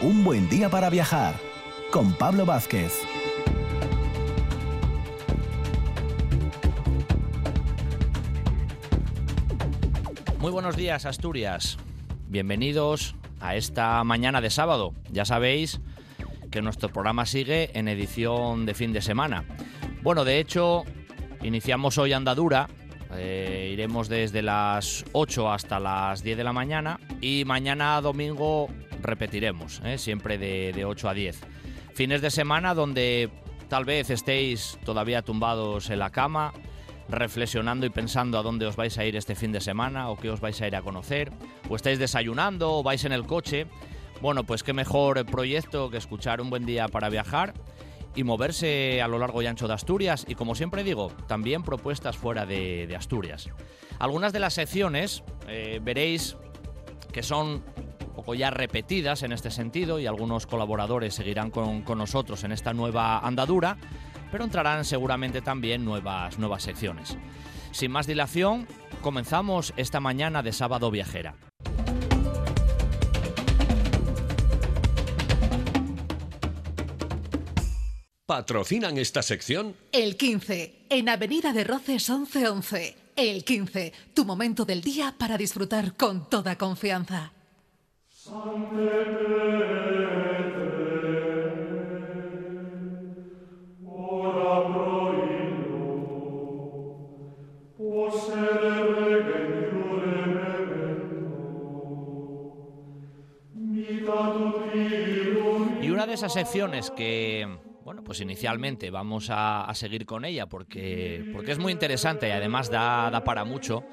Un buen día para viajar con Pablo Vázquez. Muy buenos días, Asturias. Bienvenidos a esta mañana de sábado. Ya sabéis que nuestro programa sigue en edición de fin de semana. Bueno, de hecho, iniciamos hoy andadura. eh, iremos desde las 8 hasta las 10 de la mañana y mañana domingo repetiremos, eh, siempre de, de 8 a 10. Fines de semana donde tal vez estéis todavía tumbados en la cama, reflexionando y pensando a dónde os vais a ir este fin de semana o qué os vais a ir a conocer, o estáis desayunando o vais en el coche. Bueno, pues qué mejor proyecto que escuchar un buen día para viajar y moverse a lo largo y ancho de Asturias y como siempre digo, también propuestas fuera de, Asturias. Algunas de las secciones eh, veréis que son poco ya repetidas en este sentido y algunos colaboradores seguirán con, con nosotros en esta nueva andadura, pero entrarán seguramente también nuevas, nuevas secciones. Sin más dilación, comenzamos esta mañana de sábado viajera. ¿Patrocinan esta sección? El 15, en Avenida de Roces 1111. El 15, tu momento del día para disfrutar con toda confianza. Y una de esas secciones que, bueno, pues inicialmente vamos a, a seguir con ella porque, porque es muy interesante y además da, da para mucho.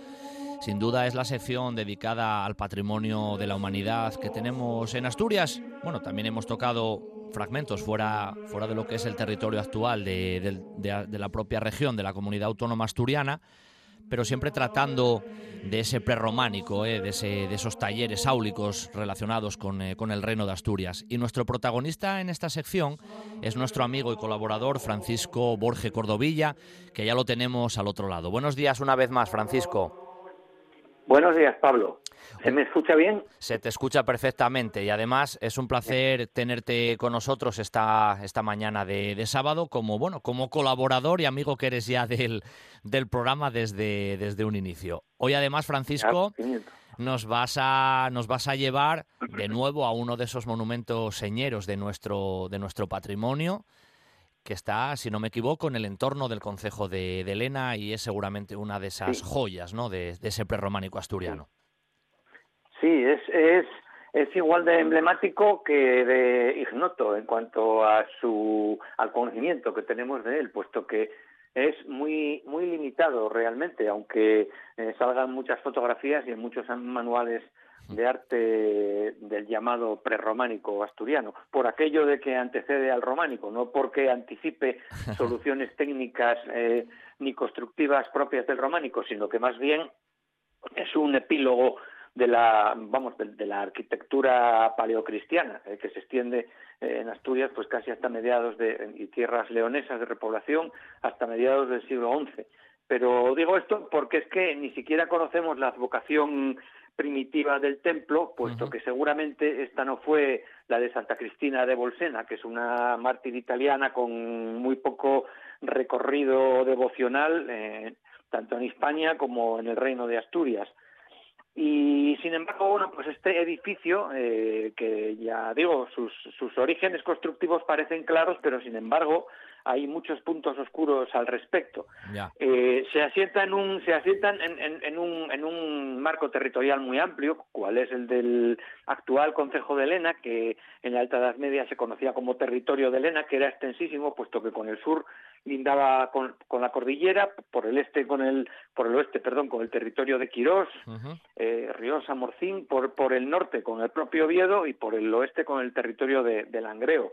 Sin duda es la sección dedicada al patrimonio de la humanidad que tenemos en Asturias. Bueno, también hemos tocado fragmentos fuera, fuera de lo que es el territorio actual de, la propia región, de la comunidad autónoma asturiana, pero siempre tratando de ese prerrománico, eh, de, ese- de esos talleres áulicos relacionados con, eh, con el reino de Asturias. Y nuestro protagonista en esta sección es nuestro amigo y colaborador Francisco Borge Cordovilla, que ya lo tenemos al otro lado. Buenos días una vez más, Francisco. Buenos días, Pablo. ¿Se me escucha bien? Se te escucha perfectamente y además es un placer tenerte con nosotros esta, esta mañana de, de sábado como bueno como colaborador y amigo que eres ya del, del programa desde, desde un inicio. Hoy además, Francisco, 500. nos vas a nos vas a llevar de nuevo a uno de esos monumentos señeros de nuestro de nuestro patrimonio que está, si no me equivoco, en el entorno del concejo de, de Elena y es seguramente una de esas Sí. joyas, ¿no? De, de ese prerrománico asturiano. Sí, es, es, es igual de emblemático que de ignoto en cuanto a su al conocimiento que tenemos de él, puesto que es muy muy limitado realmente, aunque eh, salgan muchas fotografías y en muchos manuales de arte del llamado prerrománico asturiano, por aquello de que antecede al románico, no porque anticipe soluciones técnicas eh, ni constructivas propias del románico, sino que más bien es un epílogo de la vamos de, de la arquitectura paleocristiana eh, que se extiende eh, en Asturias pues casi hasta mediados de y tierras leonesas de repoblación hasta mediados del siglo XI pero digo esto porque es que ni siquiera conocemos la advocación primitiva del templo, puesto que seguramente esta no fue la de Santa Cristina de Bolsena, que es una mártir italiana con muy poco recorrido devocional, eh, tanto en Hispania como en el Reino de Asturias. Y sin embargo, bueno, pues este edificio, eh, que ya digo, sus, sus orígenes constructivos parecen claros, pero sin embargo hay muchos puntos oscuros al respecto. Eh, se asienta en un se asientan en, en- en un, en un marco territorial muy amplio, cual es el del actual Concejo de Elena, que en la Alta Edad Media se conocía como territorio de Elena, que era extensísimo, puesto que con el sur lindaba con, con la cordillera, por el este con el por el oeste, perdón, con el territorio de Quirós, Ujú. eh, Morcín, por, por el norte con el propio Oviedo y por el oeste con el territorio de, de Langreo.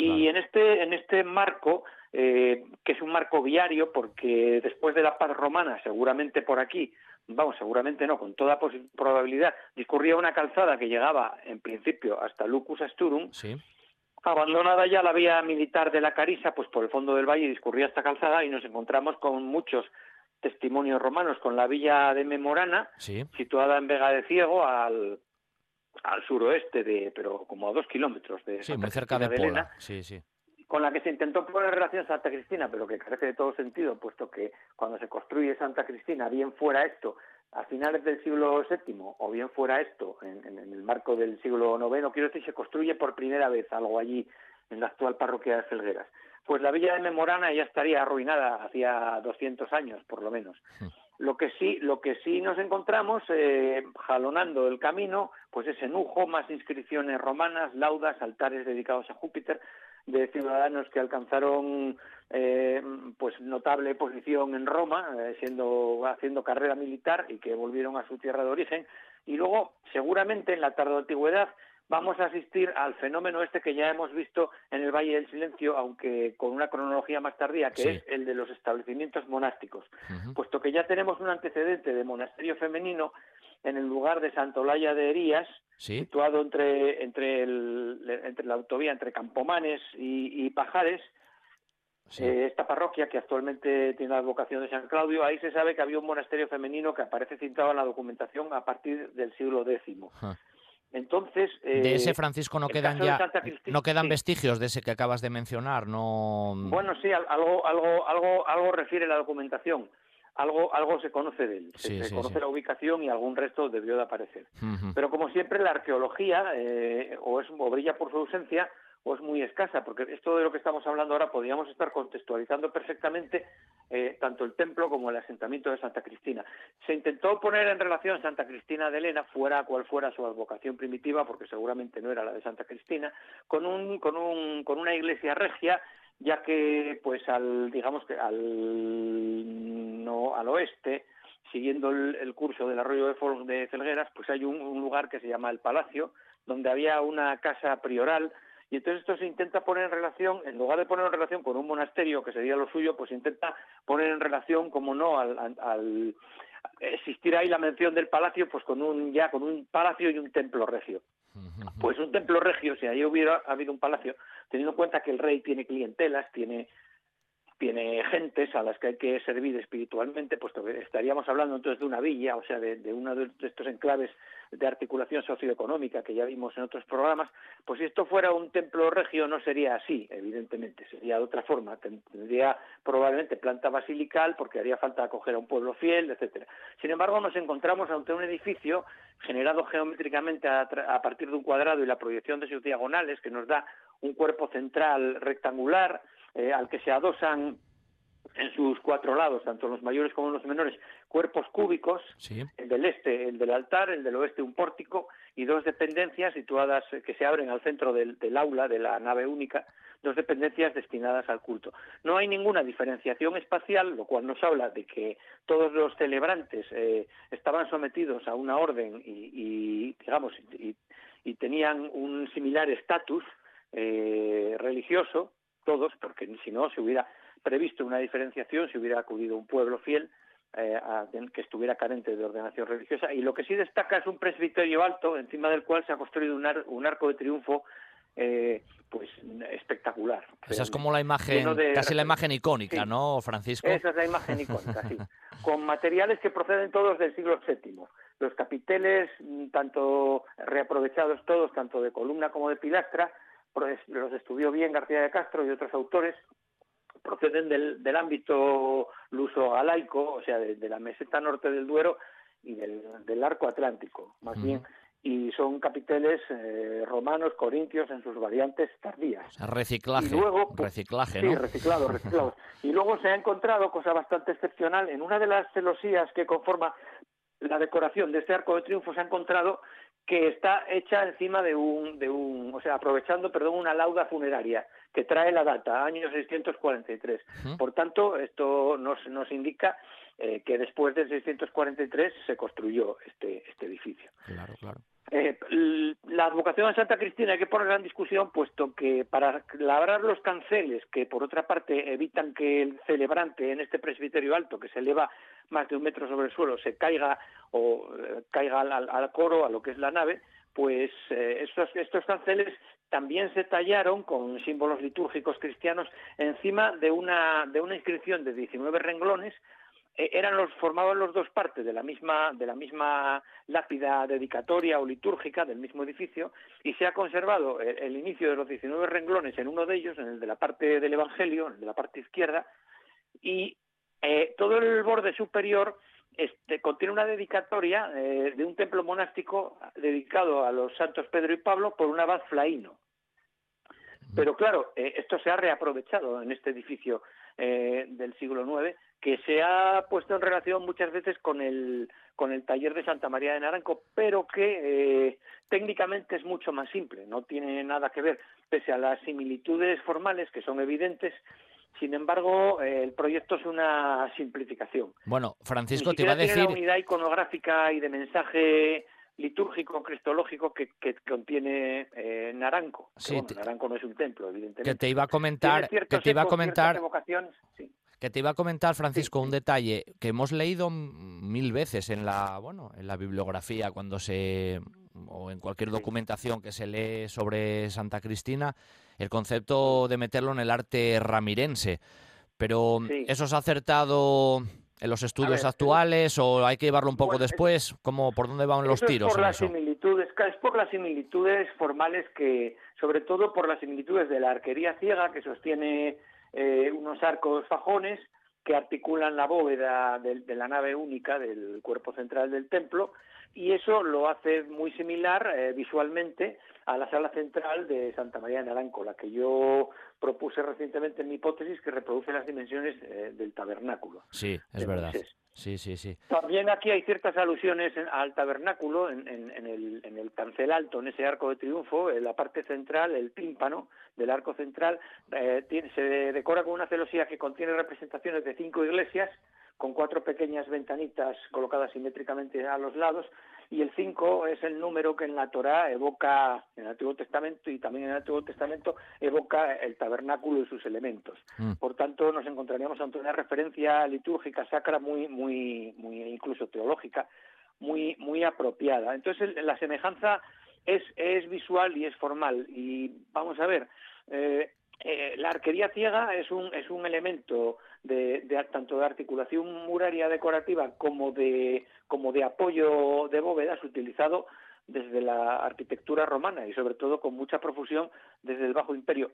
Y Claro. en este en este marco, eh, que es un marco viario, porque después de la paz romana, seguramente por aquí, vamos, seguramente no, con toda probabilidad, discurría una calzada que llegaba en principio hasta Lucus Asturum, Sí. Abandonada ya la vía militar de la Carisa, pues por el fondo del valle discurría esta calzada y nos encontramos con muchos testimonios romanos, con la villa de Memorana, Sí. situada en Vega de Ciego, al, al suroeste de, pero como a dos kilómetros de Sí, Santa muy cerca de Pola. Elena, Sí, sí. con la que se intentó poner relación Santa Cristina, pero que carece de todo sentido, puesto que cuando se construye Santa Cristina, bien fuera esto a finales del siglo VII o bien fuera esto en, en- en el marco del siglo IX, quiero decir, se construye por primera vez algo allí en la actual parroquia de Felgueras. Pues la villa de Memorana ya estaría arruinada hacía 200 años, por lo menos. Lo que sí, lo que sí nos encontramos, eh, jalonando el camino, pues es enujo, más inscripciones romanas, laudas, altares dedicados a Júpiter, de ciudadanos que alcanzaron eh, pues notable posición en Roma, eh, siendo haciendo carrera militar y que volvieron a su tierra de origen. Y luego, seguramente en la tarde antigüedad vamos a asistir al fenómeno este que ya hemos visto en el Valle del Silencio, aunque con una cronología más tardía, que Sí. es el de los establecimientos monásticos puesto que ya tenemos un antecedente de monasterio femenino en el lugar de Santolaya de Herías, Sí. situado entre, entre, el- entre la autovía entre Campomanes y, y Pajares, sí. eh, esta parroquia que actualmente tiene la vocación de San Claudio, ahí se sabe que había un monasterio femenino que aparece citado en la documentación a partir del siglo X. Ajá. Entonces, de eh, ese Francisco no quedan ya Cristina- no quedan sí. vestigios de ese que acabas de mencionar, no Bueno, sí, al- algo, algo, algo, algo refiere la documentación. Algo, algo se conoce de él. Se, Sí, se sí, conoce la ubicación y algún resto debió de aparecer. Pero como siempre, la arqueología eh, o, es, o brilla por su ausencia o es muy escasa, porque esto de lo que estamos hablando ahora podríamos estar contextualizando perfectamente eh, tanto el templo como el asentamiento de Santa Cristina. Se intentó poner en relación Santa Cristina de Elena, fuera cual fuera su advocación primitiva, porque seguramente no era la de Santa Cristina, con, un, con, un, con una iglesia regia ya que pues al digamos que al no al oeste siguiendo el, curso del arroyo de, Fol- de pues hay un lugar que se llama el Palacio donde había una casa prioral y entonces esto se intenta poner en relación en lugar de poner en relación con un monasterio que sería lo suyo pues se intenta poner en relación como no al, existir ahí la mención del palacio pues con un ya con un palacio y un templo regio. Pues un templo regio, si ahí hubiera habido un palacio, teniendo en cuenta que el rey tiene clientelas, tiene tiene gentes a las que hay que servir espiritualmente, puesto que estaríamos hablando entonces de una villa, o sea, de, uno de estos enclaves de articulación socioeconómica que ya vimos en otros programas, pues si esto fuera un templo regio no sería así, evidentemente, sería de otra forma, tendría probablemente planta basilical porque haría falta acoger a un pueblo fiel, etcétera. Sin embargo, nos encontramos ante un edificio generado geométricamente a partir de un cuadrado y la proyección de sus diagonales que nos da un cuerpo central rectangular eh, al que se adosan en sus cuatro lados, tanto los mayores como los menores, cuerpos cúbicos, Sí. el del este, el del altar, el del oeste un pórtico y dos dependencias situadas eh, que se abren al centro del, del aula, de la nave única, dos dependencias destinadas al culto. No hay ninguna diferenciación espacial, lo cual nos habla de que todos los celebrantes eh, estaban sometidos a una orden y, y, digamos, y, y tenían un similar estatus eh, religioso, todos, porque si no se hubiera previsto una diferenciación, se hubiera acudido un pueblo fiel eh, a- que estuviera carente de ordenación religiosa. Y lo que sí destaca es un presbiterio alto, encima del cual se ha construido un, ar- un arco de triunfo eh, pues espectacular. Esa es como la imagen, de- casi la imagen icónica, Sí. ¿no, Francisco? Esa es la imagen icónica, sí. Con materiales que proceden todos del siglo VII. Los capiteles, mm, tanto reaprovechados todos, tanto de columna como de pilastra, los estudió bien García de Castro y otros autores, proceden del, del ámbito luso-galaico, o sea, de, de la meseta norte del Duero y del, del arco atlántico, más bien, y son capiteles eh, romanos, corintios en sus variantes tardías. O sea, reciclaje, Y luego, pues, reciclaje, Sí, ¿no? reciclados, reciclados. Y luego se ha encontrado, cosa bastante excepcional, en una de las celosías que conforma la decoración de este arco de triunfo, se ha encontrado que está hecha encima de un, de un, o sea, aprovechando, perdón, una lauda funeraria que trae la data, año 643. Ujú. Por tanto, esto nos, nos indica eh, que después del 643 se construyó este, este edificio. Claro, claro. Eh, la advocación a Santa Cristina hay que ponerla en discusión, puesto que para labrar los canceles, que por otra parte evitan que el celebrante en este presbiterio alto, que se eleva más de un metro sobre el suelo, se caiga o eh, caiga al coro, a lo que es la nave, pues eh, estos, estos canceles también se tallaron con símbolos litúrgicos cristianos encima de una, de una inscripción de 19 renglones eran los formaban los dos partes de la misma de la misma lápida dedicatoria o litúrgica del mismo edificio y se ha conservado el, inicio de los 19 renglones en uno de ellos, en el de la parte del Evangelio, en el de la parte izquierda, y eh, todo el borde superior este, contiene una dedicatoria eh, de un templo monástico dedicado a los santos Pedro y Pablo por un abad flaíno. Pero claro, eh, esto se ha reaprovechado en este edificio del siglo IX que se ha puesto en relación muchas veces con el, con el taller de Santa María de Naranco, pero que eh, técnicamente es mucho más simple, no tiene nada que ver, pese a las similitudes formales que son evidentes, sin embargo, eh, el proyecto es una simplificación. Bueno, Francisco, te iba a decir... Tiene la unidad iconográfica y de mensaje litúrgico cristológico que, contiene eh, Naranco. Sí, Naranco no es un templo, evidentemente. Que te iba a comentar, que te iba a comentar, sí. Que te iba a comentar, Francisco, un detalle que hemos leído mil veces en la, bueno, en la bibliografía cuando se o en cualquier documentación que se lee sobre Santa Cristina, el concepto de meterlo en el arte ramirense. Pero ¿eso se ha acertado en los estudios actuales o hay que llevarlo un poco después? ¿Cómo, ¿Por dónde van los tiros? Es por, las Similitudes, es por las similitudes formales que, sobre todo por las similitudes de la arquería ciega que sostiene eh, unos arcos fajones que articulan la bóveda de, la nave única del cuerpo central del templo y eso lo hace muy similar eh, visualmente a la sala central de Santa María de Naranco, la que yo propuse recientemente en mi hipótesis que reproduce las dimensiones eh, del tabernáculo. Sí, es verdad. Sí, sí, sí. También aquí hay ciertas alusiones al tabernáculo, en, el, en el cancel alto, en ese arco de triunfo, en la parte central, el tímpano del arco central, eh, se decora con una celosía que contiene representaciones de cinco iglesias, con cuatro pequeñas ventanitas colocadas simétricamente a los lados, y el 5 es el número que en la Torá evoca, en el Antiguo Testamento y también en el Antiguo Testamento evoca el tabernáculo y sus elementos. Mm. Por tanto, nos encontraríamos ante una referencia litúrgica sacra muy, muy, muy incluso teológica, muy, muy apropiada. Entonces, la semejanza es, es visual y es formal. Y vamos a ver, eh, eh, la arquería ciega es un, es un elemento de, tanto de articulación muraria decorativa como de, como de apoyo de bóvedas utilizado desde la arquitectura romana y sobre todo con mucha profusión desde el Bajo Imperio.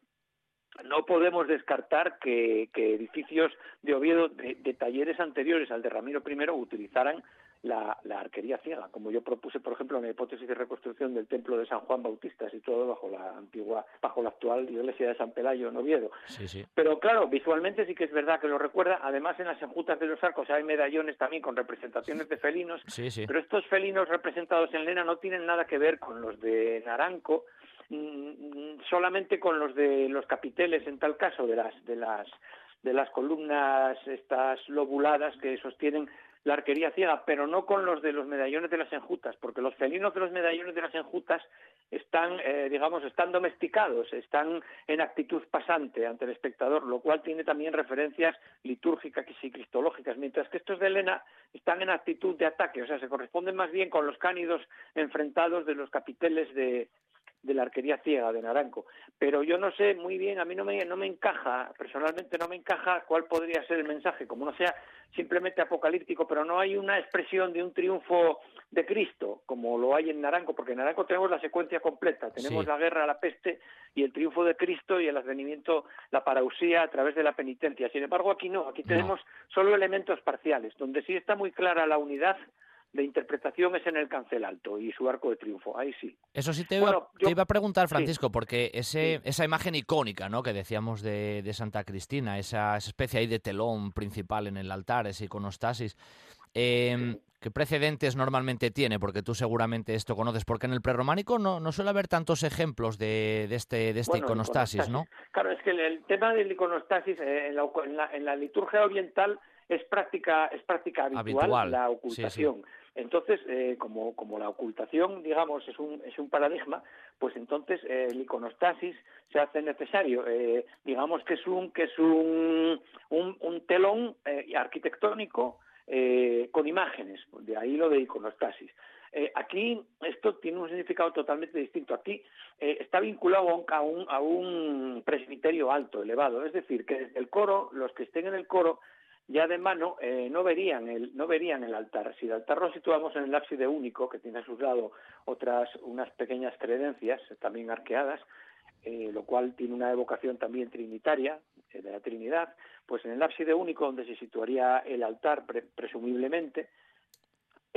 No podemos descartar que, edificios de Oviedo de, de, talleres anteriores al de Ramiro I utilizaran la, arquería ciega, como yo propuse, por ejemplo, en la hipótesis de reconstrucción del templo de San Juan Bautista, situado bajo la antigua, bajo la actual iglesia de San Pelayo en Oviedo. Pero claro, visualmente sí que es verdad que lo recuerda. Además, en las enjutas de los arcos hay medallones también con representaciones de felinos, pero estos felinos representados en lena no tienen nada que ver con los de Naranco, mm, solamente con los de los capiteles, en tal caso, de las de las de las columnas estas lobuladas que sostienen la arquería ciega, pero no con los de los medallones de las enjutas, porque los felinos de los medallones de las enjutas están, eh, digamos, están domesticados, están en actitud pasante ante el espectador, lo cual tiene también referencias litúrgicas y cristológicas, mientras que estos de Elena están en actitud de ataque, o sea, se corresponden más bien con los cánidos enfrentados de los capiteles de, de la arquería ciega de Naranco. Pero yo no sé muy bien, a mí no me, no me encaja, personalmente no me encaja cuál podría ser el mensaje, como no sea simplemente apocalíptico, pero no hay una expresión de un triunfo de Cristo, como lo hay en Naranco, porque en Naranco tenemos la secuencia completa, tenemos la guerra, la peste y el triunfo de Cristo y el advenimiento, la parausía a través de la penitencia. Sin embargo, aquí no, aquí tenemos solo elementos parciales, donde sí está muy clara la unidad de interpretación es en el cancel alto y su arco de triunfo, ahí sí. Eso sí te, iba, te iba a preguntar, Francisco, porque ese, esa imagen icónica ¿no? que decíamos de, Santa Cristina, esa, especie ahí de telón principal en el altar, ese iconostasis, eh, ¿qué precedentes normalmente tiene? Porque tú seguramente esto conoces, porque en el prerrománico no, no suele haber tantos ejemplos de, de este, de este iconostasis, ¿no? Claro, es que el, tema del iconostasis eh, en, la, en, la, liturgia oriental es práctica, es práctica habitual, la ocultación. Entonces, eh, como, la ocultación, digamos, es un, es un paradigma, pues entonces eh, el iconostasis se hace necesario. Eh, digamos que es un, un, telón arquitectónico con imágenes, de ahí lo de iconostasis. aquí esto tiene un significado totalmente distinto. Aquí está vinculado a un, a un presbiterio alto, elevado. Es decir, que desde el coro, los que estén en el coro ya de mano eh, no verían el no verían el altar. Si el altar lo situamos en el ábside único, que tiene a su lado otras unas pequeñas credencias también arqueadas, eh, lo cual tiene una evocación también trinitaria eh, de la Trinidad, pues en el ábside único donde se situaría el altar presumiblemente,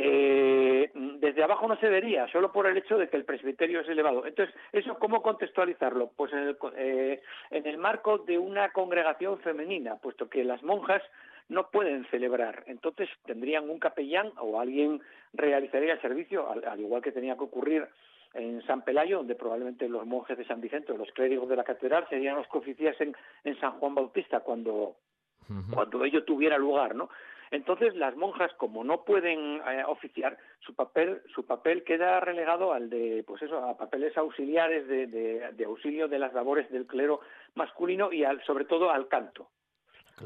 desde abajo no se vería, solo por el hecho de que el presbiterio es elevado. Entonces, ¿eso cómo contextualizarlo? Pues en el, en el marco de una congregación femenina, puesto que las monjas no pueden celebrar. Entonces tendrían un capellán o alguien realizaría el servicio, al, igual que tenía que ocurrir en San Pelayo, donde probablemente los monjes de San Vicente o los clérigos de la catedral serían los que oficiasen en San Juan Bautista cuando, cuando ello tuviera lugar, ¿no? Entonces las monjas, como no pueden eh, oficiar, su papel, su papel queda relegado al de, pues eso, a papeles auxiliares de, de auxilio de las labores del clero masculino y al, sobre todo al canto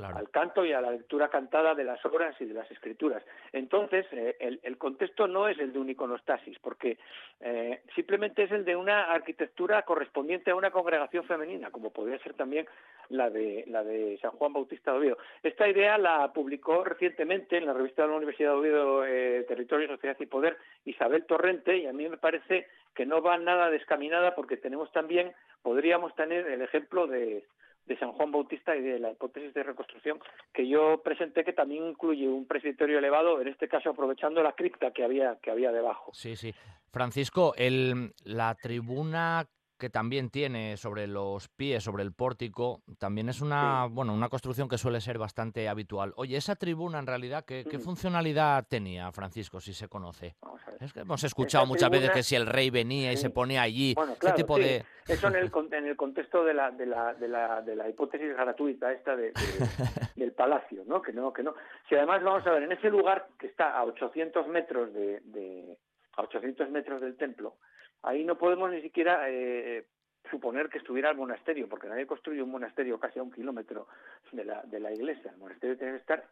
al canto y a la lectura cantada de las obras y de las escrituras. Entonces, eh, el, contexto no es el de un iconostasis, porque eh, simplemente es el de una arquitectura correspondiente a una congregación femenina, como podría ser también la de, la de San Juan Bautista de Oviedo. Esta idea la publicó recientemente en la revista de la Universidad de Oviedo, eh, Territorio, Sociedad y Poder, Isabel Torrente, y a mí me parece que no va nada descaminada porque tenemos también, podríamos tener el ejemplo de de San Juan Bautista y de la hipótesis de reconstrucción que yo presenté que también incluye un presbiterio elevado, en este caso aprovechando la cripta que había que había debajo. Sí, sí. Francisco, el, la tribuna que también tiene sobre los pies, sobre el pórtico, también es una, bueno, una construcción que suele ser bastante habitual. Oye, esa tribuna en realidad, ¿qué, mm. funcionalidad tenía, Francisco, si se conoce? Es que hemos escuchado muchas veces que si el rey venía y se ponía allí, ¿qué tipo de...? Eso en el, en el contexto de la, de la, de la, de la hipótesis gratuita esta de, del palacio, ¿no? Que no, que no. Si además vamos a ver, en ese lugar que está a 800 metros de, de a 800 metros del templo, ahí no podemos ni siquiera eh, suponer que estuviera el monasterio, porque nadie construye un monasterio casi a un kilómetro de la, de la iglesia. El monasterio tiene que estar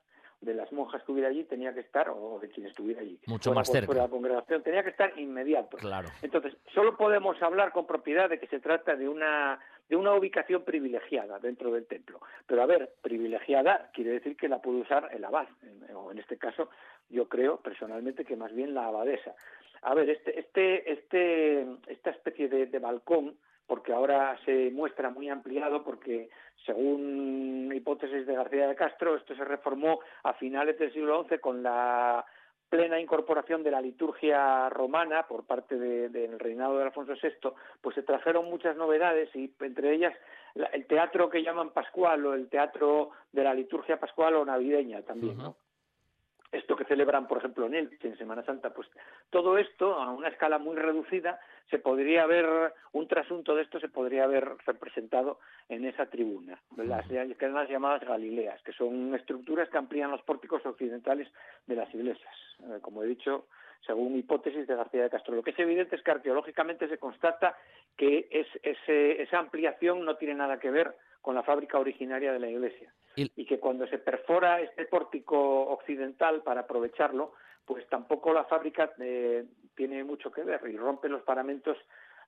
de las monjas que hubiera allí tenía que estar, o de quien estuviera allí. Mucho más cerca. la congregación tenía que estar inmediato. Claro. Entonces, solo podemos hablar con propiedad de que se trata de una, de una ubicación privilegiada dentro del templo. Pero a ver, privilegiada quiere decir que la puede usar el abad, o en este caso yo creo personalmente que más bien la abadesa. A ver, este, este, este, esta especie de, balcón, porque ahora se muestra muy ampliado, porque según hipótesis de García de Castro, esto se reformó a finales del siglo XI con la plena incorporación de la liturgia romana por parte del reinado de Alfonso VI, pues se trajeron muchas novedades y entre ellas el teatro que llaman pascual o el teatro de la liturgia pascual o navideña también, ¿no? Esto que celebran, por ejemplo, en Elche, en Semana Santa, pues todo esto a una escala muy reducida se podría haber, un trasunto de esto se podría haber representado en esa tribuna, las, que eran las llamadas Galileas, que son estructuras que amplían los pórticos occidentales de las iglesias. Eh, como he dicho, según hipótesis de García de Castro. Lo que es evidente es que arqueológicamente se constata que es, esa ampliación no tiene nada que ver con la fábrica originaria de la iglesia. Y, que cuando se perfora este pórtico occidental para aprovecharlo, pues tampoco la fábrica eh, tiene mucho que ver y rompe los paramentos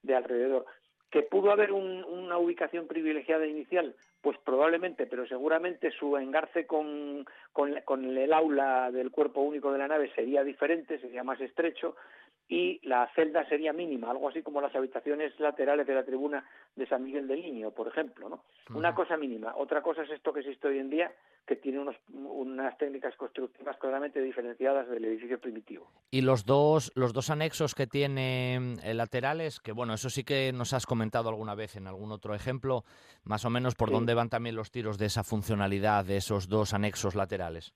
de alrededor. ¿Que pudo haber una ubicación privilegiada inicial? Pues probablemente, pero seguramente su engarce con, con, el aula del cuerpo único de la nave sería diferente, sería más estrecho y la celda sería mínima, algo así como las habitaciones laterales de la tribuna de San Miguel de Liño, por ejemplo, ¿no? Una cosa mínima. Otra cosa es esto que existe hoy en día, que tiene unos, unas técnicas constructivas claramente diferenciadas del edificio primitivo. Y los dos, los dos anexos que tiene eh, laterales, que bueno, eso sí que nos has comentado alguna vez en algún otro ejemplo, más o menos por dónde van también los tiros de esa funcionalidad de esos dos anexos laterales.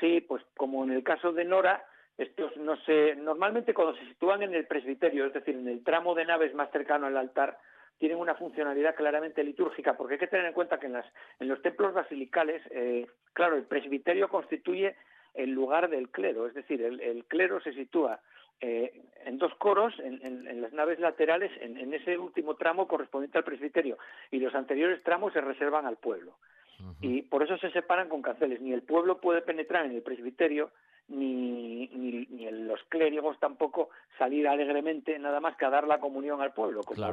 Sí, pues como en el caso de Nora, estos no se, normalmente cuando se sitúan en el presbiterio, es decir, en el tramo de naves más cercano al altar, tienen una funcionalidad claramente litúrgica, porque hay que tener en cuenta que en, las, en los templos basilicales, eh, claro, el presbiterio constituye el lugar del clero, es decir, el, clero se sitúa eh, en dos coros, en, las naves laterales, en, ese último tramo correspondiente al presbiterio, y los anteriores tramos se reservan al pueblo. Y por eso se separan con canceles. Ni el pueblo puede penetrar en el presbiterio, ni, ni, ni los, clérigos tampoco salir alegremente nada más que a dar la comunión al pueblo, como,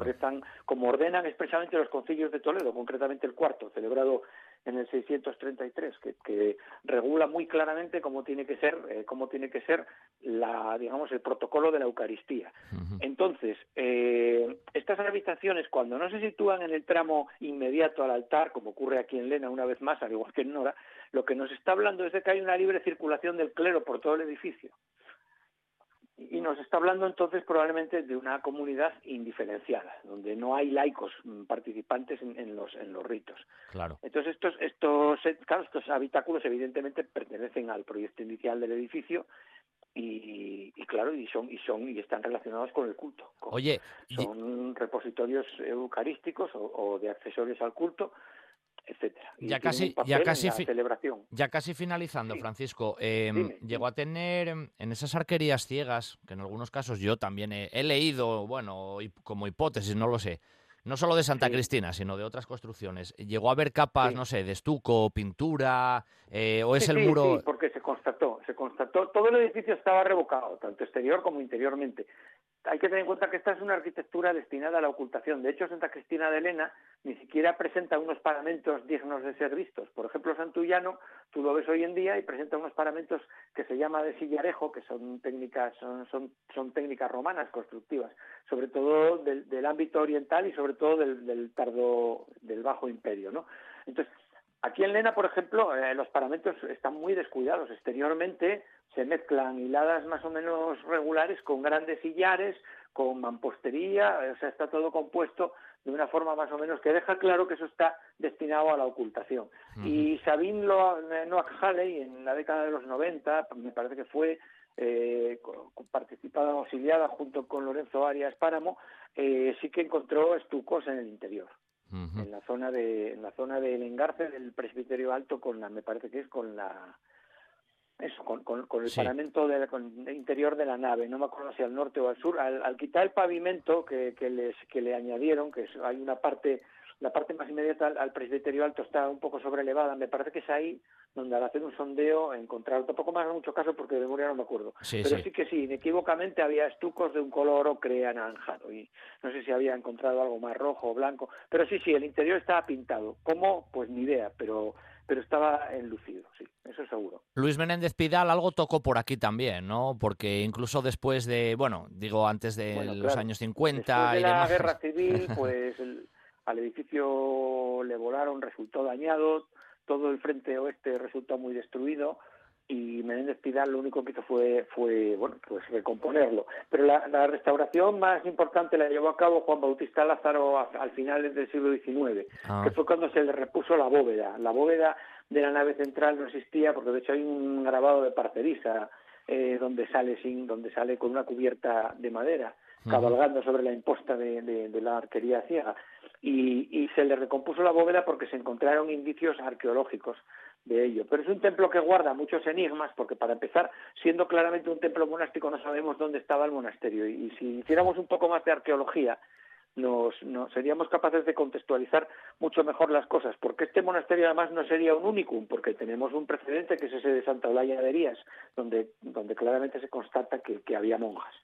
como ordenan expresamente los concilios de Toledo, concretamente el cuarto, celebrado en el 633, que, que regula muy claramente cómo tiene que ser, eh, cómo tiene que ser la, digamos, el protocolo de la Eucaristía. Entonces, eh, estas habitaciones, cuando no se sitúan en el tramo inmediato al altar, como ocurre aquí en Lena una vez más, al igual que en Nora, lo que nos está hablando es de que hay una libre circulación del clero por todo el edificio. Y nos está hablando entonces probablemente de una comunidad indiferenciada, donde no hay laicos mm, participantes en, los, en los ritos. Claro. Entonces estos, estos, claro, estos habitáculos evidentemente pertenecen al proyecto inicial del edificio y, claro y son y son y están relacionados con el culto. Oye, son repositorios eucarísticos o de accesorios al culto etcétera. Ya casi, ya casi, celebración. ya casi finalizando, Francisco, em, llegó a tener em, en esas arquerías ciegas, que en algunos casos yo también he, leído, bueno, como hipótesis, no lo sé, no solo de Santa Cristina, sino de otras construcciones. Llegó a haber capas, no sé, de estuco, pintura, eh, o es el muro. Sí, porque se constató, se constató, todo el edificio estaba revocado, tanto exterior como interiormente hay que tener en cuenta que esta es una arquitectura destinada a la ocultación. De hecho, Santa Cristina de Elena ni siquiera presenta unos paramentos dignos de ser vistos. Por ejemplo, Santullano, tú lo ves hoy en día y presenta unos paramentos que se llama de sillarejo, que son técnicas, son, técnicas romanas constructivas, sobre todo del, ámbito oriental y sobre todo del, tardo, del Bajo Imperio. Entonces, Aquí en Lena, por ejemplo, eh, los paramentos están muy descuidados. Exteriormente se mezclan hiladas más o menos regulares con grandes sillares, con mampostería, o sea, está todo compuesto de una forma más o menos que deja claro que eso está destinado a la ocultación. Y Sabine eh, Noack Halley, en la década de los 90, me parece que fue eh, participada, auxiliada junto con Lorenzo Arias Páramo, eh, sí que encontró estucos en el interior en la zona de en la zona del engarce del presbiterio alto con la me parece que es con la eso con, con, el paramento del interior de la nave no me acuerdo si al norte o al sur al, quitar el pavimento que, que les que le añadieron que hay una parte la parte más inmediata al, presbiterio alto está un poco sobrelevada. Me parece que es ahí donde al hacer un sondeo encontraron, tampoco más en mucho caso porque de memoria no me acuerdo, pero sí. que sí, inequívocamente había estucos de un color ocre anaranjado y no sé si había encontrado algo más rojo o blanco, pero sí, sí, el interior estaba pintado. ¿Cómo? Pues ni idea, pero pero estaba enlucido, sí, eso seguro. Luis Menéndez Pidal algo tocó por aquí también, ¿no? Porque incluso después de, bueno, digo antes de los años 50 después de la guerra civil, pues al edificio le volaron, resultó dañado, todo el frente oeste resultó muy destruido y Menéndez Pidal lo único que hizo fue, fue bueno, pues recomponerlo. Pero la, restauración más importante la llevó a cabo Juan Bautista Lázaro al final del siglo XIX, ah. que fue cuando se le repuso la bóveda. La bóveda de la nave central no existía porque de hecho hay un grabado de Parcerisa eh, donde sale sin, donde sale con una cubierta de madera cabalgando sobre la imposta de, la arquería ciega. Y, se le recompuso la bóveda porque se encontraron indicios arqueológicos de ello. Pero es un templo que guarda muchos enigmas, porque para empezar, siendo claramente un templo monástico, no sabemos dónde estaba el monasterio. Y, si hiciéramos un poco más de arqueología, nos, seríamos capaces de contextualizar mucho mejor las cosas, porque este monasterio además no sería un unicum, porque tenemos un precedente que es ese de Santa Olaya de Díaz, donde, donde claramente se constata que, había monjas.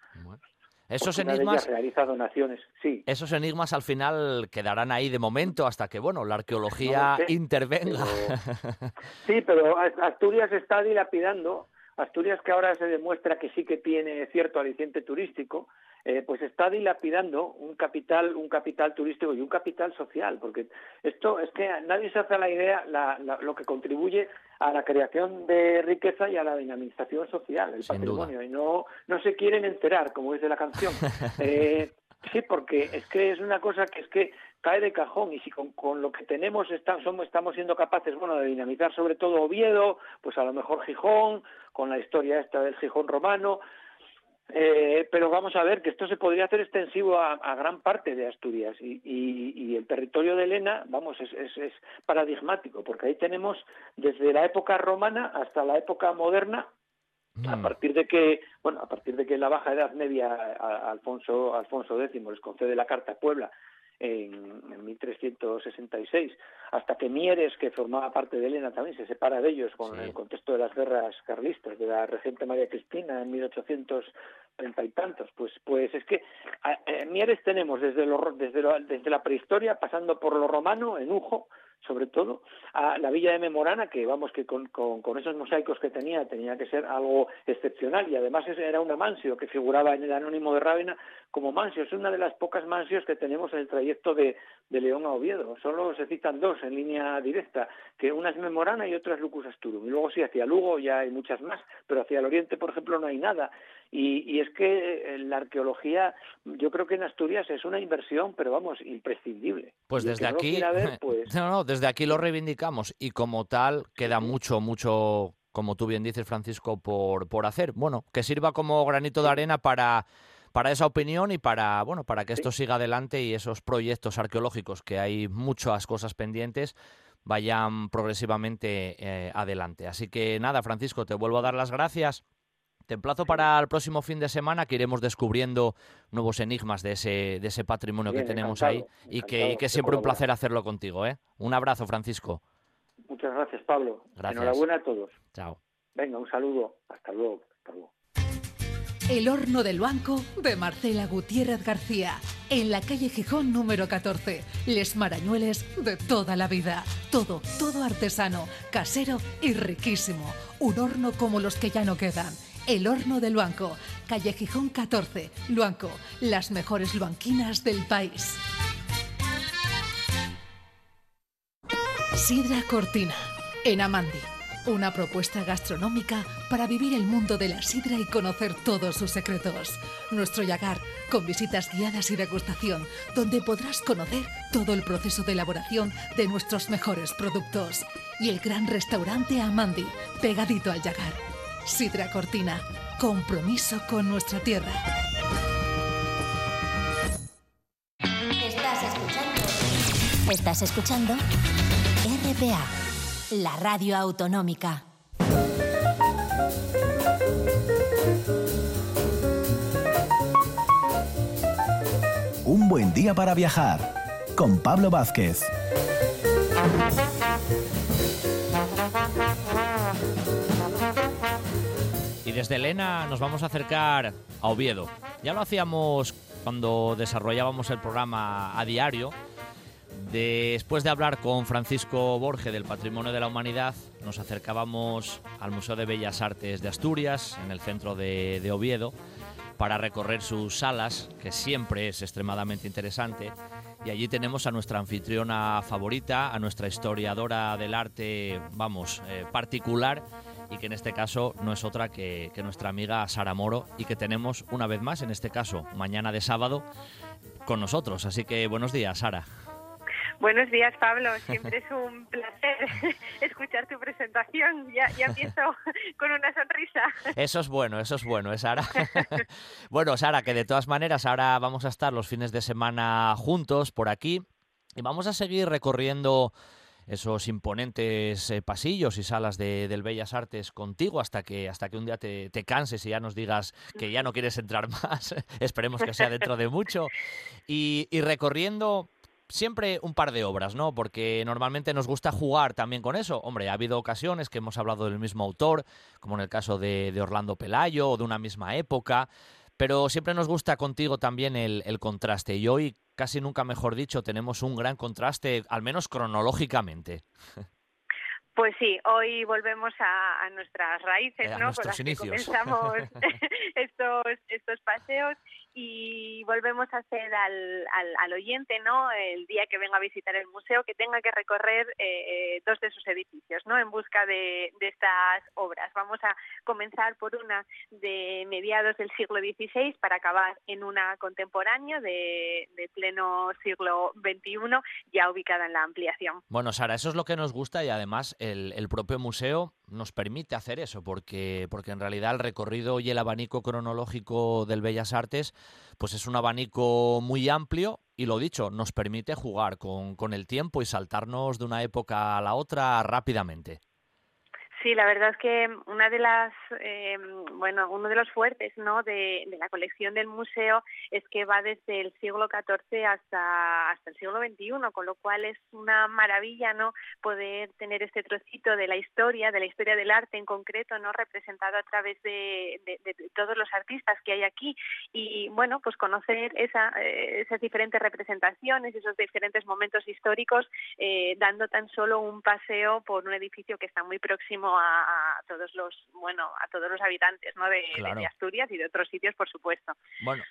Esos enigmas. realiza donaciones, sí. Esos enigmas al final quedarán ahí de momento hasta que, bueno, la arqueología intervenga. Sí, pero Asturias está dilapidando. Asturias que ahora se demuestra que sí que tiene cierto aliciente turístico, eh, pues está dilapidando un capital, un capital turístico y un capital social, porque esto es que nadie se hace la idea lo que contribuye a la creación de riqueza y a la dinamización social, el patrimonio, y no, no se quieren enterar, como dice la canción. Eh, sí, porque es que es una cosa que es que cae de cajón y si con, con lo que tenemos somos, estamos siendo capaces, bueno, de dinamizar sobre todo Oviedo, pues a lo mejor Gijón, con la historia esta del Gijón romano, eh, pero vamos a ver que esto se podría hacer extensivo a, gran parte de Asturias y, el territorio de Elena, vamos, es, es, paradigmático, porque ahí tenemos desde la época romana hasta la época moderna, a mm. partir de que, bueno, a partir de que la Baja Edad Media Alfonso, Alfonso X les concede la Carta a Puebla en, 1366, hasta que Mieres, que formaba parte de Elena, también se separa de ellos con el contexto de las guerras carlistas, de la regente María Cristina en 1830 y tantos. Pues, pues es que Mieres tenemos desde, lo, desde, desde la prehistoria, pasando por lo romano, en Ujo, sobre todo, a la villa de Memorana, que vamos, que con, con, esos mosaicos que tenía, tenía que ser algo excepcional, y además era una mansio que figuraba en el anónimo de Rávena como mansio, es una de las pocas mansios que tenemos en el trayecto de, de León a Oviedo, solo se citan dos en línea directa, que una es Memorana y otra es Lucus Asturum, y luego sí, hacia Lugo ya hay muchas más, pero hacia el oriente, por ejemplo, no hay nada, y, y es que eh, la arqueología, yo creo que en Asturias es una inversión, pero vamos, imprescindible. Pues desde aquí, pues no, no, desde aquí lo reivindicamos y como tal queda mucho, mucho, como tú bien dices, Francisco, por, por hacer. Bueno, que sirva como granito de arena para para esa opinión y para bueno para que esto siga adelante y esos proyectos arqueológicos que hay muchas cosas pendientes vayan progresivamente eh, adelante. Así que nada, Francisco, te vuelvo a dar las gracias. Te emplazo para el próximo fin de semana que iremos descubriendo nuevos enigmas de ese, de ese patrimonio que tenemos ahí y que, que, siempre un placer hacerlo contigo. ¿eh? Un abrazo, Francisco. Muchas gracias, Pablo. Gracias. Enhorabuena a todos. Chao. Venga, un saludo. Hasta luego. Hasta luego. El horno del banco de Marcela Gutiérrez García, en la calle Gijón número 14. Les Marañueles de toda la vida. Todo, todo artesano, casero y riquísimo. Un horno como los que ya no quedan el Horno del Luanco, calle Gijón 14, Luanco, las mejores luanquinas del país. Sidra Cortina, en Amandi. Una propuesta gastronómica para vivir el mundo de la sidra y conocer todos sus secretos. Nuestro Yagar, con visitas guiadas y degustación, donde podrás conocer todo el proceso de elaboración de nuestros mejores productos. Y el gran restaurante Amandi, pegadito al Yagar Sidra Cortina, compromiso con nuestra tierra. Estás escuchando. Estás escuchando RPA, la radio autonómica. Un buen día para viajar con Pablo Vázquez. Y desde Elena nos vamos a acercar a Oviedo. Ya lo hacíamos cuando desarrollábamos el programa a diario. Después de hablar con Francisco Borge del Patrimonio de la Humanidad, nos acercábamos al Museo de Bellas Artes de Asturias, en el centro de, Oviedo, para recorrer sus salas, que siempre es extremadamente interesante. Y allí tenemos a nuestra anfitriona favorita, a nuestra historiadora del arte, vamos, eh, particular y que en este caso no es otra que, nuestra amiga Sara Moro y que tenemos una vez más, en este caso mañana de sábado, con nosotros. Así que buenos días, Sara. Buenos días, Pablo. Siempre es un placer escuchar tu presentación. Ya, ya empiezo con una sonrisa. Eso es bueno, eso es bueno, ¿eh, Sara? bueno, Sara, que de todas maneras ahora vamos a estar los fines de semana juntos por aquí y vamos a seguir recorriendo esos imponentes eh, pasillos y salas de, del Bellas Artes contigo hasta que, hasta que un día te, canses y ya nos digas que ya no quieres entrar más. Esperemos que sea dentro de mucho. Y, recorriendo siempre un par de obras, ¿no? Porque normalmente nos gusta jugar también con eso. Hombre, ha habido ocasiones que hemos hablado del mismo autor, como en el caso de, de Orlando Pelayo o de una misma época. Pero siempre nos gusta contigo también el, el contraste. Y hoy, casi nunca mejor dicho, tenemos un gran contraste, al menos cronológicamente. Pues sí, hoy volvemos a, nuestras raíces, eh, ¿no? Con las que comenzamos estos, estos paseos y volvemos a hacer al, al, oyente, ¿no? El día que venga a visitar el museo, que tenga que recorrer eh, eh, dos de sus edificios, ¿no? En busca de, de, estas obras. Vamos a comenzar por una de mediados del siglo XVI para acabar en una contemporánea de, de pleno siglo XXI, ya ubicada en la ampliación. Bueno, Sara, eso es lo que nos gusta y además el, el propio museo nos permite hacer eso, porque, porque en realidad el recorrido y el abanico cronológico del Bellas Artes pues es un abanico muy amplio y lo dicho, nos permite jugar con, con el tiempo y saltarnos de una época a la otra rápidamente. Sí, la verdad es que una de las, eh, bueno, uno de los fuertes, ¿no? De, la colección del museo es que va desde el siglo XIV hasta el siglo XXI, con lo cual es una maravilla, ¿no? Poder tener este trocito de la historia, de la historia del arte en concreto, ¿no? Representado a través de, todos los artistas que hay aquí y, bueno, pues conocer eh, esas diferentes representaciones, esos diferentes momentos históricos, eh, dando tan solo un paseo por un edificio que está muy próximo a, todos los bueno a todos los habitantes ¿no? de, Asturias y de otros sitios por supuesto bueno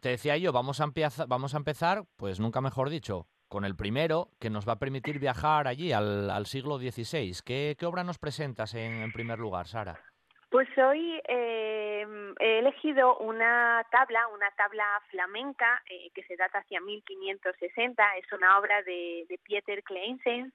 te decía yo vamos a empezar vamos a empezar pues nunca mejor dicho con el primero que nos va a permitir viajar allí al, al siglo XVI ¿Qué, ¿Qué, obra nos presentas en, en primer lugar Sara pues hoy eh, he elegido una tabla, una tabla flamenca eh, que se data hacia 1560. Es una obra de, de Pieter Kleensens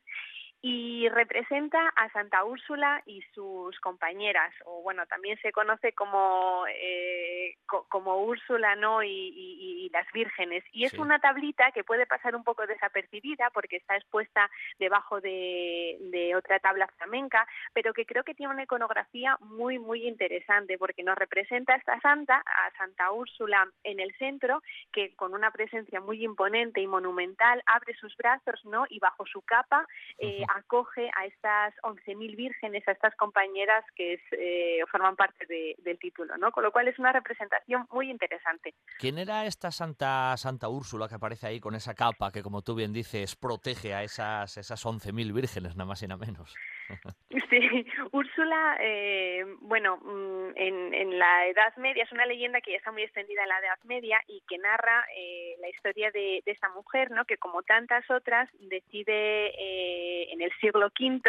y representa a Santa Úrsula y sus compañeras, o bueno, también se conoce como, eh, como Úrsula ¿no? Y, las vírgenes. Y es una tablita que puede pasar un poco desapercibida porque está expuesta debajo de, de, otra tabla flamenca, pero que creo que tiene una iconografía muy, muy interesante porque nos representa a esta santa, a Santa Úrsula en el centro, que con una presencia muy imponente y monumental abre sus brazos ¿no? y bajo su capa eh, acoge a estas 11.000 vírgenes, a estas compañeras que eh, forman parte del título, ¿no? Con lo cual es una representación muy interesante. ¿Quién era esta Santa Santa Úrsula que aparece ahí con esa capa que, como tú bien dices, protege a esas, esas 11.000 vírgenes, nada más y nada menos? Sí, Úrsula, eh, bueno, mm, en, la Edad Media es una leyenda que ya está muy extendida en la Edad Media y que narra eh, la historia de, esta mujer, ¿no? Que como tantas otras decide eh, en el siglo V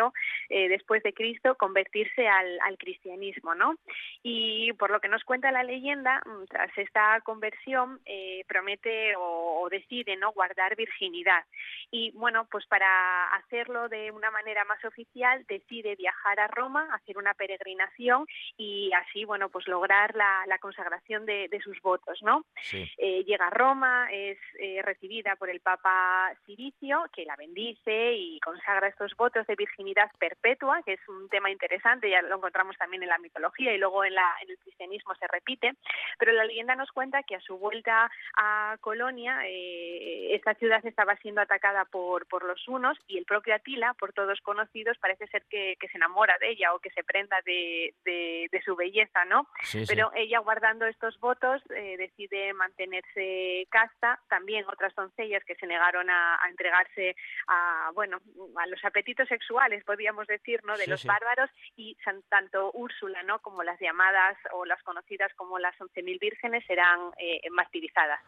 eh, después de Cristo convertirse al, al, cristianismo, ¿no? Y por lo que nos cuenta la leyenda, mm, tras esta conversión eh, promete o, o decide, ¿no? Guardar virginidad y bueno, pues para hacerlo de una manera más oficial decide viajar a Roma, hacer una peregrinación y así, bueno, pues lograr la, consagración de, sus votos, ¿no? Eh, llega a Roma, es eh, recibida por el Papa Siricio, que la bendice y consagra estos votos de virginidad perpetua, que es un tema interesante, ya lo encontramos también en la mitología y luego en, la, en el cristianismo se repite, pero la leyenda nos cuenta que a su vuelta a Colonia, eh, esta ciudad estaba siendo atacada por, por los unos y el propio Atila, por todos conocidos, parece ser que, se enamora de ella o que se prenda de, de, su belleza, ¿no? Pero ella guardando estos votos eh, decide mantenerse casta, también otras doncellas que se negaron a, entregarse a, bueno, a los apetitos sexuales, podríamos decir, ¿no? De los bárbaros y tanto Úrsula, ¿no? Como las llamadas o las conocidas como las once mil vírgenes serán eh, martirizadas.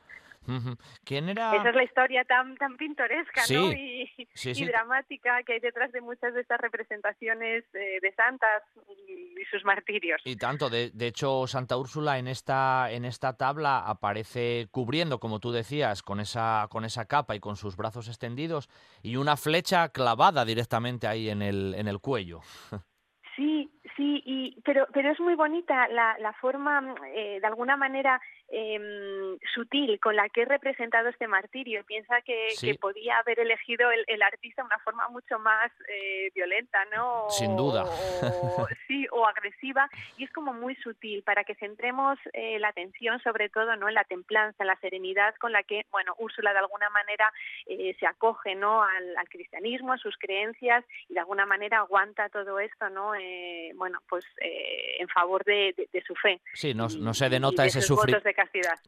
¿Quién era? Esa es la historia tan, tan pintoresca ¿no? y, dramática que hay detrás de muchas de estas representaciones eh, de santas y, sus martirios. Y tanto, de, de, hecho, Santa Úrsula en esta, en esta tabla aparece cubriendo, como tú decías, con esa, con esa capa y con sus brazos extendidos y una flecha clavada directamente ahí en el, en el cuello. Sí, sí, y, pero, pero es muy bonita la, la forma, eh, de alguna manera, eh, sutil con la que he representado este martirio. Piensa que, que podía haber elegido el, el, artista una forma mucho más eh, violenta, ¿no? Sin duda. O, sí, o agresiva. Y es como muy sutil para que centremos eh, la atención sobre todo no en la templanza, en la serenidad con la que, bueno, Úrsula de alguna manera eh, se acoge, ¿no? Al, al, cristianismo, a sus creencias y de alguna manera aguanta todo esto, ¿no? Eh, bueno, pues eh, en favor de, de, de, su fe. Sí, no, no se denota ese sufrimiento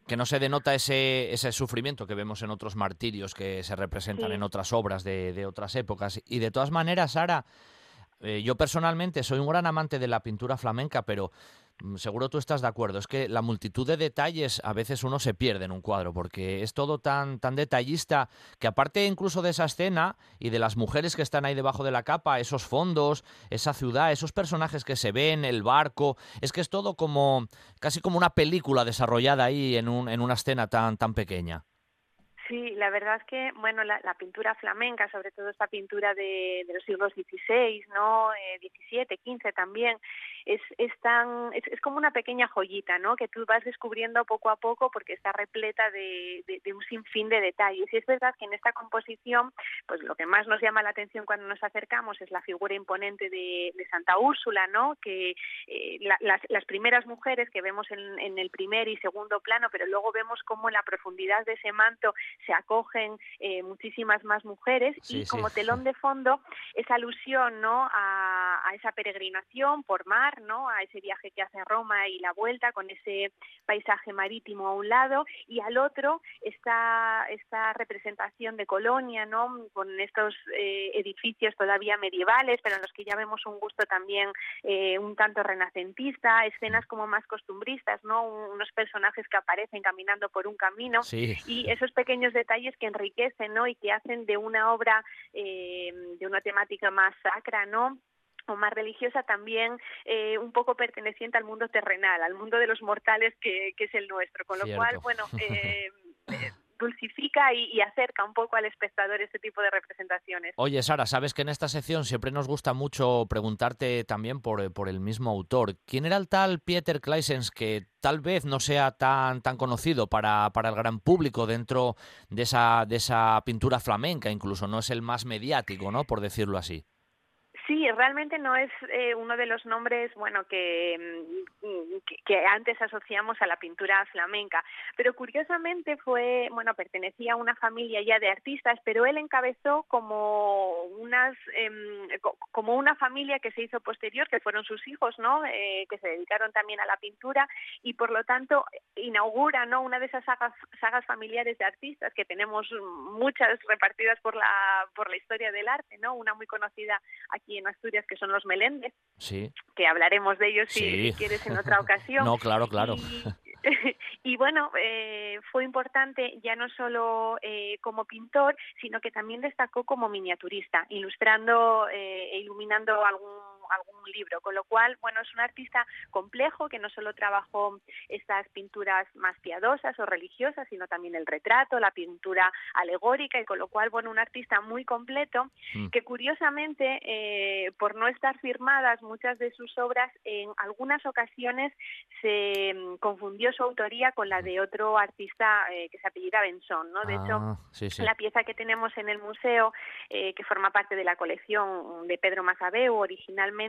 que no se denota ese, ese sufrimiento que vemos en otros martirios que se representan en otras obras de, de, otras épocas. Y de todas maneras, Sara, eh, yo personalmente soy un gran amante de la pintura flamenca, pero seguro tú estás de acuerdo, es que la multitud de detalles a veces uno se pierde en un cuadro, porque es todo tan, tan detallista que aparte incluso de esa escena y de las mujeres que están ahí debajo de la capa, esos fondos, esa ciudad, esos personajes que se ven, el barco, es que es todo como casi como una película desarrollada ahí en, un, en una escena tan, tan pequeña. Sí, la verdad es que, bueno, la, pintura flamenca, sobre todo esta pintura de, los siglos XVI, ¿no? Eh, 17, 15 también, es, es tan, es, como una pequeña joyita, ¿no? Que tú vas descubriendo poco a poco porque está repleta de, de, un sinfín de detalles. Y es verdad que en esta composición, pues lo que más nos llama la atención cuando nos acercamos es la figura imponente de, Santa Úrsula, ¿no? Que eh, las, las, primeras mujeres que vemos en, en el primer y segundo plano, pero luego vemos cómo en la profundidad de ese manto se acogen eh, muchísimas más mujeres y como telón de fondo esa alusión ¿no? A, esa peregrinación por mar, ¿no? a ese viaje que hace Roma y la vuelta con ese paisaje marítimo a un lado y al otro esta, esta representación de Colonia ¿no? con estos eh, edificios todavía medievales pero en los que ya vemos un gusto también eh, un tanto renacentista, escenas como más costumbristas, ¿no? unos personajes que aparecen caminando por un camino y esos pequeños detalles que enriquecen ¿no? y que hacen de una obra eh, de una temática más sacra, ¿no? o más religiosa también eh, un poco perteneciente al mundo terrenal, al mundo de los mortales que, que es el nuestro. Con lo cual, bueno, eh, dulcifica y, acerca un poco al espectador este tipo de representaciones. Oye, Sara, sabes que en esta sección siempre nos gusta mucho preguntarte también por, el mismo autor. ¿Quién era el tal Pieter Kleisens que tal vez no sea tan, tan conocido para, para el gran público dentro de esa, de esa pintura flamenca? Incluso no es el más mediático, ¿no? Por decirlo así. Sí, realmente no es eh, uno de los nombres, bueno, que, mm, que, antes asociamos a la pintura flamenca, pero curiosamente fue, bueno, pertenecía a una familia ya de artistas, pero él encabezó como unas, em, como una familia que se hizo posterior, que fueron sus hijos, ¿no? Eh, que se dedicaron también a la pintura y por lo tanto inaugura, ¿no? Una de esas sagas, sagas familiares de artistas que tenemos muchas repartidas por la por la historia del arte, ¿no? Una muy conocida aquí en Asturias, que son los Meléndez, sí. que hablaremos de ellos si, quieres en otra ocasión. no, claro, claro. Y, bueno, eh, fue importante ya no solo eh, como pintor, sino que también destacó como miniaturista, ilustrando eh, e iluminando algún algún libro, con lo cual, bueno, es un artista complejo que no solo trabajó estas pinturas más piadosas o religiosas, sino también el retrato, la pintura alegórica y con lo cual, bueno, un artista muy completo mm. que curiosamente, eh, por no estar firmadas muchas de sus obras, en algunas ocasiones se mm, confundió su autoría con la de otro artista eh, que se apellida Benson, ¿no? De hecho, ah, la pieza que tenemos en el museo, eh, que forma parte de la colección de Pedro Masabeu originalmente,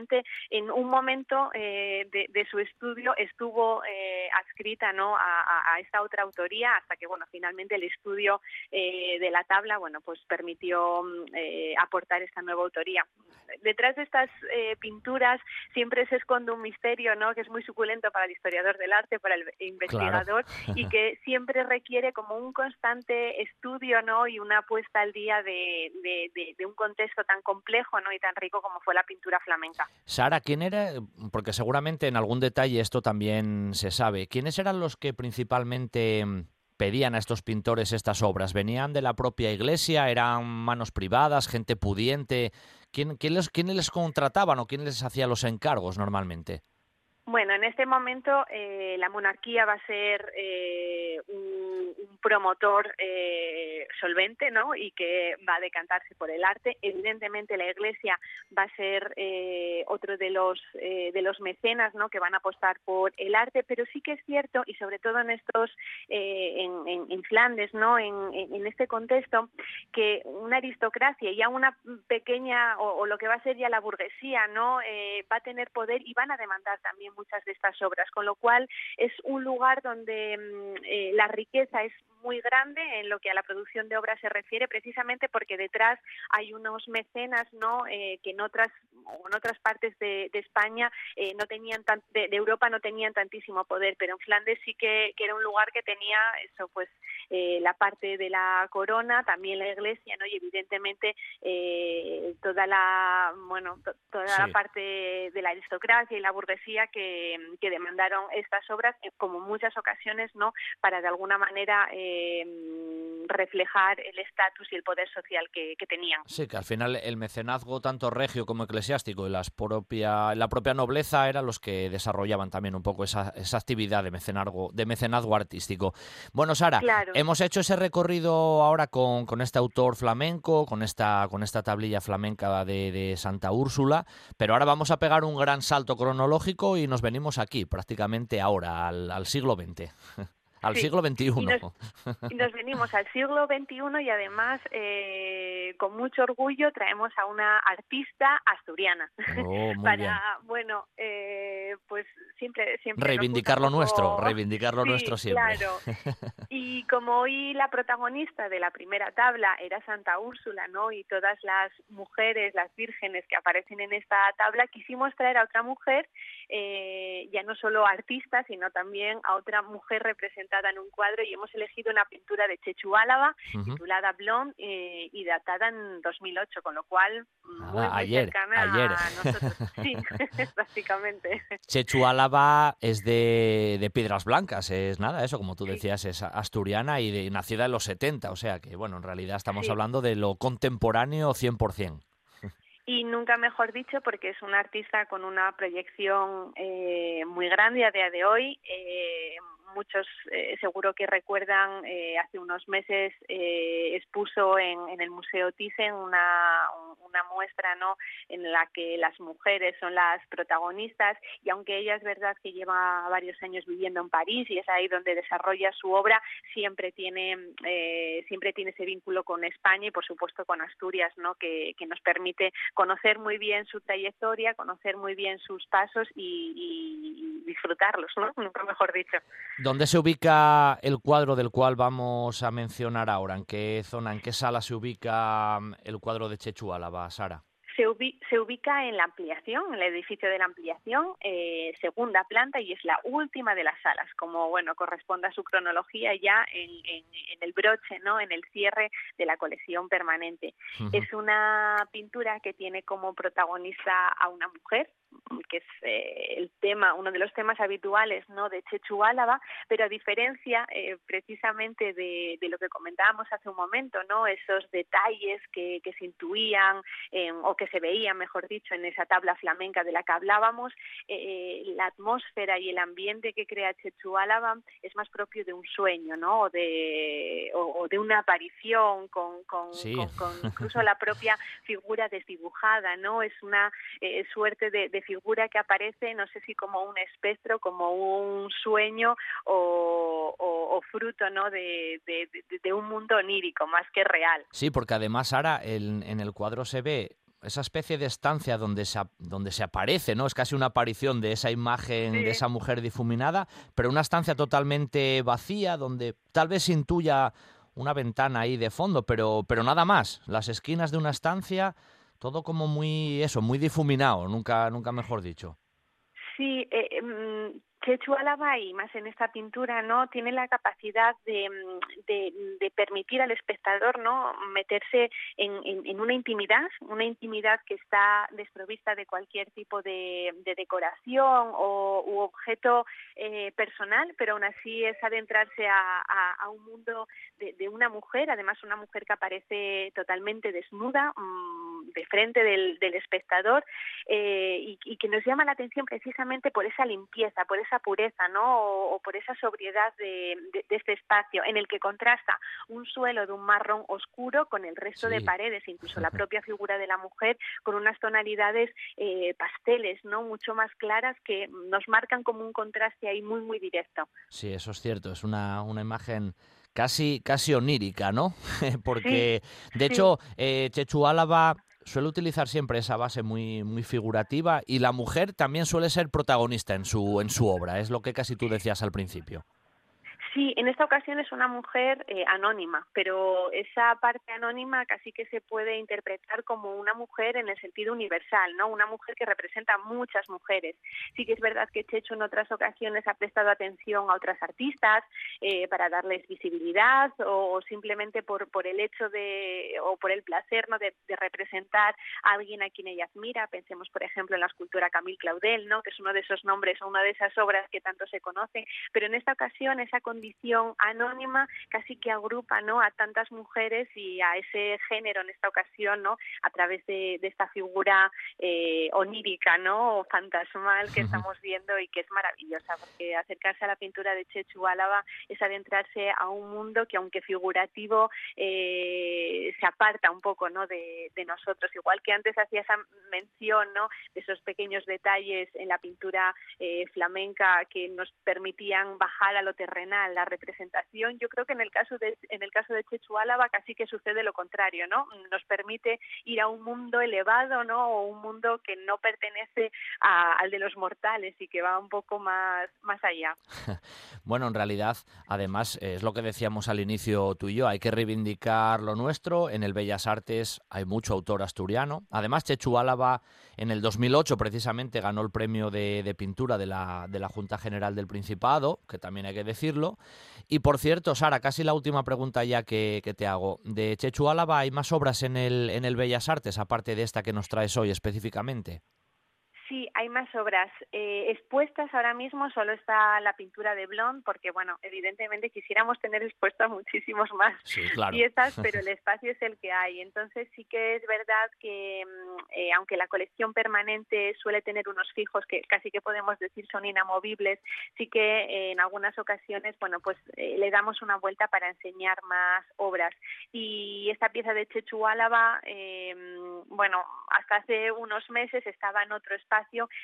en un momento eh, de, su estudio estuvo eh, adscrita ¿no? A, esta otra autoría hasta que bueno finalmente el estudio eh, de la tabla bueno pues permitió mm, aportar esta nueva autoría. Detrás de estas pinturas siempre se esconde un misterio no que es muy suculento para el historiador del arte para el investigador y que siempre requiere como un constante estudio no y una puesta al día de, de un contexto tan complejo no y tan rico como fue la pintura flamenca Sara, ¿quién era? Porque seguramente en algún detalle esto también se sabe. ¿Quiénes eran los que principalmente mm, pedían a estos pintores estas obras? ¿Venían de la propia iglesia? ¿Eran manos privadas? ¿Gente pudiente? ¿Quién, les, ¿Quiénes les contrataban o quién les hacía los encargos normalmente? Bueno, en este momento eh, la monarquía va a ser eh, un, promotor eh, solvente, ¿no? Y que va a decantarse por el arte. Evidentemente, la Iglesia va a ser otro de los de los mecenas, ¿no? Que van a apostar por el arte. Pero sí que es cierto y sobre todo en estos en, Flandes, ¿no? En, este contexto que una aristocracia y ya una pequeña o, o, lo que va a ser ya la burguesía, ¿no? va a tener poder y van a demandar también muchas de estas obras, con lo cual es un lugar donde mm, eh, la riqueza es muy grande en lo que a la producción de obras se refiere, precisamente porque detrás hay unos mecenas, ¿no? Eh, que en otras en otras partes de, España eh, no tenían tan, de, Europa no tenían tantísimo poder, pero en Flandes sí que, era un lugar que tenía eso, pues eh, la parte de la corona, también la iglesia, ¿no? Y evidentemente toda la bueno toda la parte de la aristocracia y la burguesía que, que demandaron estas obras, como muchas ocasiones, ¿no? Para de alguna manera eh, reflejar el estatus y el poder social que, tenían. Sí, que al final el mecenazgo tanto regio como eclesiástico y las propia, la propia nobleza eran los que desarrollaban también un poco esa, esa actividad de mecenazgo, de mecenazgo artístico. Bueno, Sara, hemos hecho ese recorrido ahora con, con, este autor flamenco, con esta, con esta tablilla flamenca de, de Santa Úrsula, pero ahora vamos a pegar un gran salto cronológico y nos venimos aquí, prácticamente ahora, al, al siglo XX. al siglo XXI. Y nos, venimos al siglo XXI y además eh, con mucho orgullo traemos a una artista asturiana. Oh, Para, bueno, eh, pues siempre... siempre reivindicar lo nuestro, reivindicar lo nuestro siempre. Claro. Y como hoy la protagonista de la primera tabla era Santa Úrsula, ¿no? Y todas las mujeres, las vírgenes que aparecen en esta tabla, quisimos traer a otra mujer, eh, ya no solo artista, sino también a otra mujer en un cuadro y hemos elegido una pintura de Chechu Álava, titulada Blond eh, y datada en 2008, con lo cual muy, ah, ayer, ayer. nosotros. Sí, básicamente. Chechu Álava es de, de, Piedras Blancas, es nada, eso como tú decías, es asturiana y de, nacida en los 70, o sea que, bueno, en realidad estamos hablando de lo contemporáneo 100% y nunca mejor dicho porque es una artista con una proyección eh, muy grande a día de hoy, eh, muchos eh, seguro que recuerdan, eh, hace unos meses eh, expuso en, el Museo Thyssen una, una muestra ¿no? en la que las mujeres son las protagonistas y aunque ella es verdad que lleva varios años viviendo en París y es ahí donde desarrolla su obra, siempre tiene, siempre tiene ese vínculo con España y por supuesto con Asturias, ¿no? que, nos permite conocer muy bien su trayectoria, conocer muy bien sus pasos y, disfrutarlos, ¿no? mejor dicho. ¿Dónde se ubica el cuadro del cual vamos a mencionar ahora? ¿En qué zona, en qué sala se ubica mm, el cuadro de Chechu Álava, Sara? Se, ubica en la ampliación, en el edificio de la ampliación, eh, segunda planta y es la última de las salas, como bueno corresponde a su cronología ya en, el broche, no, en el cierre de la colección permanente. Es una pintura que tiene como protagonista a una mujer, que es eh, el tema, uno de los temas habituales ¿no? de Chechu Álava, pero a diferencia eh, precisamente de, lo que comentábamos hace un momento, ¿no? esos detalles que, se intuían o que se veían, mejor dicho, en esa tabla flamenca de la que hablábamos, eh, la atmósfera y el ambiente que crea Chechu Álava es más propio de un sueño, ¿no? o, de, o, de una aparición con, con, incluso la propia figura desdibujada, ¿no? es una suerte de figura que aparece, no sé si como un espectro, como un sueño o, fruto ¿no? De, un mundo onírico más que real. Sí, porque además ahora en el cuadro se ve esa especie de estancia donde se, donde se aparece, ¿no? Es casi una aparición de esa imagen de esa mujer difuminada, pero una estancia totalmente vacía donde tal vez se intuya una ventana ahí de fondo, pero, pero nada más. Las esquinas de una estancia todo como muy, eso, muy difuminado, nunca, nunca mejor dicho. Sí, eh, em, Chechu y más en esta pintura, ¿no? Tiene la capacidad de, de, permitir al espectador, ¿no? Meterse en, en, una intimidad, una intimidad que está desprovista de cualquier tipo de, decoración o u objeto eh, personal, pero aún así es adentrarse a, a, un mundo de, una mujer, además una mujer que aparece totalmente desnuda, mm, de frente del, del espectador, eh, y, y que nos llama la atención precisamente por esa limpieza, por esa pureza, ¿no? O, por esa sobriedad de, este espacio en el que contrasta un suelo de un marrón oscuro con el resto de paredes, incluso la propia figura de la mujer, con unas tonalidades eh, pasteles, ¿no? Mucho más claras que nos marcan como un contraste ahí muy, muy directo. Sí, eso es cierto. Es una, una imagen casi, casi onírica, ¿no? Porque, de hecho, eh, Chechu Álava suele utilizar siempre esa base muy, muy figurativa y la mujer también suele ser protagonista en su, en su obra, es lo que casi tú decías al principio. Sí, en esta ocasión es una mujer eh, anónima, pero esa parte anónima casi que se puede interpretar como una mujer en el sentido universal, ¿no? Una mujer que representa muchas mujeres. Sí que es verdad que Checho en otras ocasiones ha prestado atención a otras artistas eh, para darles visibilidad o, simplemente por, por el hecho de, o por el placer, ¿no? De, representar a alguien a quien ella admira. Pensemos, por ejemplo, en la escultura Camille Claudel, ¿no? Que es uno de esos nombres o una de esas obras que tanto se conoce, pero en esta ocasión esa condición anónima casi que agrupa ¿no? a tantas mujeres y a ese género en esta ocasión ¿no? a través de, esta figura eh, onírica ¿no? o fantasmal que estamos viendo y que es maravillosa porque acercarse a la pintura de Chechu Álava es adentrarse a un mundo que aunque figurativo eh, se aparta un poco ¿no? de, nosotros igual que antes hacía esa mención ¿no? de esos pequeños detalles en la pintura eh, flamenca que nos permitían bajar a lo terrenal la representación. Yo creo que en el caso de en el caso de Chechu Álava casi que sucede lo contrario no nos permite ir a un mundo elevado no o un mundo que no pertenece al de los mortales y que va un poco más más allá. Bueno en realidad además es lo que decíamos al inicio tú y yo hay que reivindicar lo nuestro. En el Bellas Artes hay mucho autor asturiano. Además Chechu Álava en el 2008 precisamente ganó el premio de, pintura de la, de la Junta General del Principado, que también hay que decirlo. Y por cierto, Sara, casi la última pregunta ya que, que te hago. De Chechu Álava, ¿hay más obras en el, en el Bellas Artes, aparte de esta que nos traes hoy específicamente? Sí, hay más obras eh, expuestas ahora mismo. Solo está la pintura de Blond, porque bueno, evidentemente quisiéramos tener expuestas muchísimos más piezas, pero el espacio es el que hay. Entonces sí que es verdad que mm, eh, aunque la colección permanente suele tener unos fijos que casi que podemos decir son inamovibles, sí que eh, en algunas ocasiones, bueno, pues le damos una vuelta para enseñar más obras. Y esta pieza de Chechu Álava, bueno, hasta hace unos meses estaba en otro espacio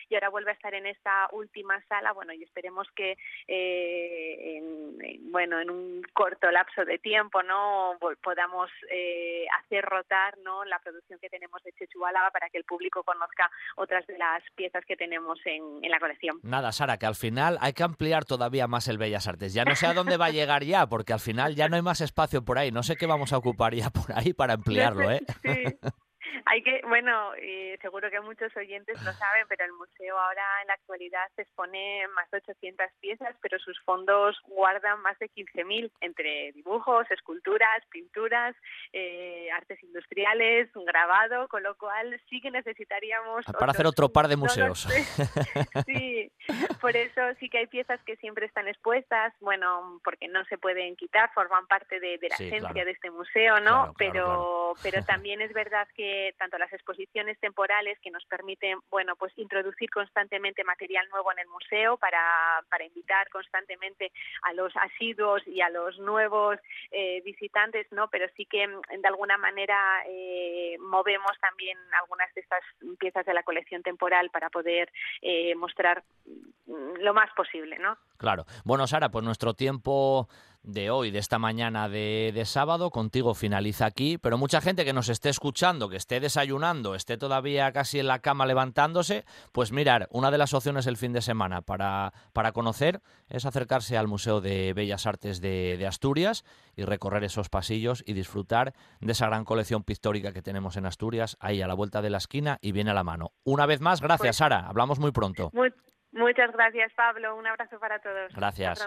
y ahora vuelve a estar en esta última sala, bueno, y esperemos que eh, en, bueno, en un corto lapso de tiempo, ¿no? podamos eh, hacer rotar, ¿no? La producción que tenemos de Chechu para que el público conozca otras de las piezas que tenemos en, en la colección. Nada, Sara, que al final hay que ampliar todavía más el Bellas Artes. Ya no sé a dónde va a llegar ya, porque al final ya no hay más espacio por ahí. No sé qué vamos a ocupar ya por ahí para ampliarlo, ¿eh? Hay que, bueno, eh, seguro que muchos oyentes lo saben, pero el museo ahora en la actualidad se expone más de 800 piezas, pero sus fondos guardan más de 15.000 entre dibujos, esculturas, pinturas, eh, artes industriales, grabado, con lo cual sí que necesitaríamos... Para hacer otro par de museos. sí, por eso sí que hay piezas que siempre están expuestas, bueno, porque no se pueden quitar, forman parte de, la esencia de este museo, ¿no? pero, pero también es verdad que tanto las exposiciones temporales que nos permiten, bueno, pues introducir constantemente material nuevo en el museo para, para invitar constantemente a los asiduos y a los nuevos eh, visitantes, ¿no? Pero sí que mm, de alguna manera eh, movemos también algunas de estas piezas de la colección temporal para poder eh, mostrar mm, lo más posible, ¿no? Claro. Bueno, Sara, pues nuestro tiempo de hoy, de esta mañana de, de, sábado. Contigo finaliza aquí, pero mucha gente que nos esté escuchando, que esté desayunando, esté todavía casi en la cama levantándose, pues mirar, una de las opciones el fin de semana para, para conocer es acercarse al Museo de Bellas Artes de, de Asturias y recorrer esos pasillos y disfrutar de esa gran colección pictórica que tenemos en Asturias, ahí a la vuelta de la esquina y viene a la mano. Una vez más, gracias pues Sara, hablamos muy pronto. muchas gracias Pablo, un abrazo para todos. Gracias.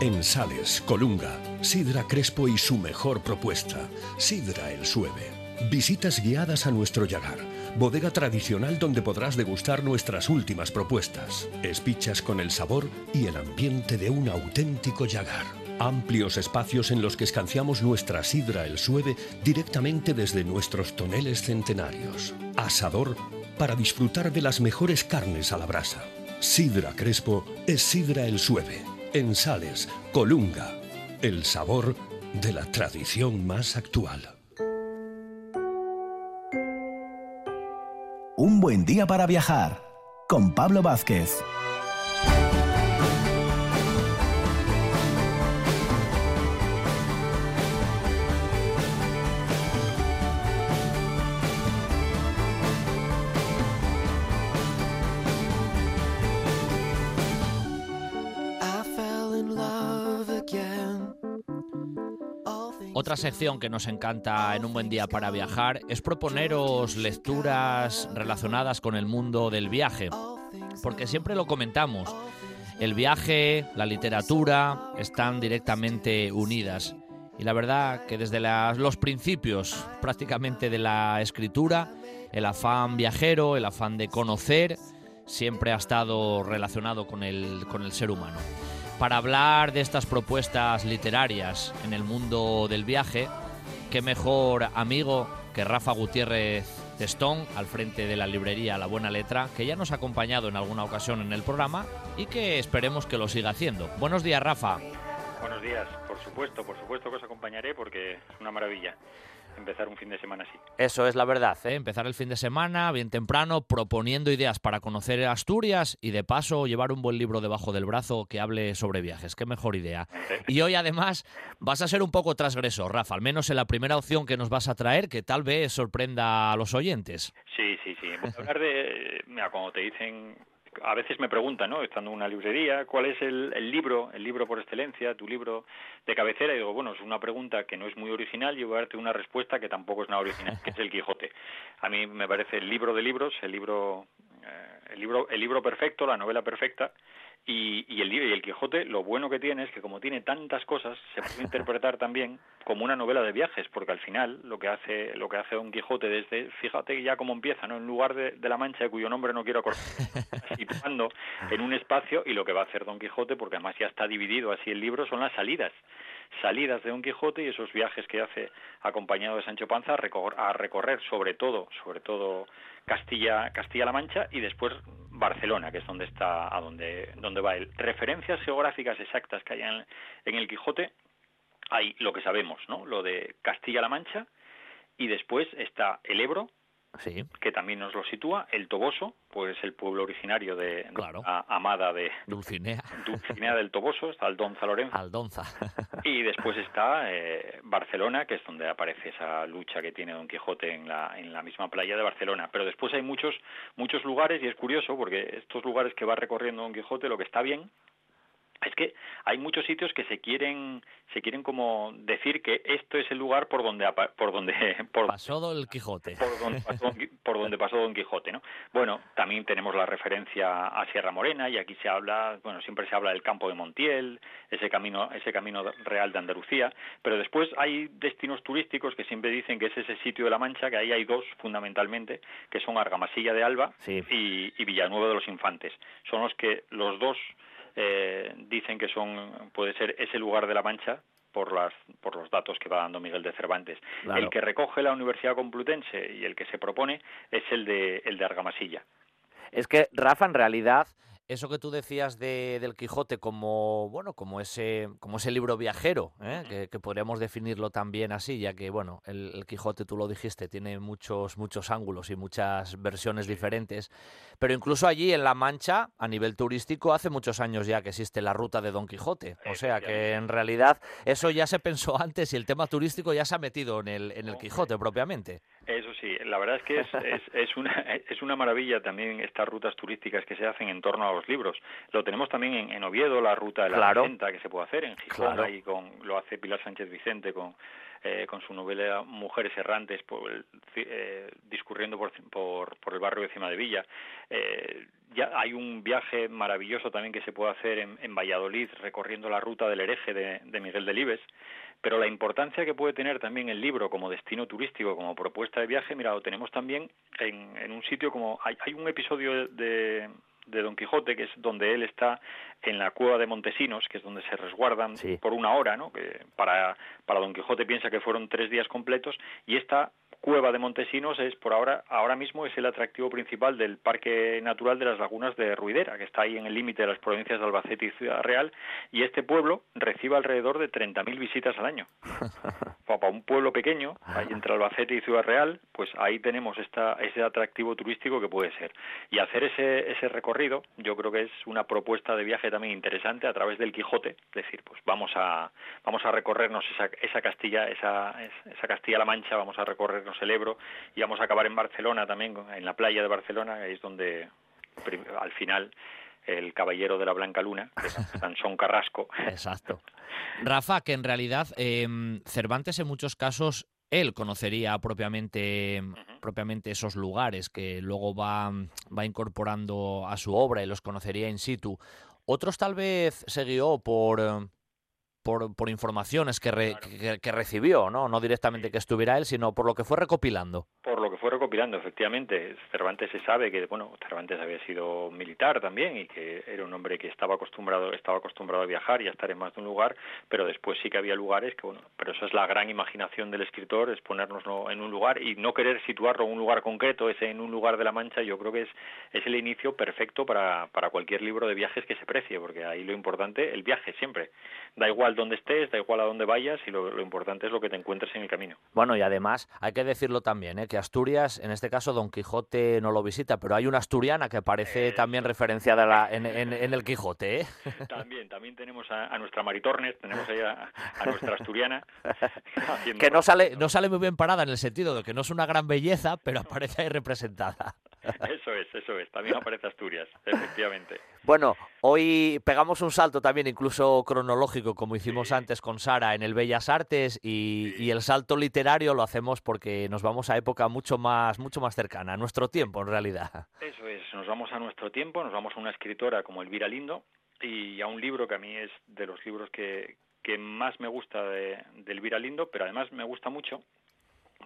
En Sales, Colunga, Sidra Crespo y su mejor propuesta, Sidra el Sueve. Visitas guiadas a nuestro Yagar, bodega tradicional donde podrás degustar nuestras últimas propuestas. Espichas con el sabor y el ambiente de un auténtico Yagar. Amplios espacios en los que escanciamos nuestra sidra el sueve directamente desde nuestros toneles centenarios. Asador para disfrutar de las mejores carnes a la brasa. Sidra Crespo es sidra el sueve en Sales, Colunga, el sabor de la tradición más actual. Un buen día para viajar con Pablo Vázquez. Otra sección que nos encanta en un buen día para viajar es proponeros lecturas relacionadas con el mundo del viaje, porque siempre lo comentamos, el viaje, la literatura están directamente unidas. Y la verdad que desde los principios prácticamente de la escritura, el afán viajero, el afán de conocer, siempre ha estado relacionado con el, ser humano. Para hablar de estas propuestas literarias en el mundo del viaje, qué mejor amigo que Rafa Gutiérrez Testón, al frente de la librería La Buena Letra, que ya nos ha acompañado en alguna ocasión en el programa y que esperemos que lo siga haciendo. Buenos días, Rafa. Buenos días, por supuesto, por supuesto que os acompañaré porque es una maravilla empezar un fin de semana así. Eso es la verdad, ¿eh? empezar el fin de semana bien temprano, proponiendo ideas para conocer Asturias y de paso llevar un buen libro debajo del brazo que hable sobre viajes. Qué mejor idea. Y hoy además vas a ser un poco transgresor, Rafa, al menos en la primera opción que nos vas a traer, que tal vez sorprenda a los oyentes. Sí, sí, sí. Voy a hablar de, mira, cuando te dicen a veces me preguntan, ¿no? Estando en una librería, ¿cuál es el, libro, el libro por excelencia, tu libro de cabecera? Y digo, bueno, es una pregunta que no es muy original y voy a darte una respuesta que tampoco es nada original, que es el Quijote. A mí me parece el libro de libros, el libro, el libro, el libro perfecto, la novela perfecta, y, y, el, y el Quijote, lo bueno que tiene es que como tiene tantas cosas, se puede interpretar también como una novela de viajes, porque al final lo que hace lo que hace Don Quijote desde, fíjate ya cómo empieza, ¿no? En lugar de, la Mancha, de cuyo nombre no quiero acordar, situando en un espacio y lo que va a hacer Don Quijote, porque además ya está dividido así el libro, son las salidas salidas de Don Quijote y esos viajes que hace acompañado de Sancho Panza a a recorrer sobre todo, sobre todo Castilla, Castilla-La Mancha y después Barcelona, que es donde está, a donde, donde va él. Referencias geográficas exactas que hay en, en el Quijote, hay lo que sabemos, ¿no? Lo de Castilla-La Mancha y después está el Ebro, que también nos lo sitúa, el Toboso, pues el pueblo originario de, Amada de Dulcinea. Dulcinea del Toboso, está Aldonza Lorenzo. Aldonza. y después está eh, Barcelona, que es donde aparece esa lucha que tiene Don Quijote en la, en la misma playa de Barcelona. Pero después hay muchos, muchos lugares, y es curioso, porque estos lugares que va recorriendo Don Quijote, lo que está bien es que hay muchos sitios que se quieren se quieren como decir que esto es el lugar por donde por donde por, pasó Don Quijote. por donde, pasó, por donde pasó Don Quijote no bueno también tenemos la referencia a Sierra Morena y aquí se habla bueno siempre se habla del campo de Montiel ese camino ese camino real de Andalucía pero después hay destinos turísticos que siempre dicen que es ese sitio de la Mancha que ahí hay dos fundamentalmente que son Argamasilla de Alba y, y Villanueva de los Infantes. Son los que los dos eh, dicen que son puede ser ese lugar de la Mancha por las por los datos que va dando Miguel de Cervantes. El que recoge la Universidad Complutense y el que se propone es el de el de Argamasilla. Es que Rafa en realidad eso que tú decías de, del Quijote como bueno como ese como ese libro viajero ¿eh? que, podríamos definirlo también así ya que bueno el, Quijote tú lo dijiste tiene muchos muchos ángulos y muchas versiones diferentes pero incluso allí en La Mancha a nivel turístico hace muchos años ya que existe la ruta de Don Quijote o sea que en realidad eso ya se pensó antes y el tema turístico ya se ha metido en el en el Quijote propiamente eso sí la verdad es que es, es, es una es una maravilla también estas rutas turísticas que se hacen en torno a los libros. Lo tenemos también en, Oviedo, la ruta de la venta que se puede hacer, en Gijón, ahí con, lo hace Pilar Sánchez Vicente con, eh, con su novela Mujeres Errantes, por eh, discurriendo por, por, por, el barrio de Cima de Villa. Eh, ya hay un viaje maravilloso también que se puede hacer en, en Valladolid, recorriendo la ruta del hereje de, de Miguel Delibes pero la importancia que puede tener también el libro como destino turístico, como propuesta de viaje, mira, lo tenemos también en, en un sitio como... Hay, hay un episodio de, de Don Quijote, que es donde él está en la cueva de Montesinos, que es donde se resguardan por una hora, ¿no? Que para, para Don Quijote piensa que fueron tres días completos, y esta cueva de Montesinos es por ahora ahora mismo es el atractivo principal del Parque Natural de las Lagunas de Ruidera, que está ahí en el límite de las provincias de Albacete y Ciudad Real, y este pueblo recibe alrededor de 30.000 visitas al año. Para un pueblo pequeño, ahí entre Albacete y Ciudad Real, pues ahí tenemos esta, ese atractivo turístico que puede ser. Y hacer ese, ese recorrido, yo creo que es una propuesta de viaje también interesante a través del Quijote, es decir, pues vamos a, vamos a recorrernos esa, esa Castilla, esa, esa Castilla-La Mancha, vamos a recorrer nos celebro y vamos a acabar en Barcelona también, en la playa de Barcelona, es donde al final el caballero de la Blanca Luna, que es Sansón Carrasco. Exacto. Rafa, que en realidad em, Cervantes en muchos casos él conocería propiamente, propiamente esos lugares que luego va, va incorporando a su obra y los conocería in situ. Otros tal vez se guió por, por, por informaciones que, que, recibió, ¿no? No directamente que estuviera él, sino por lo que fue recopilando. Por lo que fue recopilando, efectivamente. Cervantes se sabe que, bueno, Cervantes había sido militar también y que era un hombre que estaba acostumbrado, estaba acostumbrado a viajar y a estar en más de un lugar, pero después sí que había lugares que, bueno, pero eso es la gran imaginación del escritor, es ponernos en un lugar y no querer situarlo en un lugar concreto, es en un lugar de la Mancha, yo creo que es, es el inicio perfecto para, para cualquier libro de viajes que se precie, porque ahí lo importante, el viaje siempre. Da igual donde estés, da igual a dónde vayas y lo, importante es lo que te encuentres en el camino. Bueno, y además hay que decirlo también, ¿eh? que Asturias, en este caso Don Quijote no lo visita, pero hay una asturiana que parece también referenciada en, el Quijote. ¿eh? También, también tenemos a, nuestra Maritornes, tenemos ahí a, nuestra asturiana. que no sale, no sale muy bien parada en el sentido de que no es una gran belleza, pero aparece ahí representada. Eso es, eso es. También aparece Asturias, efectivamente. Bueno, hoy pegamos un salto también incluso cronológico, como hicimos antes con Sara en el Bellas Artes, y, el salto literario lo hacemos porque nos vamos a época mucho más, mucho más cercana, a nuestro tiempo en realidad. Eso es, nos vamos a nuestro tiempo, nos vamos a una escritora como Elvira Lindo y a un libro que a mí es de los libros que, que más me gusta de, de Elvira Lindo, pero además me gusta mucho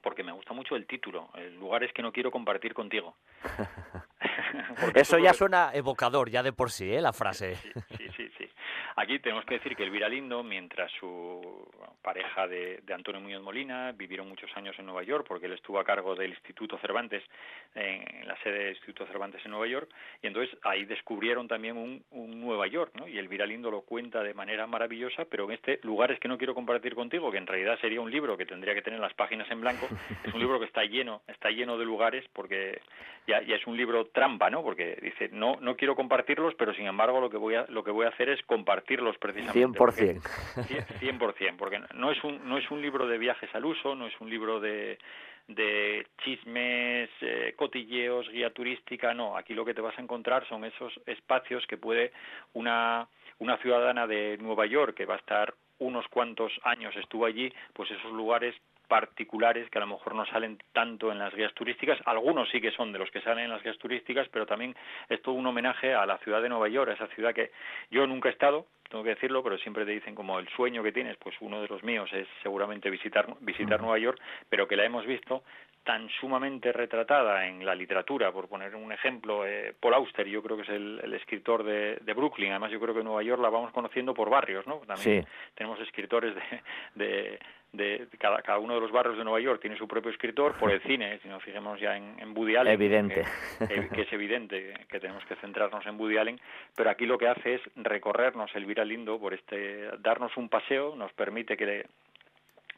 porque me gusta mucho el título, el lugares que no quiero compartir contigo. Eso ya suena evocador, ya de por sí, ¿eh? la frase. Sí, sí, sí, Aquí tenemos que decir que Elvira Lindo, mientras su pareja de, Antonio Muñoz Molina vivieron muchos años en Nueva York, porque él estuvo a cargo del Instituto Cervantes, en la sede del Instituto Cervantes en Nueva York, y entonces ahí descubrieron también un, Nueva York, ¿no? Y Elvira Lindo lo cuenta de manera maravillosa, pero en este Lugares que no quiero compartir contigo, que en realidad sería un libro que tendría que tener las páginas en blanco, es un libro que está lleno, está lleno de lugares, porque ya, ya es un libro trampa, ¿no? Porque dice, no, no quiero compartirlos, pero sin embargo lo que voy a, lo que voy a hacer es compartirlos precisamente. 100%. 100%, porque no es un, no es un libro de viajes al uso, no es un libro de, de chismes, eh, cotilleos, guía turística, no, aquí lo que te vas a encontrar son esos espacios que puede una, una ciudadana de Nueva York que va a estar unos cuantos años estuvo allí, pues esos lugares particulares que a lo mejor no salen tanto en las guías turísticas, algunos sí que son de los que salen en las guías turísticas, pero también es todo un homenaje a la ciudad de Nueva York, a esa ciudad que yo nunca he estado, tengo que decirlo, pero siempre te dicen como el sueño que tienes, pues uno de los míos es seguramente visitar, visitar Nueva York, pero que la hemos visto tan sumamente retratada en la literatura, por poner un ejemplo, eh, Paul Auster, yo creo que es el, escritor de, Brooklyn, además yo creo que Nueva York la vamos conociendo por barrios, ¿no? También tenemos escritores de de cada, cada uno de los barrios de Nueva York tiene su propio escritor por el cine, si nos fijemos ya en, en Woody Allen, evidente. Que, es evidente que tenemos que centrarnos en Woody Allen, pero aquí lo que hace es recorrernos Elvira Lindo por este, darnos un paseo, nos permite que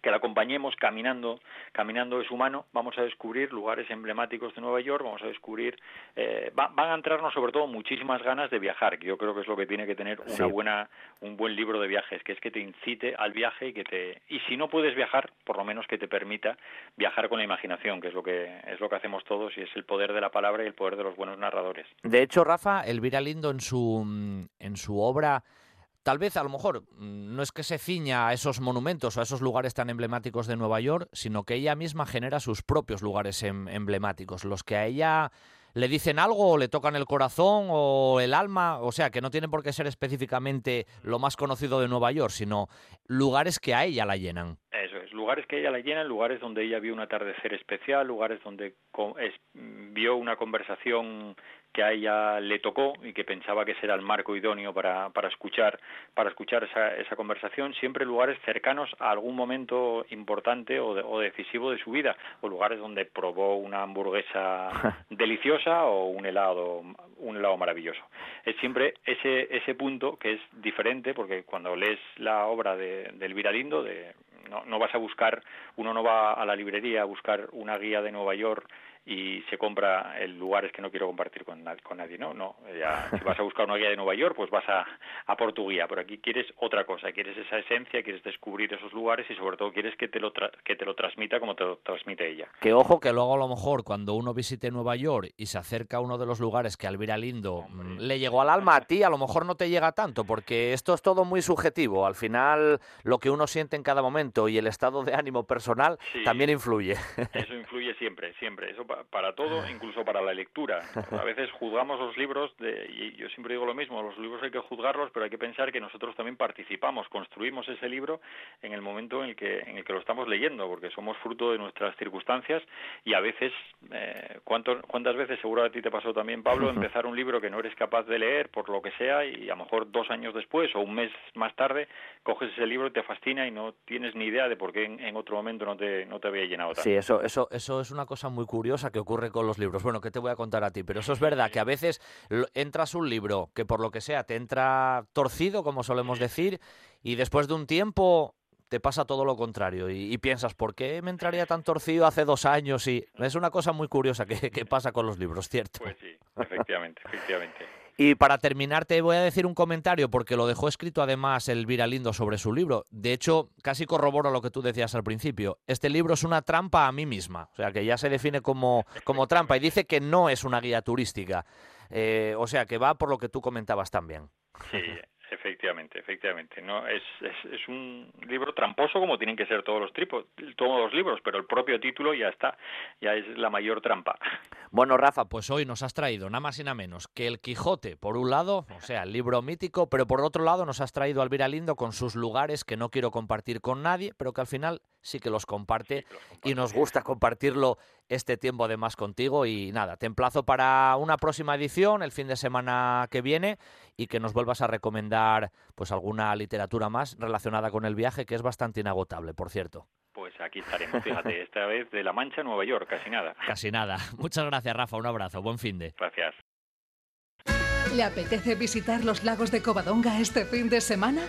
que la acompañemos caminando, caminando es humano, vamos a descubrir lugares emblemáticos de Nueva York, vamos a descubrir, eh, van a entrarnos sobre todo muchísimas ganas de viajar, que yo creo que es lo que tiene que tener una buena, un buen libro de viajes, que es que te incite al viaje y que te, y si no puedes viajar, por lo menos que te permita viajar con la imaginación, que es lo que es lo que hacemos todos y es el poder de la palabra y el poder de los buenos narradores. De hecho, Rafa, Elvira Lindo en su en su obra tal vez a lo mejor mm, no es que se ciña a esos monumentos o a esos lugares tan emblemáticos de Nueva York, sino que ella misma genera sus propios lugares em, emblemáticos, los que a ella le dicen algo o le tocan el corazón o el alma, o sea, que no tienen por qué ser específicamente lo más conocido de Nueva York, sino lugares que a ella la llenan. Eso es, lugares que a ella la llenan, lugares donde ella vio un atardecer especial, lugares donde vio una conversación que a ella le tocó y que pensaba que ese era el marco idóneo para, para escuchar para escuchar esa, esa conversación siempre lugares cercanos a algún momento importante o, o, decisivo de su vida o lugares donde probó una hamburguesa deliciosa o un helado un helado maravilloso. Es siempre ese ese punto que es diferente porque cuando lees la obra de, de Elvira Lindo de no, no vas a buscar uno no va a la librería a buscar una guía de Nueva York y se compra en lugares que no quiero compartir con, con nadie, ¿no? No, ya, si vas a buscar una guía de Nueva York, pues vas a, a por tu guía, pero aquí quieres otra cosa, quieres esa esencia, quieres descubrir esos lugares y sobre todo quieres que te lo, que te lo transmita como te lo transmite ella. Que ojo, que luego a lo mejor cuando uno visite Nueva York y se acerca a uno de los lugares que Alvira Lindo mm, le llegó al alma a ti, a lo mejor no te llega tanto, porque esto es todo muy subjetivo. Al final, lo que uno siente en cada momento y el estado de ánimo personal también influye. Eso influye siempre, siempre. Eso para todo, incluso para la lectura. A veces juzgamos los libros, de, y yo siempre digo lo mismo, los libros hay que juzgarlos, pero hay que pensar que nosotros también participamos, construimos ese libro en el momento en el que, en el que lo estamos leyendo, porque somos fruto de nuestras circunstancias y a veces, eh, ¿cuántas veces seguro a ti te pasó también, Pablo, empezar un libro que no eres capaz de leer por lo que sea y a lo mejor dos años después o un mes más tarde coges ese libro y te fascina y no tienes ni idea de por qué en, otro momento no te, no te había llenado tanto. Sí, eso, eso, eso es una cosa muy curiosa que ocurre con los libros. Bueno, ¿qué te voy a contar a ti? Pero eso es verdad, que a veces entras un libro que por lo que sea te entra torcido, como solemos decir, y después de un tiempo te pasa todo lo contrario y, piensas, ¿por qué me entraría tan torcido hace dos años? Y es una cosa muy curiosa que, que pasa con los libros, ¿cierto? Pues sí, efectivamente, efectivamente. Y para terminar te voy a decir un comentario porque lo dejó escrito además Elvira Lindo sobre su libro. De hecho, casi corroboro lo que tú decías al principio. Este libro es una trampa a mí misma, o sea que ya se define como, como trampa y dice que no es una guía turística. Eh, o sea que va por lo que tú comentabas también. Sí, Efectivamente, efectivamente. No es, es, un libro tramposo como tienen que ser todos los tripos, todos los libros, pero el propio título ya está, ya es la mayor trampa. Bueno, Rafa, pues hoy nos has traído nada más y nada menos que el Quijote, por un lado, o sea, el libro mítico, pero por otro lado nos has traído a Alvira Lindo con sus lugares que no quiero compartir con nadie, pero que al final sí que los comparte, y nos gusta compartirlo este tiempo además contigo y nada, te emplazo para una próxima edición el fin de semana que viene y que nos vuelvas a recomendar pues alguna literatura más relacionada con el viaje que es bastante inagotable, por cierto. Pues aquí estaremos, fíjate, esta vez de La Mancha a Nueva York, casi nada. Casi nada. Muchas gracias, Rafa, un abrazo, buen fin de. Gracias. ¿Le apetece visitar los lagos de Covadonga este fin de semana?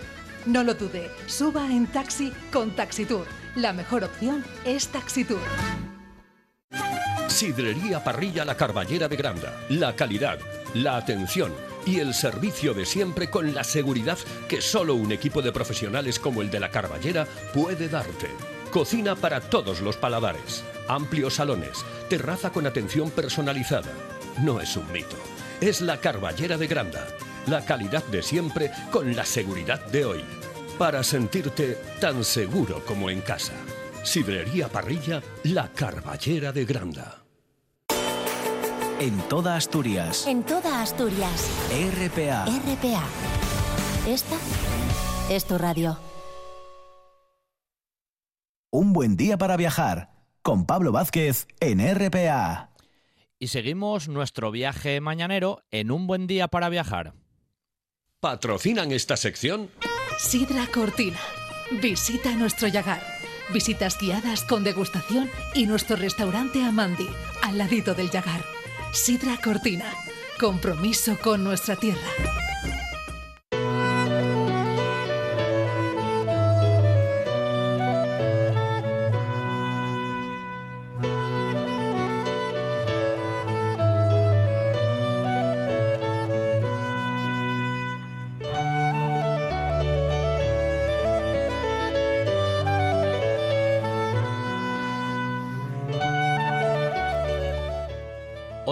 No lo dude, suba en taxi con Taxitour. La mejor opción es Taxitour. Sidrería Parrilla La Carballera de Granda. La calidad, la atención y el servicio de siempre con la seguridad que solo un equipo de profesionales como el de La Carballera puede darte. Cocina para todos los paladares. Amplios salones. Terraza con atención personalizada. No es un mito. Es La Carballera de Granda. La calidad de siempre con la seguridad de hoy. Para sentirte tan seguro como en casa. Sidrería Parrilla La Carballera de Granda. En toda Asturias. En toda Asturias. RPA. RPA. Esta es tu radio. Un buen día para viajar con Pablo Vázquez en RPA. Y seguimos nuestro viaje mañanero en un buen día para viajar. ¿Patrocinan esta sección? Sidra Cortina. Visita nuestro Yagar visitas guiadas con degustación y nuestro restaurante Amandi, al ladito del Yagar. Sidra Cortina, compromiso con nuestra tierra.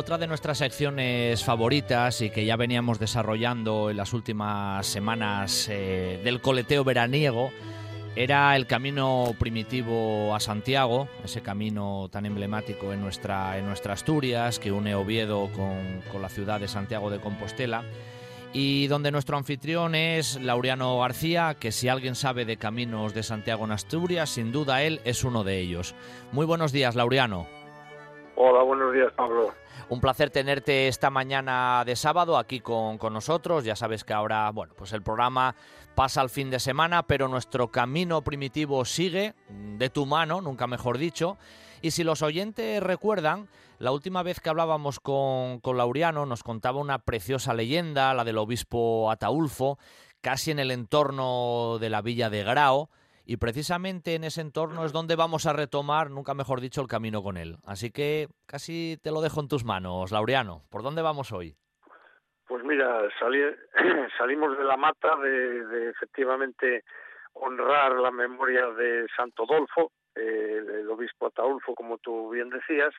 Otra de nuestras secciones favoritas y que ya veníamos desarrollando en las últimas semanas eh, del coleteo veraniego era el camino primitivo a Santiago, ese camino tan emblemático en nuestra, en nuestra Asturias que une Oviedo con, con la ciudad de Santiago de Compostela y donde nuestro anfitrión es Laureano García, que si alguien sabe de caminos de Santiago en Asturias, sin duda él es uno de ellos. Muy buenos días, Laureano. Hola, buenos días, Pablo. Un placer tenerte esta mañana de sábado aquí con, nosotros. Ya sabes que ahora, bueno, pues el programa pasa al fin de semana, pero nuestro camino primitivo sigue de tu mano, nunca mejor dicho. Y si los oyentes recuerdan, la última vez que hablábamos con, con nos contaba una preciosa leyenda, la del obispo Ataulfo, casi en el entorno de la villa de Grao y precisamente en ese entorno es donde vamos a retomar, nunca mejor dicho, el camino con él. Así que casi te lo dejo en tus manos, Laureano. ¿Por dónde vamos hoy? Pues mira, salimos de la mata de, efectivamente honrar la memoria de Santo Dolfo, eh, el obispo Ataulfo, como tú bien decías,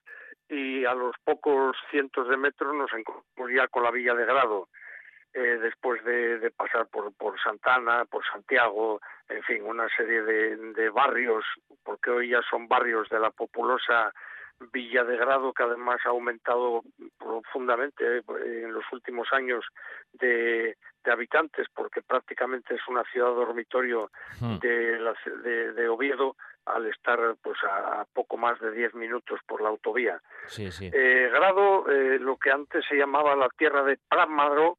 y a los pocos cientos de metros nos encontramos ya con la Villa de Grado, eh, después de, pasar por, por Santana, por Santiago, en fin, una serie de, barrios, porque hoy ya son barrios de la populosa Villa de Grado, que además ha aumentado profundamente eh, en los últimos años de, habitantes, porque prácticamente es una ciudad dormitorio hmm. de, de, Oviedo, al estar pues a, poco más de 10 minutos por la autovía. Eh, Grado, lo que antes se llamaba la tierra de Prámaro,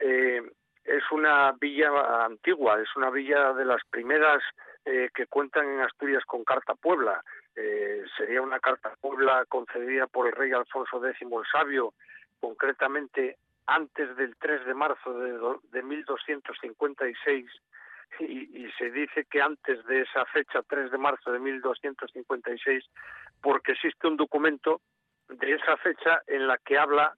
eh, es una villa antigua, es una villa de las primeras eh, que cuentan en Asturias con Carta Puebla. Eh, sería una Carta Puebla concedida por el rey Alfonso X el Sabio, concretamente antes del 3 de marzo de, de 1256 y, y, se dice que antes de esa fecha, 3 de marzo de 1256, porque existe un documento de esa fecha en la que habla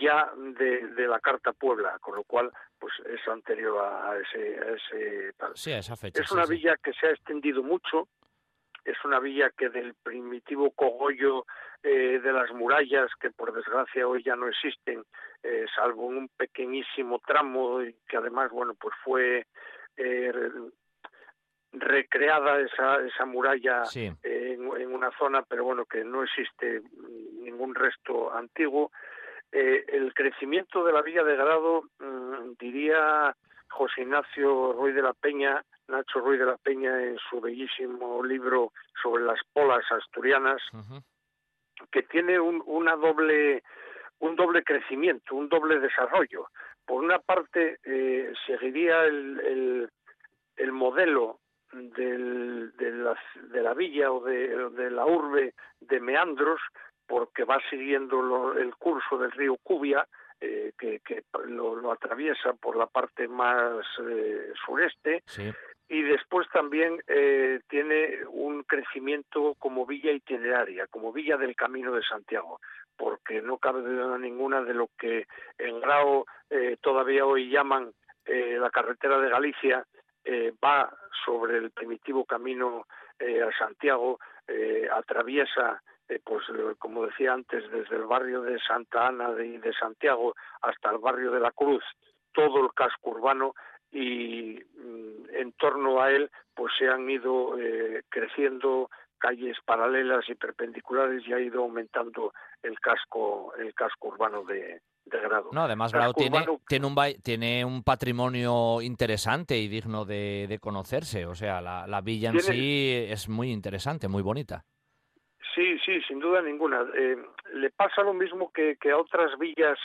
ya de, de, la Carta Puebla, con lo cual pues es anterior a, ese, a ese tal. Sí, a esa fecha. Es una villa que se ha extendido mucho, es una villa que del primitivo cogollo eh, de las murallas, que por desgracia hoy ya no existen, eh, salvo en un pequeñísimo tramo y que además, bueno, pues fue eh, recreada esa, esa muralla en, en, una zona, pero bueno, que no existe ningún resto antiguo. Eh, el crecimiento de la Villa de Grado, mm, diría José Ignacio Ruiz de la Peña, Nacho Ruiz de la Peña en su bellísimo libro sobre las polas asturianas, que tiene un, una doble, un doble crecimiento, un doble desarrollo. Por una parte, eh, seguiría el, el, el modelo del, de, la, de, la, villa o de, de, la urbe de Meandros, porque va siguiendo el curso del río Cubia, eh, que, lo, atraviesa por la parte más eh, sureste, y después también eh, tiene un crecimiento como villa itineraria, como villa del Camino de Santiago, porque no cabe duda ninguna de lo que en Grao todavía hoy llaman la carretera de Galicia, va sobre el primitivo camino a Santiago, atraviesa eh, pues eh, como decía antes, desde el barrio de Santa Ana de, de Santiago hasta el barrio de la Cruz, todo el casco urbano y mm, en torno a él pues se han ido eh, creciendo calles paralelas y perpendiculares y ha ido aumentando el casco el casco urbano de, Grado. No, además Grado tiene, tiene, un, tiene un patrimonio interesante y digno de, conocerse. O sea, la, la villa en sí es muy interesante, muy bonita. Sí, sí, sin duda ninguna. Eh, le pasa lo mismo que, a otras villas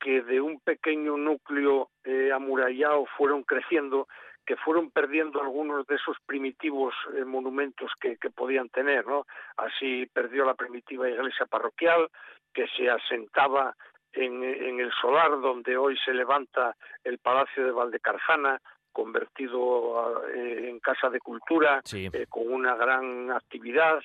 que de un pequeño núcleo eh, amurallado fueron creciendo, que fueron perdiendo algunos de esos primitivos eh, monumentos que, podían tener, ¿no? Así perdió la primitiva iglesia parroquial, que se asentaba en, en el solar donde hoy se levanta el Palacio de Valdecarzana, convertido en casa de cultura, con una gran actividad,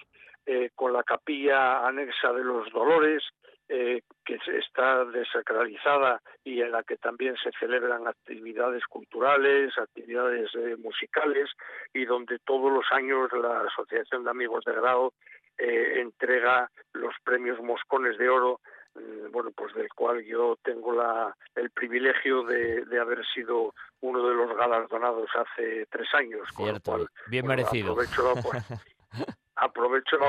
eh, con la capilla anexa de los Dolores, eh, que está desacralizada y en la que también se celebran actividades culturales, actividades eh, musicales y donde todos los años la Asociación de Amigos de Grado entrega los premios Moscones de Oro, mm, bueno, pues del cual yo tengo la, el privilegio de, haber sido uno de los galardonados hace tres años. Cierto, bien merecido. aprovecho la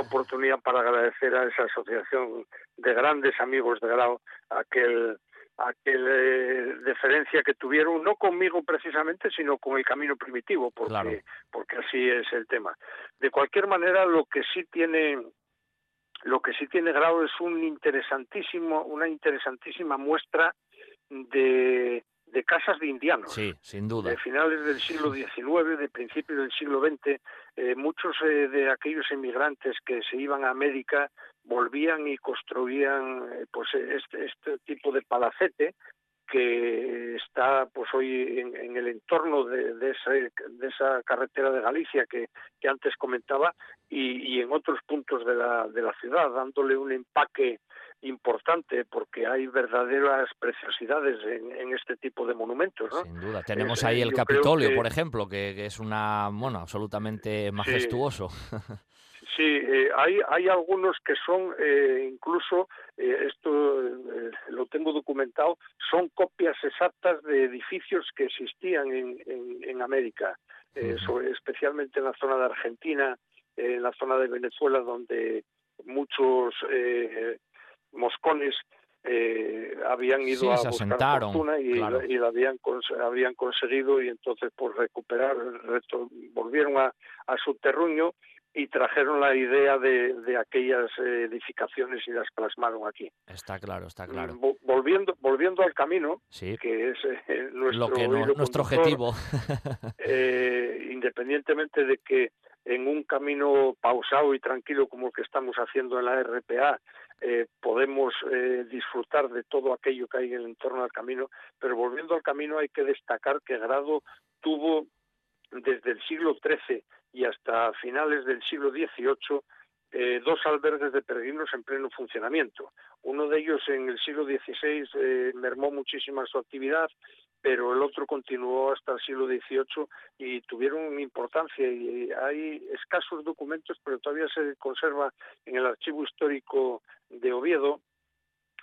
oportunidad para agradecer a esa asociación de grandes amigos de Grau aquel aquel eh, deferencia que tuvieron no conmigo precisamente sino con el camino primitivo porque porque así es el tema. De cualquier manera lo que sí tiene lo que sí tiene Grau es un interesantísimo una interesantísima muestra de de casas de indianos. Sí, sin duda. De finales del siglo XIX, de principios del siglo XX, eh, muchos eh, de aquellos inmigrantes que se iban a América volvían y construían eh, pues este, este tipo de palacete que está pues hoy en, el entorno de, de, esa carretera de Galicia que, antes comentaba y, en otros puntos de la, de la ciudad, dándole un empaque importante porque hay verdaderas preciosidades en, este tipo de monumentos. ¿no? Sin duda. Tenemos ahí el Capitolio, por ejemplo, que, es una, bueno, absolutamente majestuoso. Sí, eh, hay, hay algunos que son eh, incluso, eh, esto lo tengo documentado, son copias exactas de edificios que existían en, en, América, especialmente en la zona de Argentina, en la zona de Venezuela, donde muchos moscones habían ido a buscar fortuna y, y, la habían, habían conseguido y entonces por recuperar volvieron a, a su terruño y trajeron la idea de, de, aquellas edificaciones y las plasmaron aquí. Está claro, está claro. Volviendo, volviendo al camino, que es eh, nuestro, nuestro objetivo. eh, independientemente de que en un camino pausado y tranquilo como el que estamos haciendo en la RPA, eh, podemos eh, disfrutar de todo aquello que hay en el entorno del camino, pero volviendo al camino hay que destacar que Grado tuvo desde el siglo XIII y hasta finales del siglo XVIII eh, dos albergues de peregrinos en pleno funcionamiento. Uno de ellos en el siglo XVI eh, mermó muchísima su actividad, pero el otro continuó hasta el siglo XVIII y tuvieron importancia. Y hay escasos documentos, pero todavía se conserva en el archivo histórico de Oviedo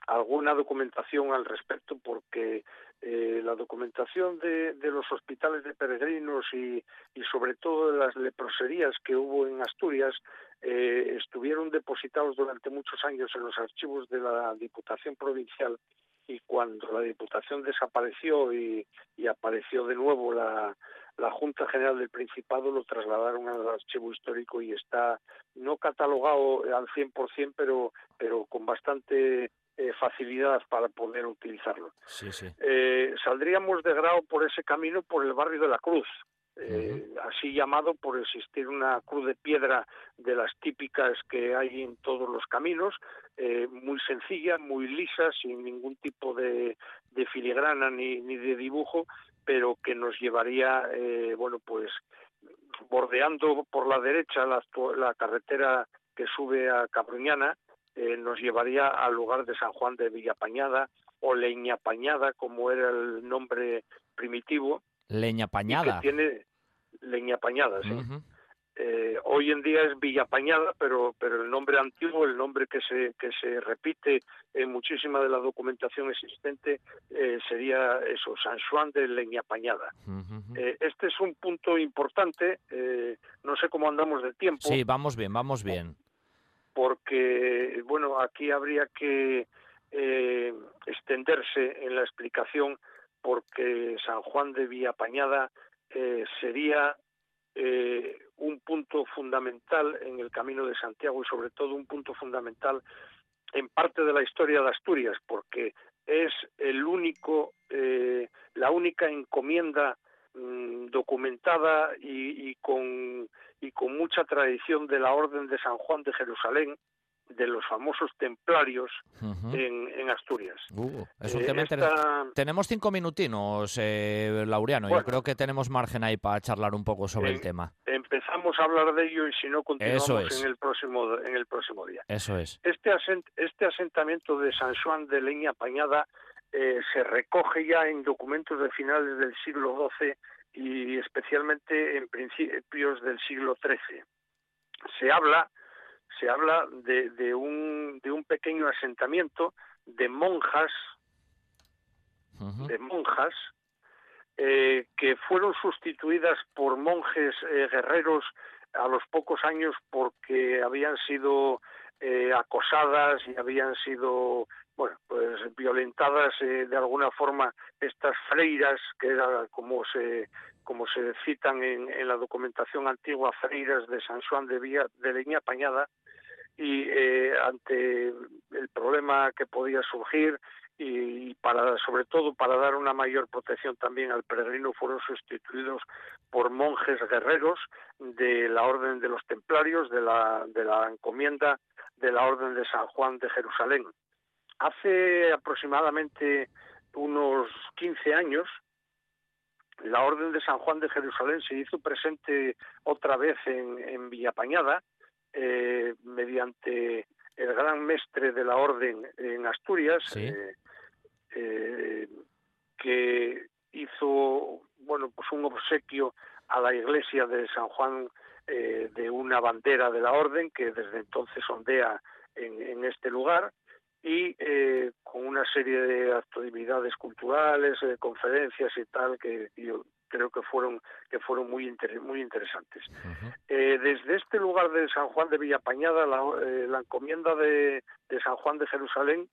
alguna documentación al respecto porque eh, la documentación de, los hospitales de peregrinos y, sobre todo de las leproserías que hubo en Asturias eh, estuvieron depositados durante muchos años en los archivos de la Diputación Provincial y cuando la Diputación desapareció y, apareció de nuevo la, la Junta General del Principado lo trasladaron al archivo histórico y está no catalogado al 100%, pero, pero con bastante eh, facilidad para poder utilizarlo. Eh, saldríamos de grado por ese camino por el barrio de la Cruz, eh, así llamado por existir una cruz de piedra de las típicas que hay en todos los caminos, muy sencilla, muy lisa, sin ningún tipo de, filigrana ni, ni, de dibujo, pero que nos llevaría, bueno, pues bordeando por la derecha la, la carretera que sube a Cabruñana, eh, nos llevaría al lugar de San Juan de Villapañada o Leñapañada, como era el nombre primitivo. Leñapañada. tiene Leñapañada, sí. Eh, hoy en día es Villapañada, pero pero el nombre antiguo, el nombre que se que se repite en muchísima de la documentación existente eh, sería eso, San Juan de Leñapañada. este es un punto importante. no sé cómo andamos de tiempo. Sí, vamos bien, vamos bien porque, bueno, aquí habría que eh, extenderse en la explicación porque San Juan de Villapañada eh, sería eh, un punto fundamental en el camino de Santiago y sobre todo un punto fundamental en parte de la historia de Asturias porque es el único la única encomienda mm, documentada y, con y con mucha tradición de la Orden de San Juan de Jerusalén, de los famosos templarios en, Asturias. Uh, es un tema eh, Tenemos cinco minutinos, eh, Laureano. Yo creo que tenemos margen ahí para charlar un poco sobre el tema. Empezamos a hablar de ello y si no continuamos en el próximo en el próximo día. Eso es. Este este asentamiento de San Juan de Leña Pañada eh, se recoge ya en documentos de finales del siglo XII y especialmente en principios del siglo XIII. Se habla, se habla de, de, un, de un pequeño asentamiento de monjas, de monjas, eh, que fueron sustituidas por monjes eh, guerreros a los pocos años porque habían sido eh, acosadas y habían sido bueno, pues violentadas eh, de alguna forma estas freiras, que era como se como se citan en, la documentación antigua, freiras de San Juan de, Villa, de Leña Pañada, y eh, ante el problema que podía surgir y sobre todo para dar una mayor protección también al peregrino fueron sustituidos por monjes guerreros de la orden de los templarios de la de la encomienda de la orden de San Juan de Jerusalén Hace aproximadamente unos 15 años, la Orden de San Juan de Jerusalén se hizo presente otra vez en, en Villapañada, eh, mediante el gran mestre de la Orden en Asturias, eh, eh, que hizo bueno pues un obsequio a la iglesia de San Juan de una bandera de la Orden que desde entonces ondea en, en este lugar y eh, con una serie de actividades culturales, de conferencias y tal que yo creo que fueron que fueron muy muy interesantes. eh, desde este lugar de San Juan de Villapañada, la, eh, la encomienda de, de, San Juan de Jerusalén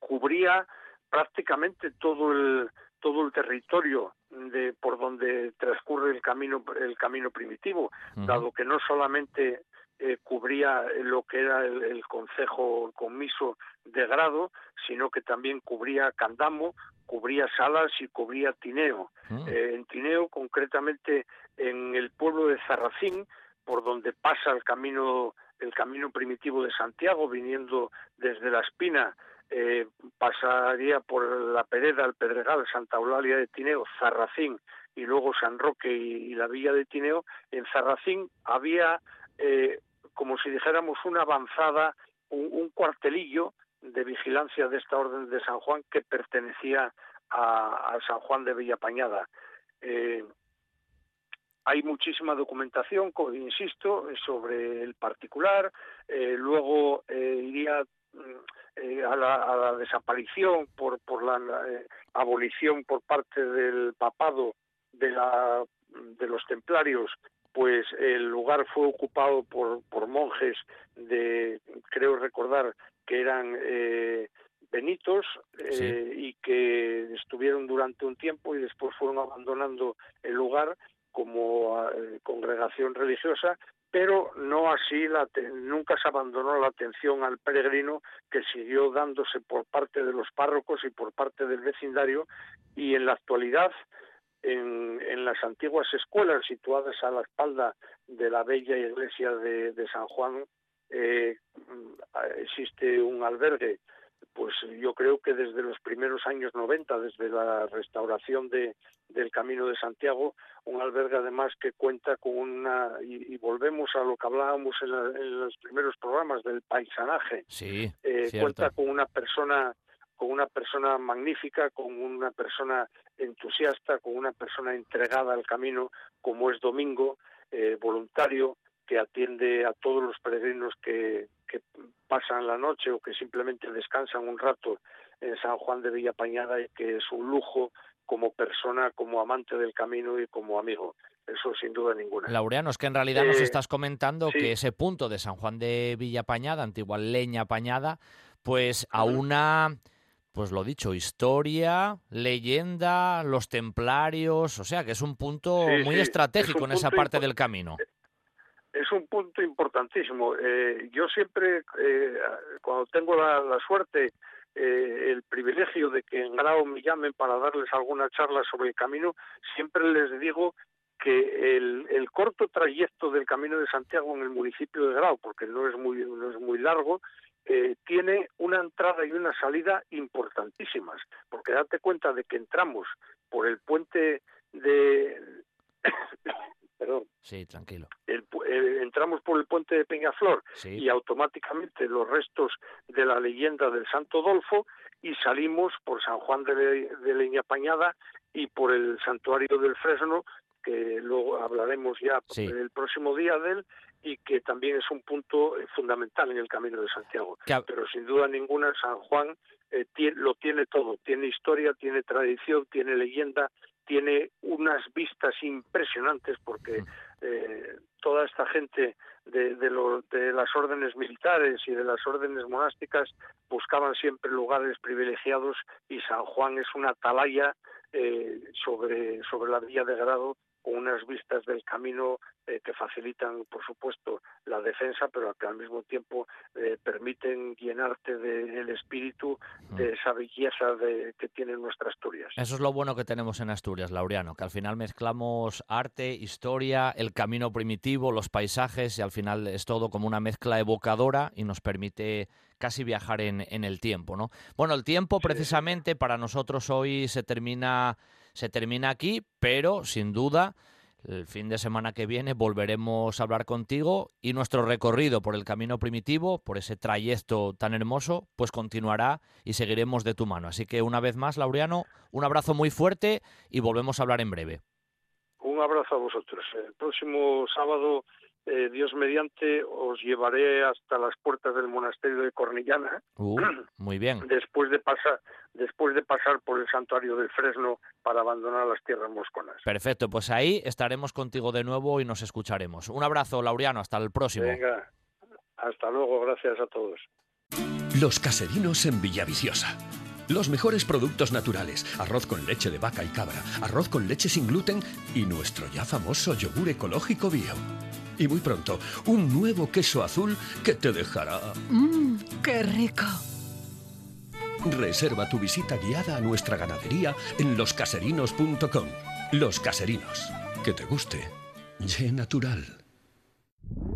cubría prácticamente todo el todo el territorio de por donde transcurre el camino el camino primitivo, dado que no solamente eh, cubría lo que era el, el concejo comiso de grado, sino que también cubría Candamo, cubría Salas y cubría Tineo. Mm. Eh, en Tineo, concretamente en el pueblo de Zarracín, por donde pasa el camino el camino primitivo de Santiago, viniendo desde La Espina, eh, pasaría por la Pereda, el Pedregal, Santa Eulalia de Tineo, Zarracín y luego San Roque y, y la villa de Tineo. En Zarracín había eh, como si dijéramos una avanzada, un, cuartelillo de vigilancia de esta orden de San Juan que pertenecía a, San Juan de Villapañada. Eh, hay muchísima documentación, insisto, sobre el particular. Eh, luego eh, iría mm, a la, desaparición por, por la abolición por parte del papado de, la, de los templarios pues el lugar fue ocupado por, por monjes de, creo recordar que eran eh, benitos eh, y que estuvieron durante un tiempo y después fueron abandonando el lugar como eh, congregación religiosa, pero no así, la nunca se abandonó la atención al peregrino que siguió dándose por parte de los párrocos y por parte del vecindario y en la actualidad en, en, las antiguas escuelas situadas a la espalda de la bella iglesia de, de San Juan eh, existe un albergue. Pues yo creo que desde los primeros años 90, desde la restauración de, del Camino de Santiago, un albergue además que cuenta con una, y, volvemos a lo que hablábamos en, en, los primeros programas del paisanaje, sí, eh, cuenta con una persona con una persona magnífica, con una persona entusiasta, con una persona entregada al camino, como es Domingo, eh, voluntario, que atiende a todos los peregrinos que, que pasan la noche o que simplemente descansan un rato en San Juan de Villapañada y que es un lujo como persona, como amante del camino y como amigo. Eso sin duda ninguna. Laureano, es que en realidad nos eh, estás comentando que ese punto de San Juan de Villapañada, antigua leña apañada, pues a una pues lo dicho, historia, leyenda, los templarios, o sea que es un punto muy estratégico en esa parte del camino. Es un punto importantísimo. Eh, yo siempre, eh, cuando tengo la, suerte, eh, el privilegio de que en grado me llamen para darles alguna charla sobre el camino, siempre les digo que el, el, corto trayecto del Camino de Santiago en el municipio de Grau, porque no es muy, no es muy largo, eh, tiene una entrada y una salida importantísimas, porque date cuenta de que entramos por el puente de... Perdón. Sí, tranquilo. El, eh, entramos por el puente de Peñaflor y automáticamente los restos de la leyenda del Santo Dolfo y salimos por San Juan de, de Leña Pañada y por el santuario del Fresno que luego hablaremos ya el próximo día de él y que también es un punto eh, fundamental en el Camino de Santiago. Pero sin duda ninguna San Juan eh, lo tiene todo, tiene historia, tiene tradición, tiene leyenda, tiene unas vistas impresionantes porque eh, toda esta gente de, de, de las órdenes militares y de las órdenes monásticas buscaban siempre lugares privilegiados y San Juan es una atalaya eh, sobre, sobre la vía de grado con unas vistas del camino eh, que facilitan, por supuesto, la defensa, pero que al mismo tiempo eh, permiten llenarte del espíritu de esa belleza de, que tiene nuestra Asturias. Eso es lo bueno que tenemos en Asturias, Laureano, que al final mezclamos arte, historia, el camino primitivo, los paisajes y al final es todo como una mezcla evocadora y nos permite casi viajar en, en el tiempo, ¿no? Bueno, el tiempo precisamente para nosotros hoy se termina se termina aquí, pero sin duda el fin de semana que viene volveremos a hablar contigo y nuestro recorrido por el camino primitivo, por ese trayecto tan hermoso, pues continuará y seguiremos de tu mano. Así que una vez más, Laureano, un abrazo muy fuerte y volvemos a hablar en breve. Un abrazo a vosotros. El próximo sábado eh, Dios mediante, os llevaré hasta las puertas del monasterio de Cornillana. Uh, muy bien. Después de pasar, después de pasar por el santuario del Fresno para abandonar las tierras mosconas. Perfecto, pues ahí estaremos contigo de nuevo y nos escucharemos. Un abrazo, Laureano, hasta el próximo. Venga, hasta luego, gracias a todos. Los caserinos en Villaviciosa. Los mejores productos naturales, arroz con leche de vaca y cabra, arroz con leche sin gluten y nuestro ya famoso yogur ecológico bio. Y muy pronto, un nuevo queso azul que te dejará... ¡Mmm, qué rico! Reserva tu visita guiada a nuestra ganadería en loscaserinos.com. Los Caserinos. Que te guste. Ye natural.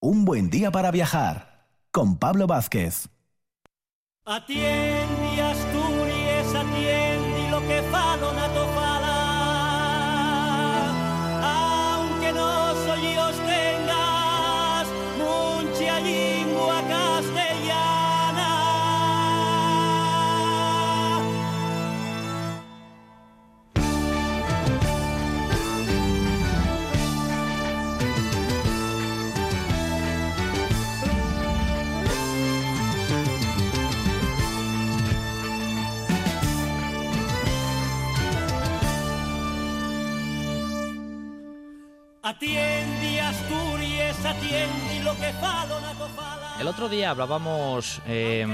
Un buen día para viajar con Pablo Vázquez. Atiende Asturias, atiende lo que falo na Atiende Asturias, atiende lo que. El otro día hablábamos eh,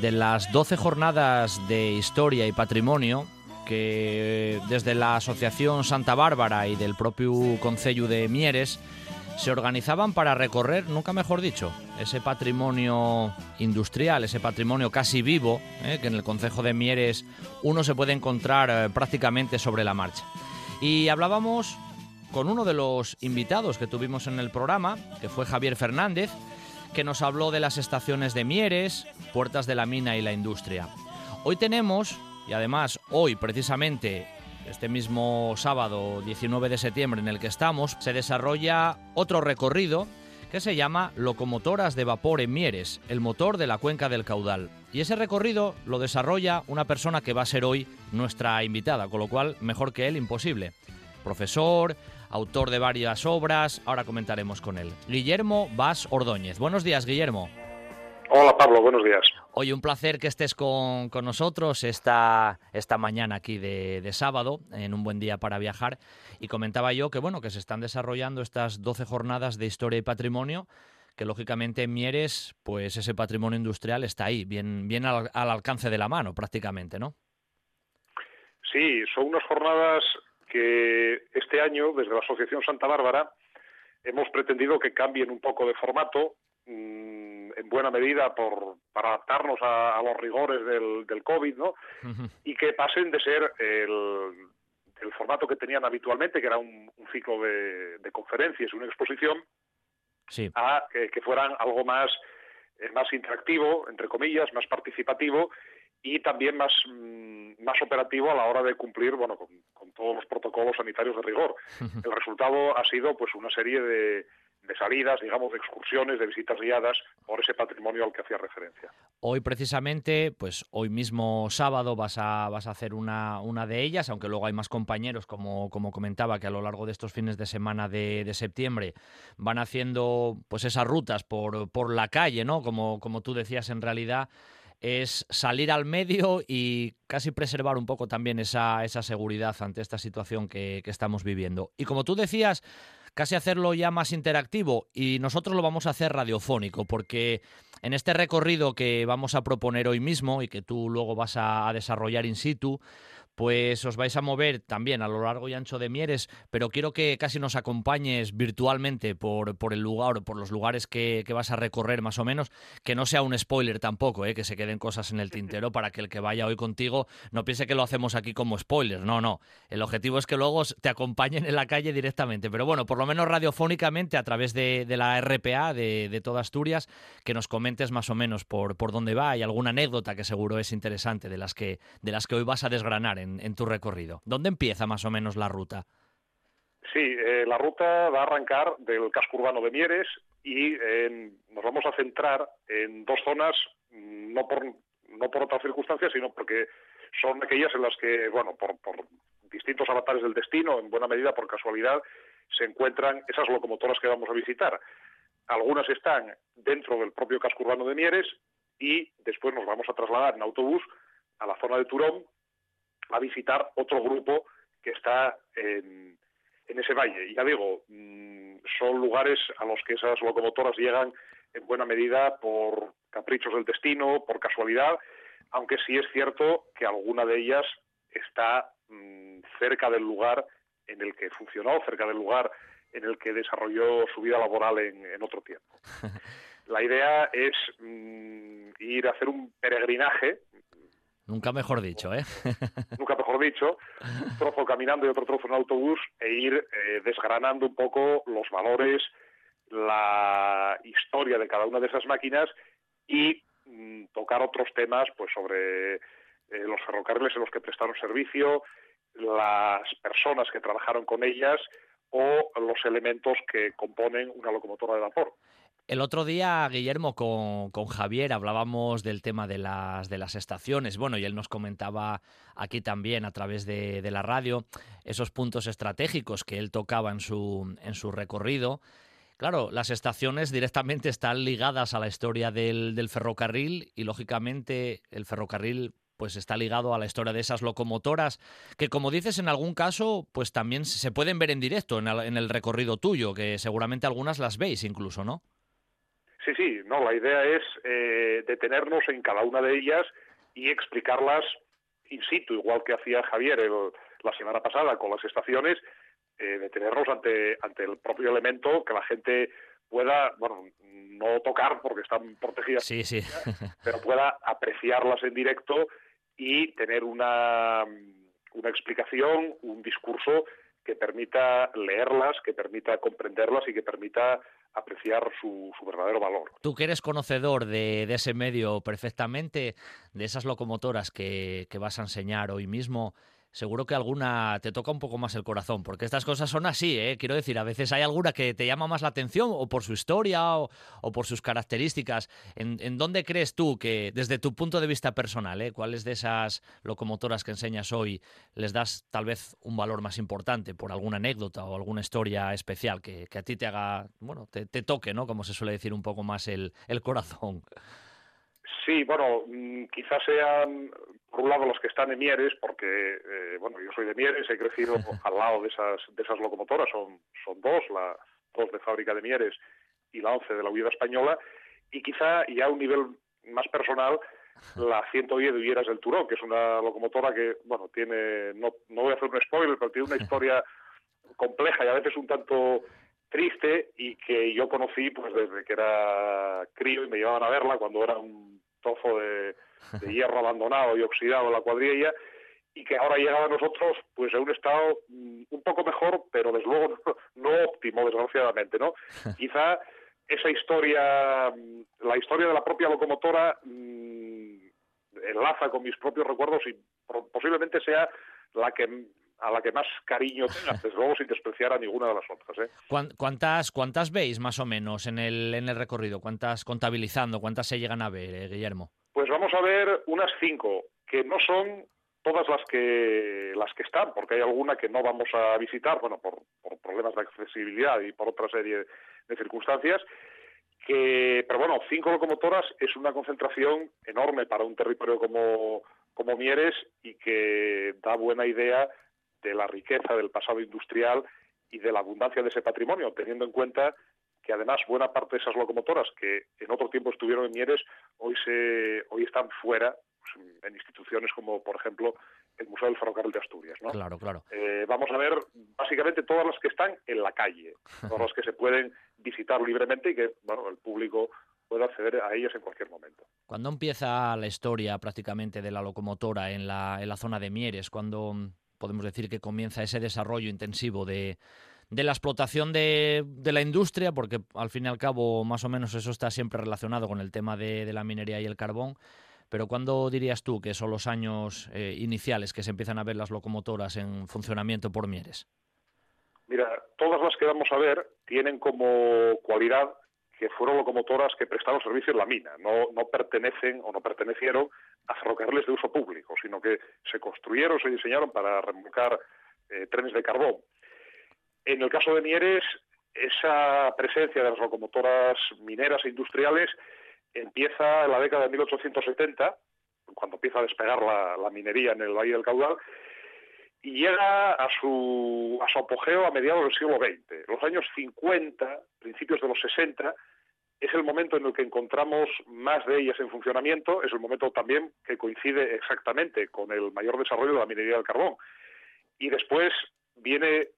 de las 12 jornadas de historia y patrimonio que desde la Asociación Santa Bárbara y del propio Concello de Mieres se organizaban para recorrer, nunca mejor dicho, ese patrimonio industrial, ese patrimonio casi vivo, eh, que en el Concejo de Mieres uno se puede encontrar eh, prácticamente sobre la marcha. Y hablábamos con uno de los invitados que tuvimos en el programa, que fue Javier Fernández, que nos habló de las estaciones de Mieres, Puertas de la Mina y la Industria. Hoy tenemos, y además hoy precisamente, este mismo sábado 19 de septiembre en el que estamos, se desarrolla otro recorrido que se llama Locomotoras de Vapor en Mieres, el motor de la cuenca del caudal. Y ese recorrido lo desarrolla una persona que va a ser hoy nuestra invitada, con lo cual mejor que él imposible. Profesor, autor de varias obras, ahora comentaremos con él. Guillermo Vas Ordóñez. Buenos días, Guillermo. Hola Pablo, buenos días. Oye, un placer que estés con, con nosotros esta, esta mañana aquí de, de, sábado, en un buen día para viajar. Y comentaba yo que bueno, que se están desarrollando estas 12 jornadas de historia y patrimonio, que lógicamente en Mieres, pues ese patrimonio industrial está ahí, bien, bien al, al alcance de la mano prácticamente, ¿no? Sí, son unas jornadas que este año, desde la Asociación Santa Bárbara, hemos pretendido que cambien un poco de formato, mmm, en buena medida por, para adaptarnos a, a los rigores del, del COVID, ¿no? Uh -huh. Y que pasen de ser el, el, formato que tenían habitualmente, que era un, un ciclo de, de, conferencias, una exposición, sí. a que, que fueran algo más, eh, más interactivo, entre comillas, más participativo y también más, mm, más operativo a la hora de cumplir bueno con, con, todos los protocolos sanitarios de rigor. El resultado ha sido pues una serie de, de salidas, digamos, de excursiones, de visitas guiadas por ese patrimonio al que hacía referencia. Hoy precisamente, pues hoy mismo sábado vas a, vas a hacer una, una de ellas, aunque luego hay más compañeros, como, como comentaba, que a lo largo de estos fines de semana de, de septiembre van haciendo pues esas rutas por, por la calle, ¿no? Como, como tú decías, en realidad es salir al medio y casi preservar un poco también esa, esa seguridad ante esta situación que, que estamos viviendo. Y como tú decías, casi hacerlo ya más interactivo y nosotros lo vamos a hacer radiofónico porque en este recorrido que vamos a proponer hoy mismo y que tú luego vas a, desarrollar in situ, pues os vais a mover también a lo largo y ancho de Mieres, pero quiero que casi nos acompañes virtualmente por, por el lugar, por los lugares que, vas a recorrer más o menos, que no sea un spoiler tampoco, ¿eh? que se queden cosas en el tintero para que el que vaya hoy contigo no piense que lo hacemos aquí como spoiler, no, no, el objetivo es que luego te acompañen en la calle directamente, pero bueno, por lo menos radiofónicamente a través de, la RPA de, de, toda Asturias, que nos comentes más o menos por, por dónde va. Y alguna anécdota que seguro es interesante de las que, de las que hoy vas a desgranar en, tu recorrido. ¿Dónde empieza más o menos la ruta? Sí, eh, la ruta va a arrancar del casco urbano de Mieres y nos vamos a centrar en dos zonas, no por, no por otras circunstancias, sino porque son aquellas en las que, bueno, por, por distintos avatares del destino, en buena medida por casualidad, se encuentran esas locomotoras que vamos a visitar. Algunas están dentro del propio casco urbano de Mieres y después nos vamos a trasladar en autobús a la zona de Turón a visitar otro grupo que está en, ese valle. Y ya digo, mm, son lugares a los que esas locomotoras llegan en buena medida por caprichos del destino, por casualidad, aunque sí es cierto que alguna de ellas está mm, cerca del lugar en el que funcionó, cerca del lugar en el que desarrolló su vida laboral en, otro tiempo. La idea es mm, ir a hacer un peregrinaje, Nunca mejor dicho, ¿eh? Nunca mejor dicho. Un trozo caminando y otro trozo en autobús e ir eh, desgranando un poco los valores, la historia de cada una de esas máquinas y mm, tocar otros temas pues sobre eh, los ferrocarriles en los que prestaron servicio, las personas que trabajaron con ellas o los elementos que componen una locomotora de vapor. El otro día, Guillermo, con, con, Javier hablábamos del tema de las, de las estaciones. Bueno, y él nos comentaba aquí también a través de, de, la radio esos puntos estratégicos que él tocaba en su, en su recorrido. Claro, las estaciones directamente están ligadas a la historia del, del ferrocarril y, lógicamente, el ferrocarril pues está ligado a la historia de esas locomotoras que como dices en algún caso pues también se pueden ver en directo en el, en el recorrido tuyo que seguramente algunas las veis incluso no Sí, sí, no, la idea es eh, detenernos en cada una de ellas y explicarlas in situ, igual que hacía Javier la semana pasada con las estaciones, eh, detenernos ante, ante el propio elemento que la gente pueda, bueno, no tocar porque están protegidas, sí, sí. pero pueda apreciarlas en directo y tener una, una explicación, un discurso que permita leerlas, que permita comprenderlas y que permita apreciar su, verdadero valor. Tú que eres conocedor de, ese medio perfectamente, de esas locomotoras que, que vas a enseñar hoy mismo, seguro que alguna te toca un poco más el corazón, porque estas cosas son así, ¿eh? quiero decir, a veces hay alguna que te llama más la atención o por su historia o, por sus características. ¿En, dónde crees tú que, desde tu punto de vista personal, ¿eh? cuáles de esas locomotoras que enseñas hoy les das tal vez un valor más importante por alguna anécdota o alguna historia especial que, a ti te haga, bueno, te, toque, ¿no? Como se suele decir un poco más el, el corazón. Sí, bueno, mm, quizás sean por un lado los que están en Mieres, porque eh, bueno, yo soy de Mieres, he crecido al lado de esas de esas locomotoras, son son dos, la dos de fábrica de Mieres y la once de la Huida española, y quizá ya a un nivel más personal la 110 de Villeras del Turó, que es una locomotora que, bueno, tiene, no, no voy a hacer un spoiler, pero tiene una historia compleja y a veces un tanto triste y que yo conocí pues desde que era crío y me llevaban a verla cuando era un trozo de, hierro abandonado y oxidado en la cuadrilla y que ahora llegaba a nosotros pues en un estado mm, un poco mejor, pero desde luego no, óptimo, desgraciadamente, ¿no? Quizá esa historia, mm, la historia de la propia locomotora mm, enlaza con mis propios recuerdos y posiblemente sea la que a la que más cariño tenga, desde luego sin despreciar a ninguna de las otras. ¿eh? ¿Cuántas, ¿Cuántas veis más o menos en el, en el recorrido? ¿Cuántas contabilizando? ¿Cuántas se llegan a ver, eh, Guillermo? Pues vamos a ver unas cinco, que no son todas las que las que están, porque hay alguna que no vamos a visitar, bueno, por, por problemas de accesibilidad y por otra serie de circunstancias, que, pero bueno, cinco locomotoras es una concentración enorme para un territorio como, como Mieres y que da buena idea de la riqueza del pasado industrial y de la abundancia de ese patrimonio, teniendo en cuenta que además buena parte de esas locomotoras que en otro tiempo estuvieron en Mieres hoy se hoy están fuera pues, en instituciones como por ejemplo el Museo del Ferrocarril de Asturias. ¿no? Claro, claro. Eh, vamos a ver básicamente todas las que están en la calle, todas las que se pueden visitar libremente y que bueno el público pueda acceder a ellas en cualquier momento. ¿Cuándo empieza la historia prácticamente de la locomotora en la, en la zona de Mieres? ¿Cuándo podemos decir que comienza ese desarrollo intensivo de, de la explotación de, de, la industria, porque al fin y al cabo más o menos eso está siempre relacionado con el tema de, de la minería y el carbón. Pero ¿cuándo dirías tú que son los años eh, iniciales que se empiezan a ver las locomotoras en funcionamiento por Mieres? Mira, todas las que vamos a ver tienen como cualidad que fueron locomotoras que prestaron servicio en la mina, no, no pertenecen o no pertenecieron a ferrocarriles de uso público, sino que se construyeron, se diseñaron para remolcar eh, trenes de carbón. En el caso de Mieres, esa presencia de las locomotoras mineras e industriales empieza en la década de 1870, cuando empieza a despegar la, minería en el Valle del Caudal, y llega a su, apogeo a mediados del siglo XX. Los años 50, principios de los 60, es el momento en el que encontramos más de ellas en funcionamiento, es el momento también que coincide exactamente con el mayor desarrollo de la minería del carbón. Y después viene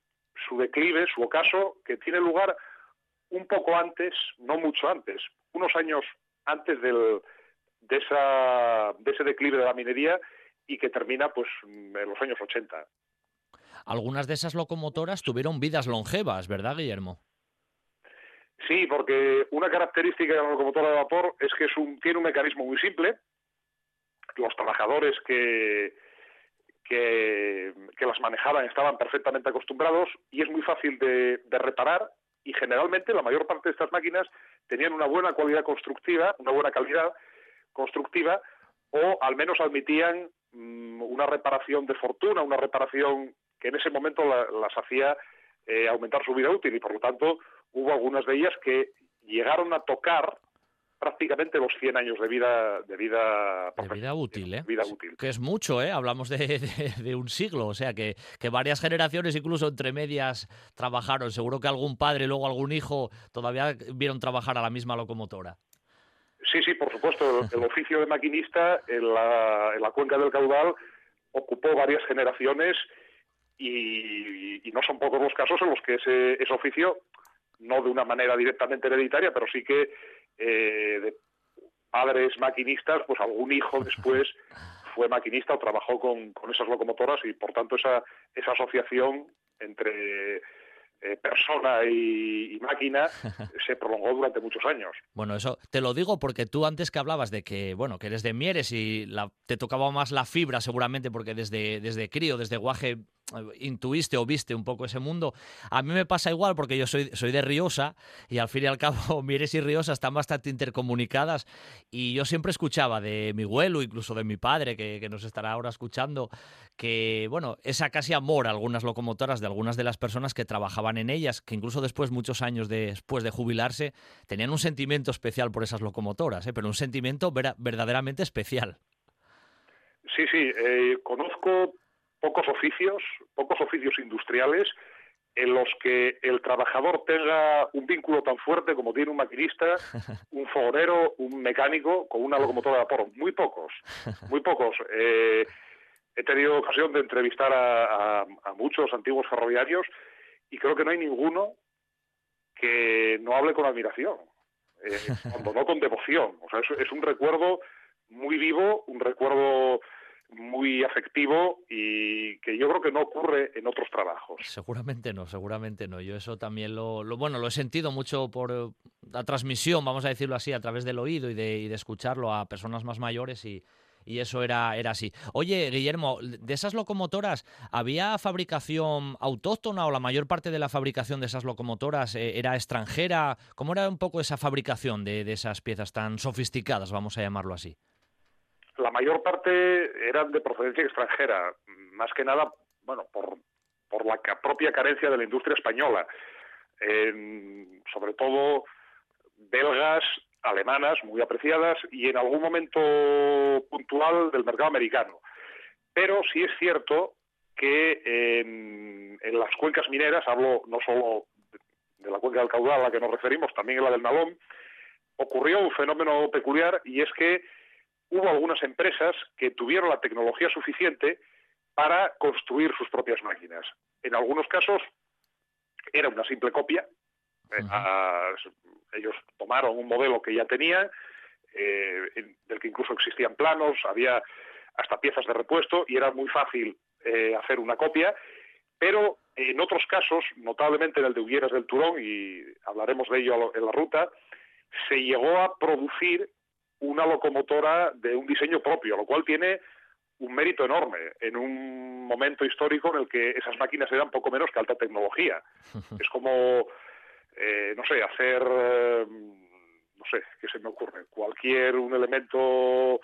su declive, su ocaso, que tiene lugar un poco antes, no mucho antes, unos años antes del, de ese declive de la minería y que termina pues en los años 80. Algunas de esas locomotoras tuvieron vidas longevas, ¿verdad, Guillermo? Sí, porque una característica de la locomotora de vapor es que es un, tiene un mecanismo muy simple. Los trabajadores que, que, las manejaban estaban perfectamente acostumbrados y es muy fácil de, de reparar y generalmente la mayor parte de estas máquinas tenían una buena cualidad constructiva, una buena calidad constructiva o al menos admitían mm, una reparación de fortuna, una reparación que en ese momento las hacía eh, aumentar su vida útil y por lo tanto hubo algunas de ellas que llegaron a tocar prácticamente los 100 años de vida de vida, de vida útil, ¿eh? Vida útil. Que es mucho, ¿eh? Hablamos de, de, un siglo, o sea, que, que, varias generaciones, incluso entre medias, trabajaron. Seguro que algún padre y luego algún hijo todavía vieron trabajar a la misma locomotora. Sí, sí, por supuesto. El, oficio de maquinista en la, en la cuenca del caudal ocupó varias generaciones y, no son pocos los casos en los que ese, oficio no de una manera directamente hereditaria, pero sí que eh, de padres maquinistas, pues algún hijo después fue maquinista o trabajó con, esas locomotoras y por tanto esa asociación entre eh, persona y, máquina se prolongó durante muchos años. Bueno, eso te lo digo porque tú antes que hablabas de que, bueno, que eres de Mieres y te tocaba más la fibra seguramente porque desde, desde crío, desde guaje intuiste o viste un poco ese mundo. A mí me pasa igual porque yo soy, soy de Riosa y al fin y al cabo Mieres y Riosa están bastante intercomunicadas y yo siempre escuchaba de mi abuelo, incluso de mi padre, que, nos estará ahora escuchando, que, bueno, esa casi amor a algunas locomotoras de algunas de las personas que trabajaban en ellas, que incluso después, muchos años después de jubilarse, tenían un sentimiento especial por esas locomotoras, ¿eh? pero un sentimiento verdaderamente especial. Sí, sí, eh, conozco pocos oficios, pocos oficios industriales en los que el trabajador tenga un vínculo tan fuerte como tiene un maquinista, un fogonero, un mecánico con una locomotora de vapor. Muy pocos, muy pocos. Eh, he tenido ocasión de entrevistar a, muchos antiguos ferroviarios y creo que no hay ninguno que no hable con admiración, eh, cuando no con devoción. O sea, es un recuerdo muy vivo, un recuerdo muy afectivo y que yo creo que no ocurre en otros trabajos. Seguramente no, seguramente no. Yo eso también lo, bueno, lo he sentido mucho por eh, la transmisión, vamos a decirlo así, a través del oído y de, escucharlo a personas más mayores y, eso era, era así. Oye, Guillermo, de esas locomotoras, ¿había fabricación autóctona o la mayor parte de la fabricación de esas locomotoras eh, era extranjera? ¿Cómo era un poco esa fabricación de esas piezas tan sofisticadas, vamos a llamarlo así? La mayor parte eran de procedencia extranjera, más que nada, bueno, por, por la propia carencia de la industria española. sobre todo belgas, alemanas, muy apreciadas, y en algún momento puntual del mercado americano. Pero sí es cierto que en, las cuencas mineras, hablo no solo de la cuenca del caudal a la que nos referimos, también en la del Nalón, ocurrió un fenómeno peculiar y es que hubo algunas empresas que tuvieron la tecnología suficiente para construir sus propias máquinas. En algunos casos era una simple copia. Eh, ellos tomaron un modelo que ya tenían, eh, del que incluso existían planos, había hasta piezas de repuesto y era muy fácil eh, hacer una copia. Pero en otros casos, notablemente en el de Hugueras del Turón, y hablaremos de ello en la ruta, se llegó a producir una locomotora de un diseño propio, lo cual tiene un mérito enorme en un momento histórico en el que esas máquinas eran poco menos que alta tecnología. Es como, eh, no sé, hacer, eh, no sé, ¿qué se me ocurre? Cualquier un elemento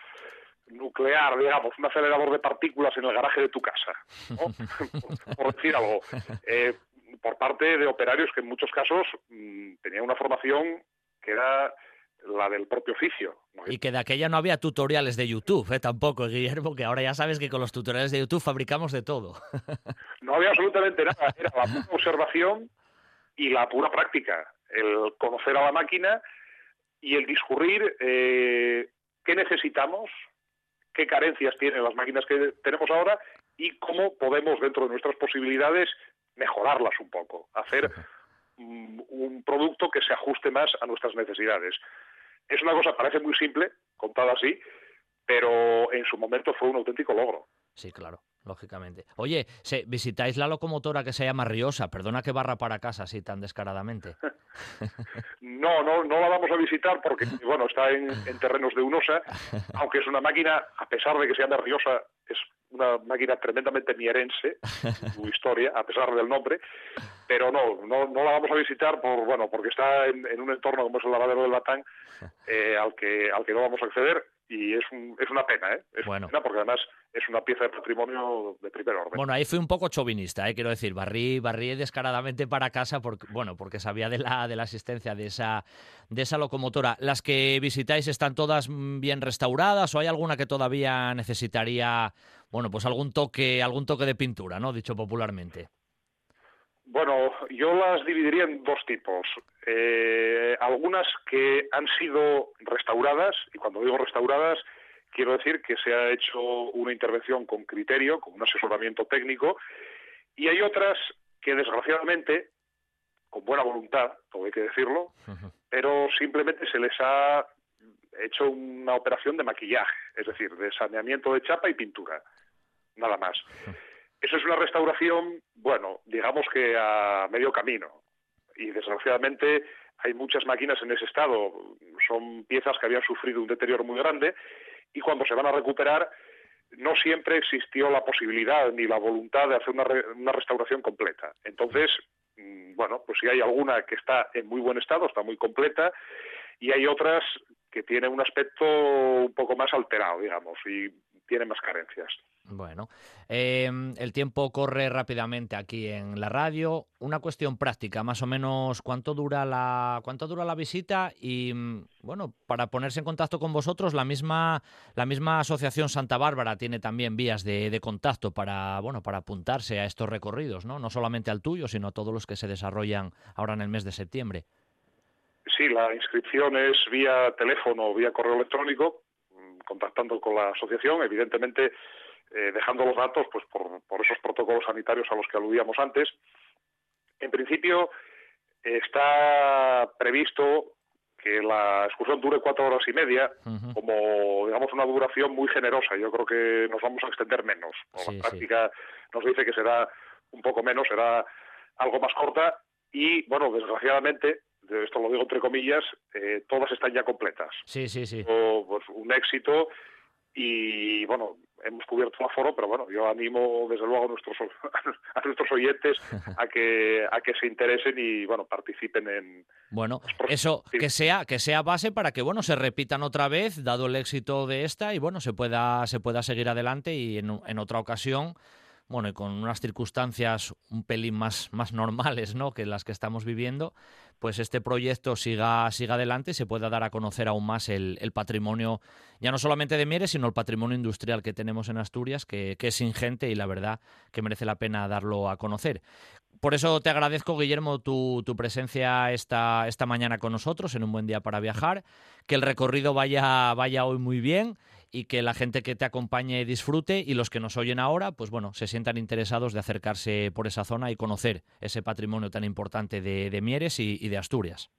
nuclear, digamos, un acelerador de partículas en el garaje de tu casa, por, decir algo. Eh, por parte de operarios que en muchos casos mm, tenían una formación que era la del propio oficio. Y que de aquella no había tutoriales de YouTube, ¿eh? tampoco, Guillermo, que ahora ya sabes que con los tutoriales de YouTube fabricamos de todo. no había absolutamente nada, era la pura observación y la pura práctica, el conocer a la máquina y el discurrir eh, qué necesitamos, qué carencias tienen las máquinas que tenemos ahora y cómo podemos, dentro de nuestras posibilidades, mejorarlas un poco, hacer un producto que se ajuste más a nuestras necesidades. Es una cosa, parece muy simple, contada así, pero en su momento fue un auténtico logro. Sí, claro, lógicamente. Oye, visitáis la locomotora que se llama Riosa, perdona que barra para casa así tan descaradamente. no, no, no la vamos a visitar porque, bueno, está en, terrenos de Unosa, aunque es una máquina, a pesar de que se llama Riosa, es una máquina tremendamente mierense, su historia, a pesar del nombre, pero no, no, no la vamos a visitar por, bueno, porque está en, un entorno como es el lavadero del Batán, eh, al, que, al que no vamos a acceder y es, es una pena, ¿eh? Es una pena porque además es una pieza de patrimonio de primer orden. Bueno, ahí fui un poco chauvinista, ¿eh? quiero decir, barrí, barrí descaradamente para casa porque, bueno, porque sabía de la, de la existencia de esa, de esa locomotora. ¿Las que visitáis están todas bien restauradas o hay alguna que todavía necesitaría, bueno, pues algún toque, algún toque de pintura, ¿no? Dicho popularmente. Bueno, yo las dividiría en dos tipos. Eh, algunas que han sido restauradas, y cuando digo restauradas, quiero decir que se ha hecho una intervención con criterio, con un asesoramiento técnico, y hay otras que desgraciadamente, con buena voluntad, todo hay que decirlo, pero simplemente se les ha hecho una operación de maquillaje, es decir, de saneamiento de chapa y pintura, nada más. Eso es una restauración, bueno, digamos que a medio camino. Y desgraciadamente hay muchas máquinas en ese estado. Son piezas que habían sufrido un deterioro muy grande y cuando se van a recuperar no siempre existió la posibilidad ni la voluntad de hacer una, una restauración completa. Entonces, mm, bueno, pues si hay alguna que está en muy buen estado, está muy completa, y hay otras que tienen un aspecto un poco más alterado, digamos, tiene más carencias. Bueno, em, el tiempo corre rápidamente aquí en la radio. Una cuestión práctica, más o menos, ¿cuánto dura la, cuánto dura la visita? Y mm, bueno, para ponerse en contacto con vosotros, la misma, la misma asociación Santa Bárbara tiene también vías de, de contacto para, bueno, para apuntarse a estos recorridos, ¿no? No solamente al tuyo, sino a todos los que se desarrollan ahora en el mes de septiembre. Sí, la inscripción es vía teléfono o vía correo electrónico contactando con la asociación, evidentemente eh, dejando los datos pues por, esos protocolos sanitarios a los que aludíamos antes. En principio está previsto que la excursión dure cuatro horas y media, como digamos una duración muy generosa. Yo creo que nos vamos a extender menos. la práctica nos dice que será un poco menos, será algo más corta y, bueno, desgraciadamente, esto lo digo entre comillas, eh, todas están ya completas. Sí, sí, sí. O, pues, un éxito y bueno, hemos cubierto el aforo, pero bueno, yo animo desde luego a nuestros a nuestros oyentes a que a que se interesen y bueno, participen en Bueno, eso que sea que sea base para que bueno, se repitan otra vez dado el éxito de esta y bueno, se pueda se pueda seguir adelante y en, en otra ocasión bueno, y con unas circunstancias un pelín más, más normales ¿no? que las que estamos viviendo, pues este proyecto siga, siga adelante y se pueda dar a conocer aún más el, patrimonio, ya no solamente de Mieres, sino el patrimonio industrial que tenemos en Asturias, que, que, es ingente y la verdad que merece la pena darlo a conocer. Por eso te agradezco, Guillermo, tu, tu presencia esta, esta mañana con nosotros en un buen día para viajar, que el recorrido vaya, vaya hoy muy bien y que la gente que te acompañe disfrute y los que nos oyen ahora, pues bueno, se sientan interesados de acercarse por esa zona y conocer ese patrimonio tan importante de, Mieres y, de Asturias.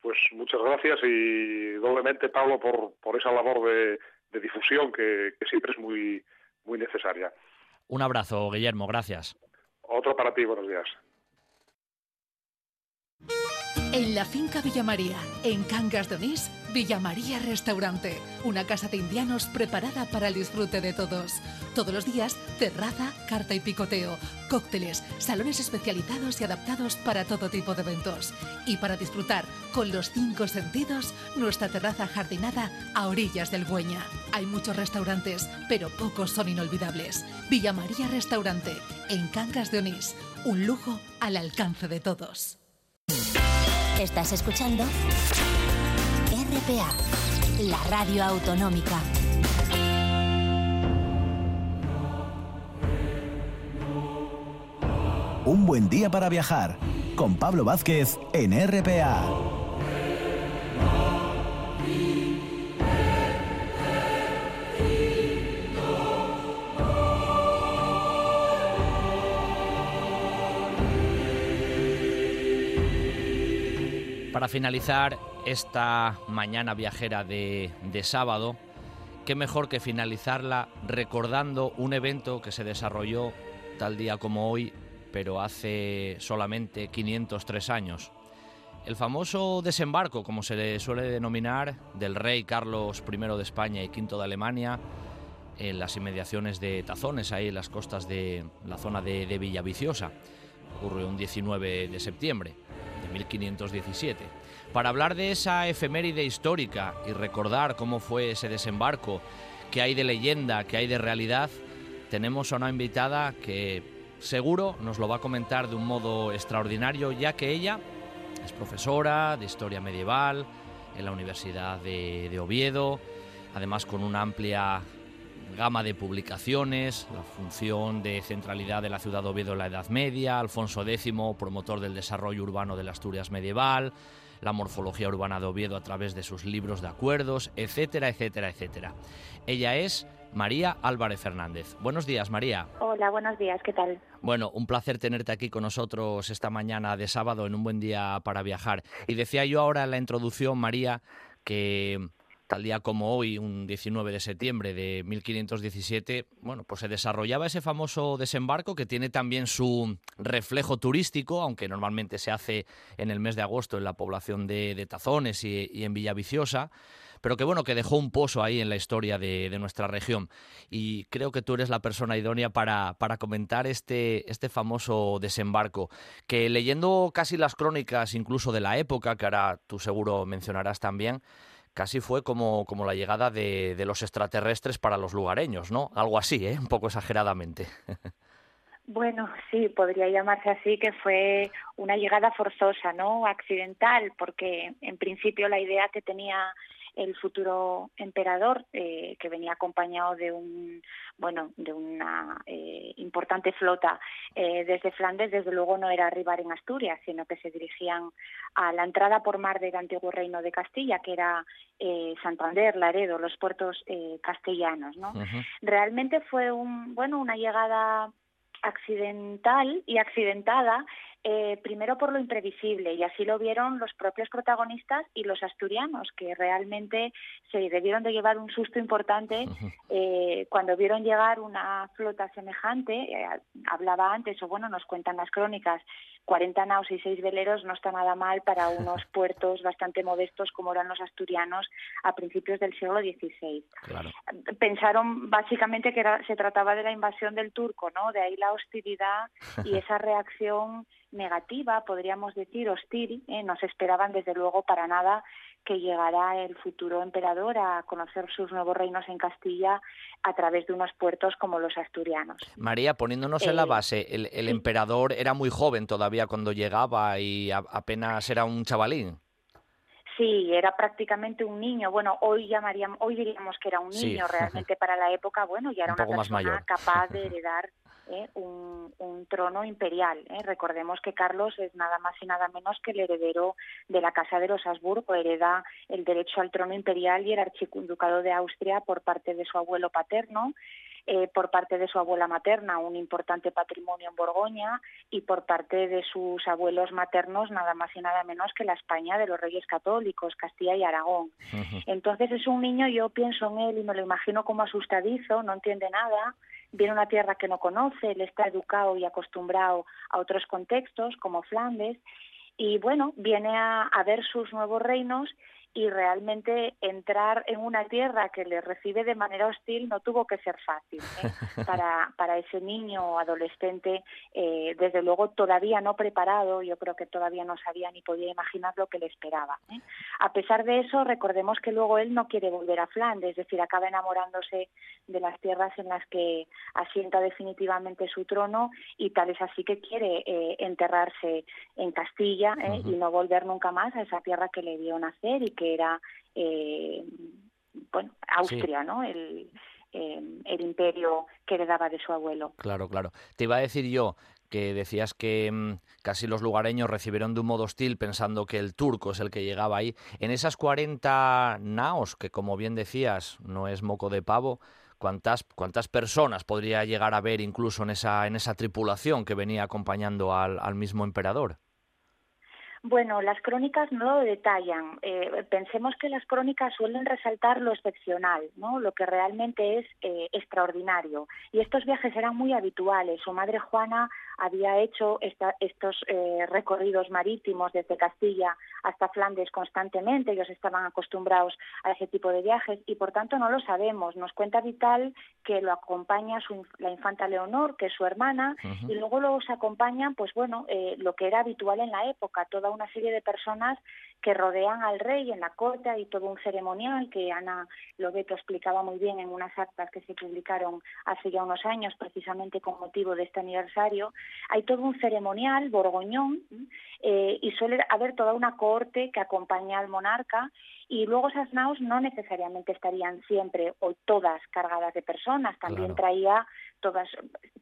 Pues muchas gracias y doblemente, Pablo, por, por esa labor de, difusión que, que, siempre es muy, muy necesaria. Un abrazo, Guillermo, gracias. Otro para ti, buenos días. En la finca Villa María, en Cangas de Onís, Villa María Restaurante, una casa de indianos preparada para el disfrute de todos. Todos los días, terraza, carta y picoteo, cócteles, salones especializados y adaptados para todo tipo de eventos. Y para disfrutar con los cinco sentidos, nuestra terraza jardinada a orillas del Güeña. Hay muchos restaurantes, pero pocos son inolvidables. Villa María Restaurante, en Cangas de Onís, un lujo al alcance de todos. Estás escuchando RPA, la radio autonómica. Un buen día para viajar con Pablo Vázquez en RPA. Para finalizar esta mañana viajera de, sábado, qué mejor que finalizarla recordando un evento que se desarrolló tal día como hoy, pero hace solamente 503 años. El famoso desembarco, como se le suele denominar, del rey Carlos I de España y V de Alemania en las inmediaciones de Tazones, ahí en las costas de la zona de, de Villaviciosa. Ocurrió un 19 de septiembre. 1517. Para hablar de esa efeméride histórica y recordar cómo fue ese desembarco, qué hay de leyenda, qué hay de realidad, tenemos a una invitada que seguro nos lo va a comentar de un modo extraordinario, ya que ella es profesora de historia medieval en la Universidad de, de Oviedo, además con una amplia gama de publicaciones, la función de centralidad de la ciudad de Oviedo en la Edad Media, Alfonso X, promotor del desarrollo urbano de la Asturias medieval, la morfología urbana de Oviedo a través de sus libros de acuerdos, etcétera, etcétera, etcétera. Ella es María Álvarez Fernández. Buenos días, María. Hola, buenos días, ¿qué tal? Bueno, un placer tenerte aquí con nosotros esta mañana de sábado en un buen día para viajar. Y decía yo ahora en la introducción, María, que tal día como hoy, un 19 de septiembre de 1517, bueno, pues se desarrollaba ese famoso desembarco que tiene también su reflejo turístico, aunque normalmente se hace en el mes de agosto en la población de, Tazones y, en Villaviciosa pero que bueno, que dejó un pozo ahí en la historia de, nuestra región. Y creo que tú eres la persona idónea para, para, comentar este, este famoso desembarco, que leyendo casi las crónicas incluso de la época, que ahora tú seguro mencionarás también, casi fue como, como la llegada de, de, los extraterrestres para los lugareños, ¿no? Algo así, ¿eh? Un poco exageradamente. Bueno, sí, podría llamarse así que fue una llegada forzosa, ¿no? Accidental, porque en principio la idea que tenía el futuro emperador, eh, que venía acompañado de un bueno de una eh, importante flota eh, desde Flandes, desde luego no era arribar en Asturias, sino que se dirigían a la entrada por mar del antiguo reino de Castilla, que era Santander, Laredo, los puertos castellanos. ¿no? Realmente fue un bueno una llegada accidental y accidentada eh, primero por lo imprevisible, y así lo vieron los propios protagonistas y los asturianos, que realmente se debieron de llevar un susto importante eh, cuando vieron llegar una flota semejante. Eh, hablaba antes, o bueno, nos cuentan las crónicas, 40 naos y 6 veleros no está nada mal para unos puertos bastante modestos como eran los asturianos a principios del siglo XVI. Pensaron básicamente que se trataba de la invasión del turco, ¿no? De ahí la hostilidad y esa reacción negativa, podríamos decir, hostil. ¿eh? No se esperaban, desde luego, para nada que llegara el futuro emperador a conocer sus nuevos reinos en Castilla a través de unos puertos como los asturianos. María, poniéndonos en la eh, base, el, emperador era muy joven todavía cuando llegaba y apenas era un chavalín. Sí, era prácticamente un niño. Bueno, hoy llamaríamos, hoy diríamos que era un niño realmente para la época. Bueno, ya era una persona capaz de heredar ¿eh? un, trono imperial. ¿eh? Recordemos que Carlos es nada más y nada menos que el heredero de la Casa de los Habsburgo, hereda el derecho al trono imperial y el archiducado de Austria por parte de su abuelo paterno. Eh, por parte de su abuela materna un importante patrimonio en Borgoña y por parte de sus abuelos maternos nada más y nada menos que la España de los reyes católicos, Castilla y Aragón. Entonces es un niño, yo pienso en él y me lo imagino como asustadizo, no entiende nada, viene una tierra que no conoce, él está educado y acostumbrado a otros contextos como Flandes y bueno, viene a, a ver sus nuevos reinos y realmente entrar en una tierra que le recibe de manera hostil no tuvo que ser fácil ¿eh? para, para ese niño o adolescente, eh, desde luego todavía no preparado, yo creo que todavía no sabía ni podía imaginar lo que le esperaba. ¿eh? A pesar de eso, recordemos que luego él no quiere volver a Flandes, es decir, acaba enamorándose de las tierras en las que asienta definitivamente su trono y tal es así que quiere enterrarse en Castilla y no volver nunca más a esa tierra que le vio nacer y que que era eh, bueno, Austria, ¿no? El, eh, el imperio que heredaba de su abuelo. Claro, claro. Te iba a decir yo que decías que mm, casi los lugareños recibieron de un modo hostil pensando que el turco es el que llegaba ahí. En esas 40 naos, que como bien decías, no es moco de pavo, ¿cuántas, cuántas personas podría llegar a ver incluso en esa, en esa tripulación que venía acompañando al, al mismo emperador? Bueno, las crónicas no lo detallan. Eh, pensemos que las crónicas suelen resaltar lo excepcional, ¿no? lo que realmente es eh, extraordinario. Y estos viajes eran muy habituales. Su madre Juana había hecho estos eh, recorridos marítimos desde Castilla hasta Flandes constantemente. Ellos estaban acostumbrados a ese tipo de viajes y por tanto no lo sabemos. Nos cuenta Vital que lo acompaña la infanta Leonor, que es su hermana, y luego los acompañan, pues bueno, lo que era habitual en la época, toda una serie de personas que rodean al rey en la corte, hay todo un ceremonial que Ana Lobeto explicaba muy bien en unas actas que se publicaron hace ya unos años, precisamente con motivo de este aniversario. Hay todo un ceremonial borgoñón eh, y suele haber toda una corte que acompaña al monarca y luego esas naos no necesariamente estarían siempre o todas cargadas de personas, también traía todas,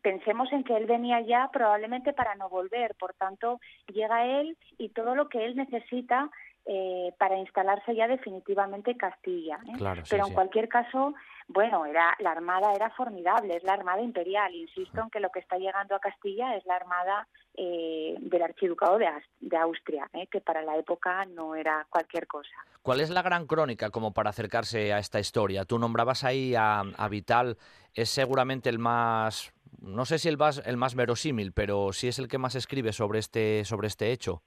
pensemos en que él venía ya probablemente para no volver, por tanto llega él y todo lo que él necesita eh, para instalarse ya definitivamente en Castilla. ¿eh? Pero en cualquier caso, bueno, era la armada era formidable, es la armada imperial. Insisto en que lo que está llegando a Castilla es la armada eh, del archiducado de, de Austria, que para la época no era cualquier cosa. ¿Cuál es la gran crónica como para acercarse a esta historia? Tú nombrabas ahí a, a Vital, es seguramente el más, no sé si el más, el más verosímil, pero sí es el que más escribe sobre este, sobre este hecho.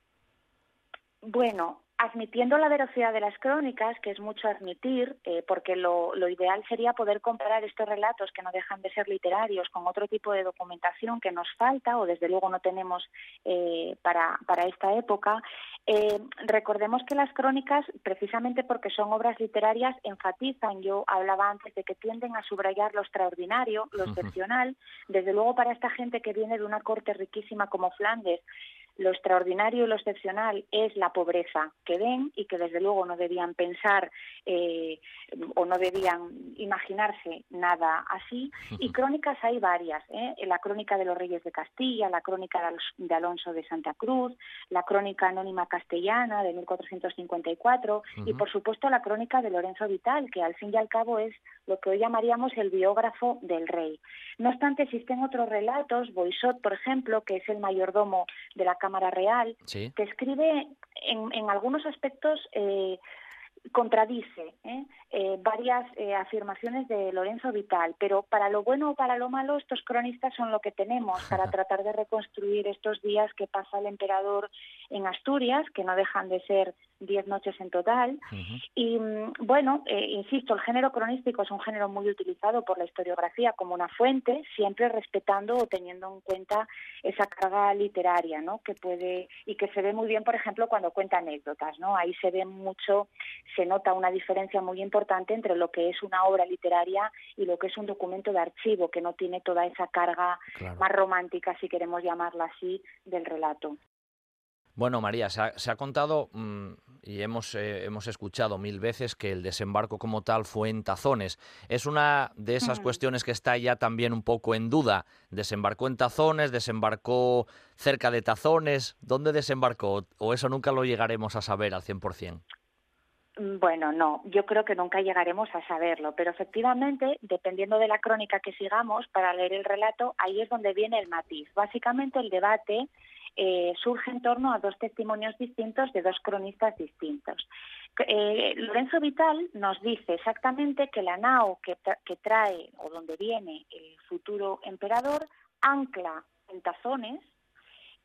Bueno, admitiendo la veracidad de las crónicas, que es mucho admitir, eh, porque lo, ideal sería poder comparar estos relatos que no dejan de ser literarios con otro tipo de documentación que nos falta o desde luego no tenemos eh, para, esta época, eh, recordemos que las crónicas, precisamente porque son obras literarias, enfatizan, yo hablaba antes de que tienden a subrayar lo extraordinario, lo excepcional, desde luego para esta gente que viene de una corte riquísima como Flandes, lo extraordinario y lo excepcional es la pobreza que ven y que desde luego no debían pensar eh, o no debían imaginarse nada así. Y crónicas hay varias, ¿eh? la crónica de los reyes de Castilla, la crónica de Alonso de Santa Cruz, la crónica anónima castellana de 1454 y por supuesto la crónica de Lorenzo Vital, que al fin y al cabo es lo que hoy llamaríamos el biógrafo del rey. No obstante, existen otros relatos, Boisot, por ejemplo, que es el mayordomo de la Cámara Real, que escribe en, en algunos aspectos eh, contradice ¿eh? Eh, varias eh, afirmaciones de Lorenzo Vital, pero para lo bueno o para lo malo estos cronistas son lo que tenemos para tratar de reconstruir estos días que pasa el emperador en Asturias, que no dejan de ser diez noches en total. Y mm, bueno, insisto, el género cronístico es un género muy utilizado por la historiografía como una fuente, siempre respetando o teniendo en cuenta esa carga literaria, ¿no? Que puede y que se ve muy bien, por ejemplo, cuando cuenta anécdotas, ¿no? Ahí se ve mucho se nota una diferencia muy importante entre lo que es una obra literaria y lo que es un documento de archivo, que no tiene toda esa carga más romántica, si queremos llamarla así, del relato. Bueno, María, se ha, contado mm, y hemos, eh, hemos escuchado mil veces que el desembarco como tal fue en Tazones. Es una de esas cuestiones que está ya también un poco en duda. ¿Desembarcó en Tazones? ¿Desembarcó cerca de Tazones? ¿Dónde desembarcó? ¿O eso nunca lo llegaremos a saber al 100%? Mm, bueno, no, yo creo que nunca llegaremos a saberlo, pero efectivamente, dependiendo de la crónica que sigamos para leer el relato, ahí es donde viene el matiz. Básicamente el debate eh, surge en torno a dos testimonios distintos de dos cronistas distintos. Eh, Lorenzo Vital nos dice exactamente que la nao que, que trae o donde viene el futuro emperador ancla en tazones,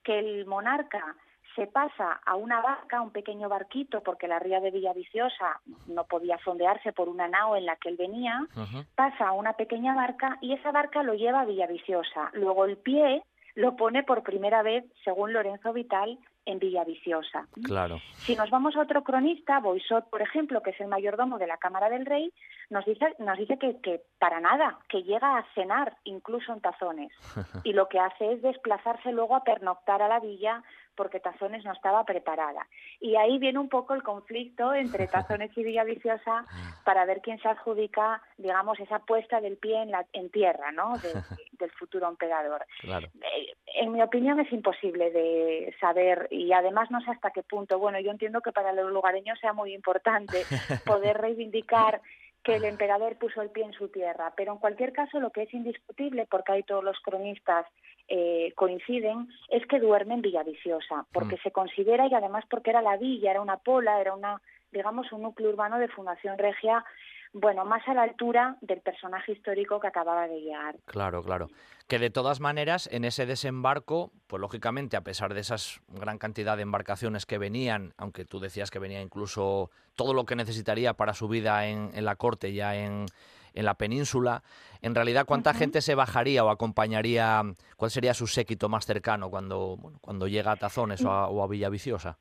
que el monarca se pasa a una barca, un pequeño barquito, porque la ría de Villaviciosa no podía fondearse por una nao en la que él venía, pasa a una pequeña barca y esa barca lo lleva a Villaviciosa. Luego el pie lo pone por primera vez, según Lorenzo Vital, en Villaviciosa. Claro. Si nos vamos a otro cronista, Boisot, por ejemplo, que es el mayordomo de la Cámara del Rey, nos dice, nos dice que, que para nada, que llega a cenar incluso en tazones. y lo que hace es desplazarse luego a pernoctar a la villa porque Tazones no estaba preparada. Y ahí viene un poco el conflicto entre Tazones y Villaviciosa para ver quién se adjudica, digamos, esa puesta del pie en, la, en tierra, ¿no? del futuro emperador. Eh, en mi opinión es imposible de saber y además no sé hasta qué punto. Bueno, yo entiendo que para los lugareños sea muy importante poder reivindicar que el emperador puso el pie en su tierra. Pero en cualquier caso, lo que es indiscutible, porque ahí todos los cronistas eh, coinciden, es que duerme en Villaviciosa, porque mm. se considera y además porque era la villa, era una pola, era una, digamos, un núcleo urbano de Fundación Regia bueno, más a la altura del personaje histórico que acababa de llegar. Claro, claro. Que de todas maneras, en ese desembarco, pues lógicamente, a pesar de esas gran cantidad de embarcaciones que venían, aunque tú decías que venía incluso todo lo que necesitaría para su vida en, la corte, ya en, en la península, en realidad, ¿cuánta gente se bajaría o acompañaría? ¿Cuál sería su séquito más cercano cuando, cuando llega a Tazones o a, o a Villaviciosa?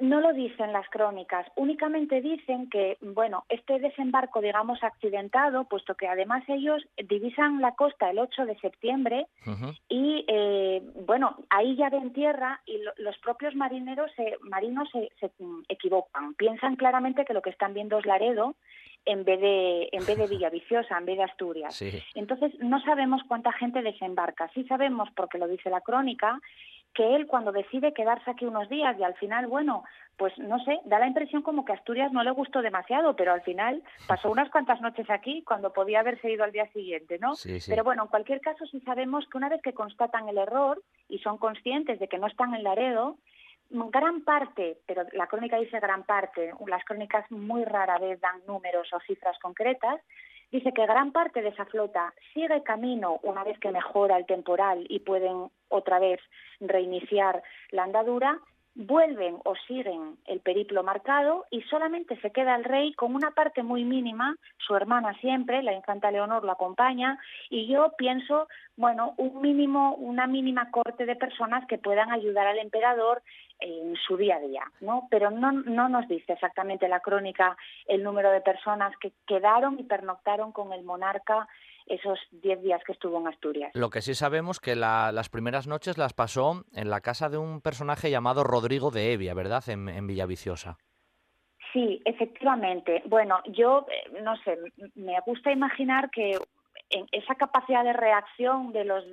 No lo dicen las crónicas, únicamente dicen que, bueno, este desembarco, digamos, accidentado, puesto que además ellos divisan la costa el 8 de septiembre y, eh, bueno, ahí ya ven tierra y los propios marineros marinos se, equivocan, piensan claramente que lo que están viendo es Laredo en vez de en vez de Villaviciosa, en vez de Asturias. Entonces no sabemos cuánta gente desembarca. Sí sabemos porque lo dice la crónica que él cuando decide quedarse aquí unos días y al final, bueno, pues no sé, da la impresión como que Asturias no le gustó demasiado, pero al final pasó unas cuantas noches aquí cuando podía haberse ido al día siguiente, ¿no? Pero bueno, en cualquier caso sí sabemos que una vez que constatan el error y son conscientes de que no están en Laredo, gran parte, pero la crónica dice gran parte, las crónicas muy rara vez dan números o cifras concretas, Dice que gran parte de esa flota sigue camino una vez que mejora el temporal y pueden otra vez reiniciar la andadura. Vuelven o siguen el periplo marcado y solamente se queda el rey con una parte muy mínima, su hermana siempre, la infanta Leonor lo acompaña y yo pienso, bueno, un mínimo, una mínima corte de personas que puedan ayudar al emperador en su día a día, ¿no? Pero no, no nos dice exactamente la crónica el número de personas que quedaron y pernoctaron con el monarca esos 10 días que estuvo en Asturias. Lo que sí sabemos que las primeras noches las pasó en la casa de un personaje llamado Rodrigo de Evia, ¿verdad? En, en Villaviciosa. Sí, efectivamente. Bueno, yo eh, no sé, me gusta imaginar que en esa capacidad de reacción de los,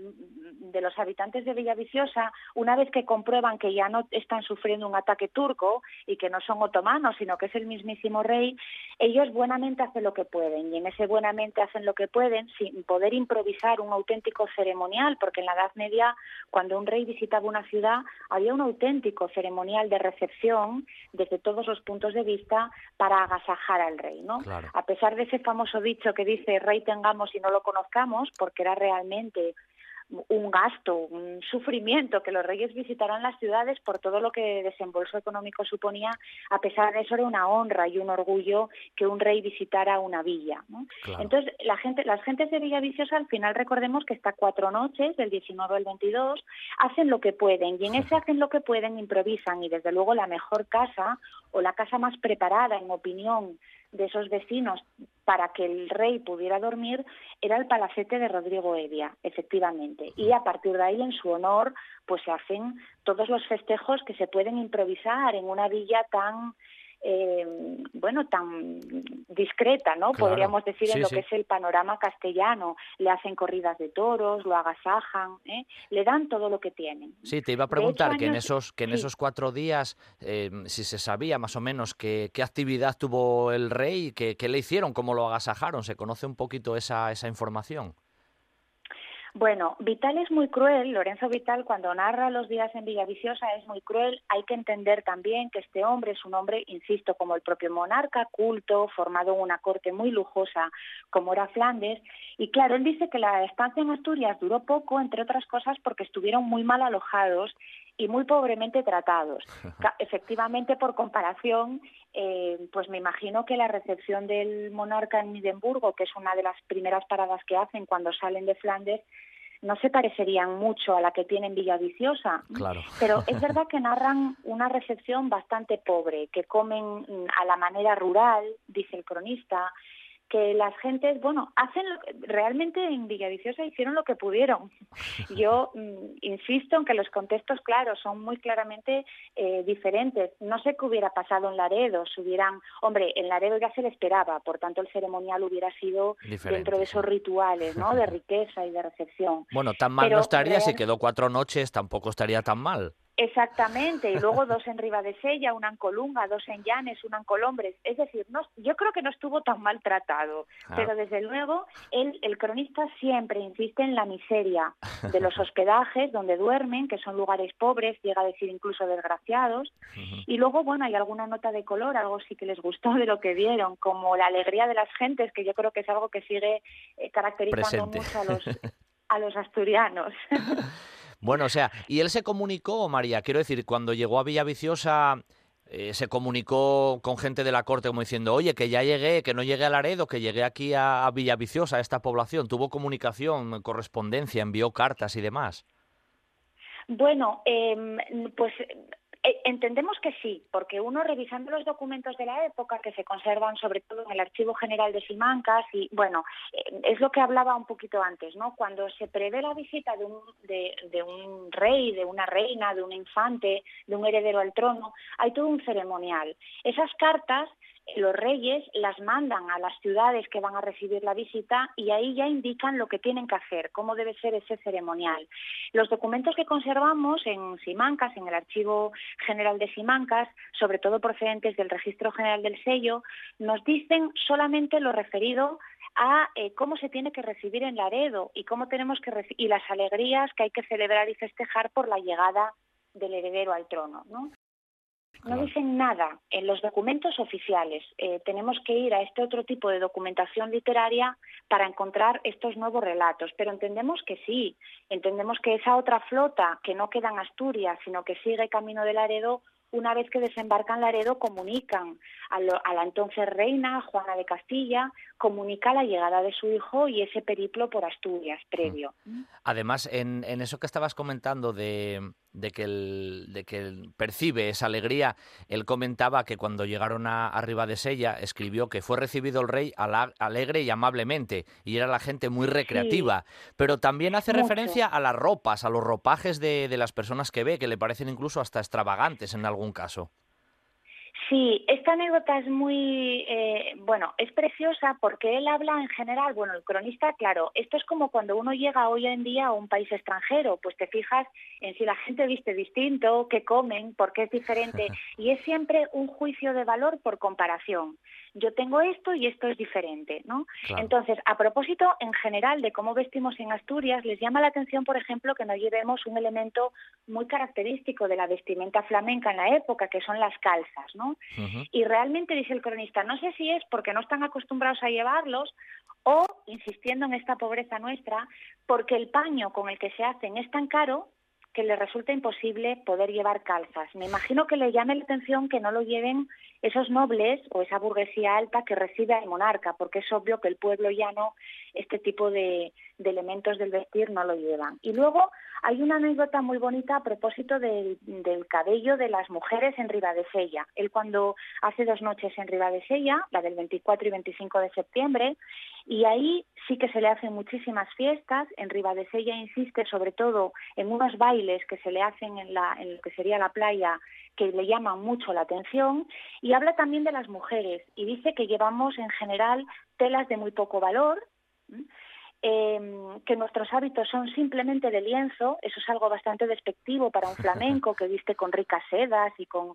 de los habitantes de Villaviciosa, una vez que comprueban que ya no están sufriendo un ataque turco y que no son otomanos, sino que es el mismísimo rey, ellos buenamente hacen lo que pueden y en ese buenamente hacen lo que pueden sin poder improvisar un auténtico ceremonial, porque en la Edad Media, cuando un rey visitaba una ciudad, había un auténtico ceremonial de recepción desde todos los puntos de vista para agasajar al rey. ¿no? A pesar de ese famoso dicho que dice rey tengamos y no lo conozcamos, porque era realmente un gasto, un sufrimiento que los reyes visitaran las ciudades por todo lo que desembolso económico suponía, a pesar de eso era una honra y un orgullo que un rey visitara una villa. Entonces, la gente, las gentes de Villa Viciosa, al final recordemos que estas cuatro noches, del 19 al 22, hacen lo que pueden y en ese hacen lo que pueden improvisan y desde luego la mejor casa o la casa más preparada, en opinión de esos vecinos para que el rey pudiera dormir era el palacete de Rodrigo Evia, efectivamente. Y a partir de ahí, en su honor, pues se hacen todos los festejos que se pueden improvisar en una villa tan eh, bueno, tan discreta, ¿no? Podríamos decir en lo que es el panorama castellano. Le hacen corridas de toros, lo agasajan, ¿eh? le dan todo lo que tienen. Sí, te iba a preguntar que en esos que en esos cuatro días, eh, si se sabía más o menos qué, qué actividad tuvo el rey, qué, qué le hicieron, cómo lo agasajaron, ¿se conoce un poquito esa, esa información? Bueno, Vital es muy cruel, Lorenzo Vital cuando narra los días en Villaviciosa es muy cruel. Hay que entender también que este hombre es un hombre, insisto, como el propio monarca, culto, formado en una corte muy lujosa como era Flandes. Y claro, él dice que la estancia en Asturias duró poco, entre otras cosas porque estuvieron muy mal alojados y muy pobremente tratados. Efectivamente, por comparación, eh, pues me imagino que la recepción del monarca en Edimburgo, que es una de las primeras paradas que hacen cuando salen de Flandes, no se parecerían mucho a la que tienen Villaviciosa. Claro. Pero es verdad que narran una recepción bastante pobre, que comen a la manera rural, dice el cronista, que las gentes, bueno, hacen realmente en Villaviciosa hicieron lo que pudieron. Yo mm, insisto en que los contextos, claro, son muy claramente eh, diferentes. No sé qué hubiera pasado en Laredo, si hubieran, hombre, en Laredo ya se le esperaba, por tanto el ceremonial hubiera sido dentro de esos rituales, ¿no? De riqueza y de recepción. Bueno, tan mal no estaría si quedó cuatro noches, tampoco estaría tan mal. Exactamente, y luego dos en Ribadesella, una en Colunga, dos en Llanes, una en Colombres. Es decir, no, yo creo que no estuvo tan maltratado, ah. pero desde luego el, el cronista siempre insiste en la miseria de los hospedajes donde duermen, que son lugares pobres, llega a decir incluso desgraciados. Y luego, bueno, hay alguna nota de color, algo sí que les gustó de lo que vieron, como la alegría de las gentes, que yo creo que es algo que sigue eh, caracterizando mucho a los, a los asturianos. Bueno, o sea, y él se comunicó, María, quiero decir, cuando llegó a Villaviciosa, eh, se comunicó con gente de la corte como diciendo, oye, que ya llegué, que no llegué a Laredo, que llegué aquí a, Villaviciosa, a esta población. ¿Tuvo comunicación, correspondencia, envió cartas y demás? Bueno, em, pues eh, entendemos que sí, porque uno revisando los documentos de la época que se conservan sobre todo en el Archivo General de Simancas y bueno, eh, es lo que hablaba un poquito antes, ¿no? Cuando se prevé la visita de un, de un rey, de una reina, de un infante, de un heredero al trono, hay todo un ceremonial. Esas cartas los reyes las mandan a las ciudades que van a recibir la visita y ahí ya indican lo que tienen que hacer, cómo debe ser ese ceremonial. Los documentos que conservamos en Simancas, en el Archivo General de Simancas, sobre todo procedentes del Registro General del Sello, nos dicen solamente lo referido a eh, cómo se tiene que recibir en Laredo y cómo tenemos que y las alegrías que hay que celebrar y festejar por la llegada del heredero al trono. ¿no? No dicen nada en los documentos oficiales. Eh, tenemos que ir a este otro tipo de documentación literaria para encontrar estos nuevos relatos. Pero entendemos que sí, entendemos que esa otra flota que no queda en Asturias, sino que sigue camino del Laredo, una vez que desembarcan Laredo, comunican a, la entonces reina Juana de Castilla, comunica la llegada de su hijo y ese periplo por Asturias previo. Además, en, en eso que estabas comentando de, de que, el, de que percibe esa alegría. Él comentaba que cuando llegaron a, arriba de Sella, escribió que fue recibido el rey alegre y amablemente, y era la gente muy recreativa. Pero también hace referencia a las ropas, a los ropajes de, de las personas que ve, que le parecen incluso hasta extravagantes en algún caso. Sí, esta anécdota es muy, eh, bueno, es preciosa porque él habla en general, bueno, el cronista, claro, esto es como cuando uno llega hoy en día a un país extranjero, pues te fijas en si la gente viste distinto, qué comen, por qué es diferente, y es siempre un juicio de valor por comparación yo tengo esto y esto es diferente, ¿no? Entonces, a propósito en general de cómo vestimos en Asturias, les llama la atención, por ejemplo, que no llevemos un elemento muy característico de la vestimenta flamenca en la época, que son las calzas, ¿no? Y realmente dice el cronista, no sé si es porque no están acostumbrados a llevarlos o, insistiendo en esta pobreza nuestra, porque el paño con el que se hacen es tan caro que le resulta imposible poder llevar calzas. Me imagino que le llame la atención que no lo lleven esos nobles o esa burguesía alta que recibe al monarca, porque es obvio que el pueblo llano este tipo de, elementos del vestir no lo llevan. Y luego hay una anécdota muy bonita a propósito del, cabello de las mujeres en Ribadesella. Él cuando hace dos noches en Ribadesella, la del 24 y 25 de septiembre, y ahí sí que se le hacen muchísimas fiestas. En Ribadesella insiste sobre todo en unos bailes que se le hacen en, la, en lo que sería la playa que le llaman mucho la atención y habla también de las mujeres y dice que llevamos en general telas de muy poco valor, Em, que nuestros hábitos son simplemente de lienzo, eso es algo bastante despectivo para un flamenco que viste con ricas sedas y con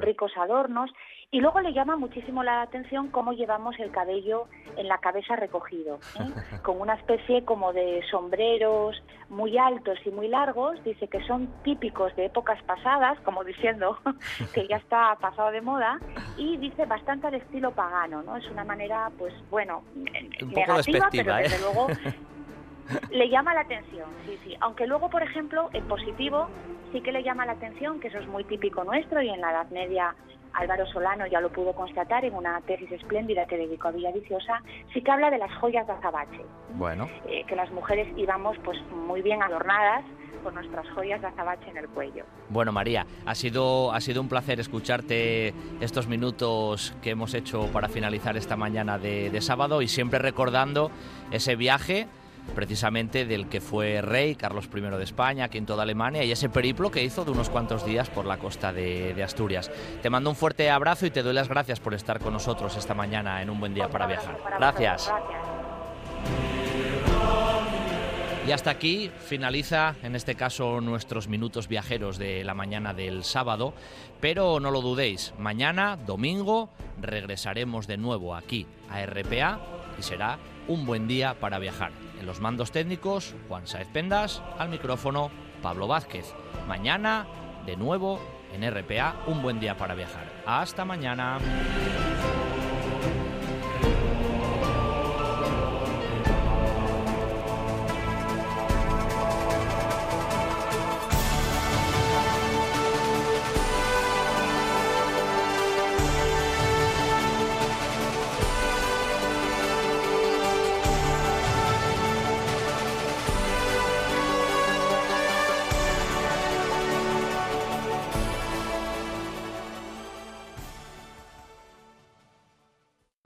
ricos adornos. Y luego le llama muchísimo la atención cómo llevamos el cabello en la cabeza recogido, ¿eh? con una especie como de sombreros muy altos y muy largos, dice que son típicos de épocas pasadas, como diciendo que ya está pasado de moda, y dice bastante al estilo pagano, ¿no? Es una manera, pues bueno, negativa, pero desde ¿eh? luego le llama la atención, sí, sí. Aunque luego, por ejemplo, en positivo sí que le llama la atención, que eso es muy típico nuestro y en la Edad Media Álvaro Solano ya lo pudo constatar en una tesis espléndida que dedicó a Villaviciosa, sí que habla de las joyas de azabache. Bueno. Eh, que las mujeres íbamos pues muy bien adornadas con nuestras joyas de azabache en el cuello. Bueno, María, ha sido, ha sido un placer escucharte estos minutos que hemos hecho para finalizar esta mañana de, de sábado y siempre recordando ese viaje precisamente del que fue rey Carlos I de España, aquí en toda Alemania, y ese periplo que hizo de unos cuantos días por la costa de, Asturias. Te mando un fuerte abrazo y te doy las gracias por estar con nosotros esta mañana en un buen día para viajar. Gracias. Y hasta aquí finaliza, en este caso, nuestros minutos viajeros de la mañana del sábado. Pero no lo dudéis, mañana, domingo, regresaremos de nuevo aquí a RPA y será un buen día para viajar. En los mandos técnicos, Juan Saez Pendas, al micrófono, Pablo Vázquez. Mañana, de nuevo, en RPA, un buen día para viajar. Hasta mañana.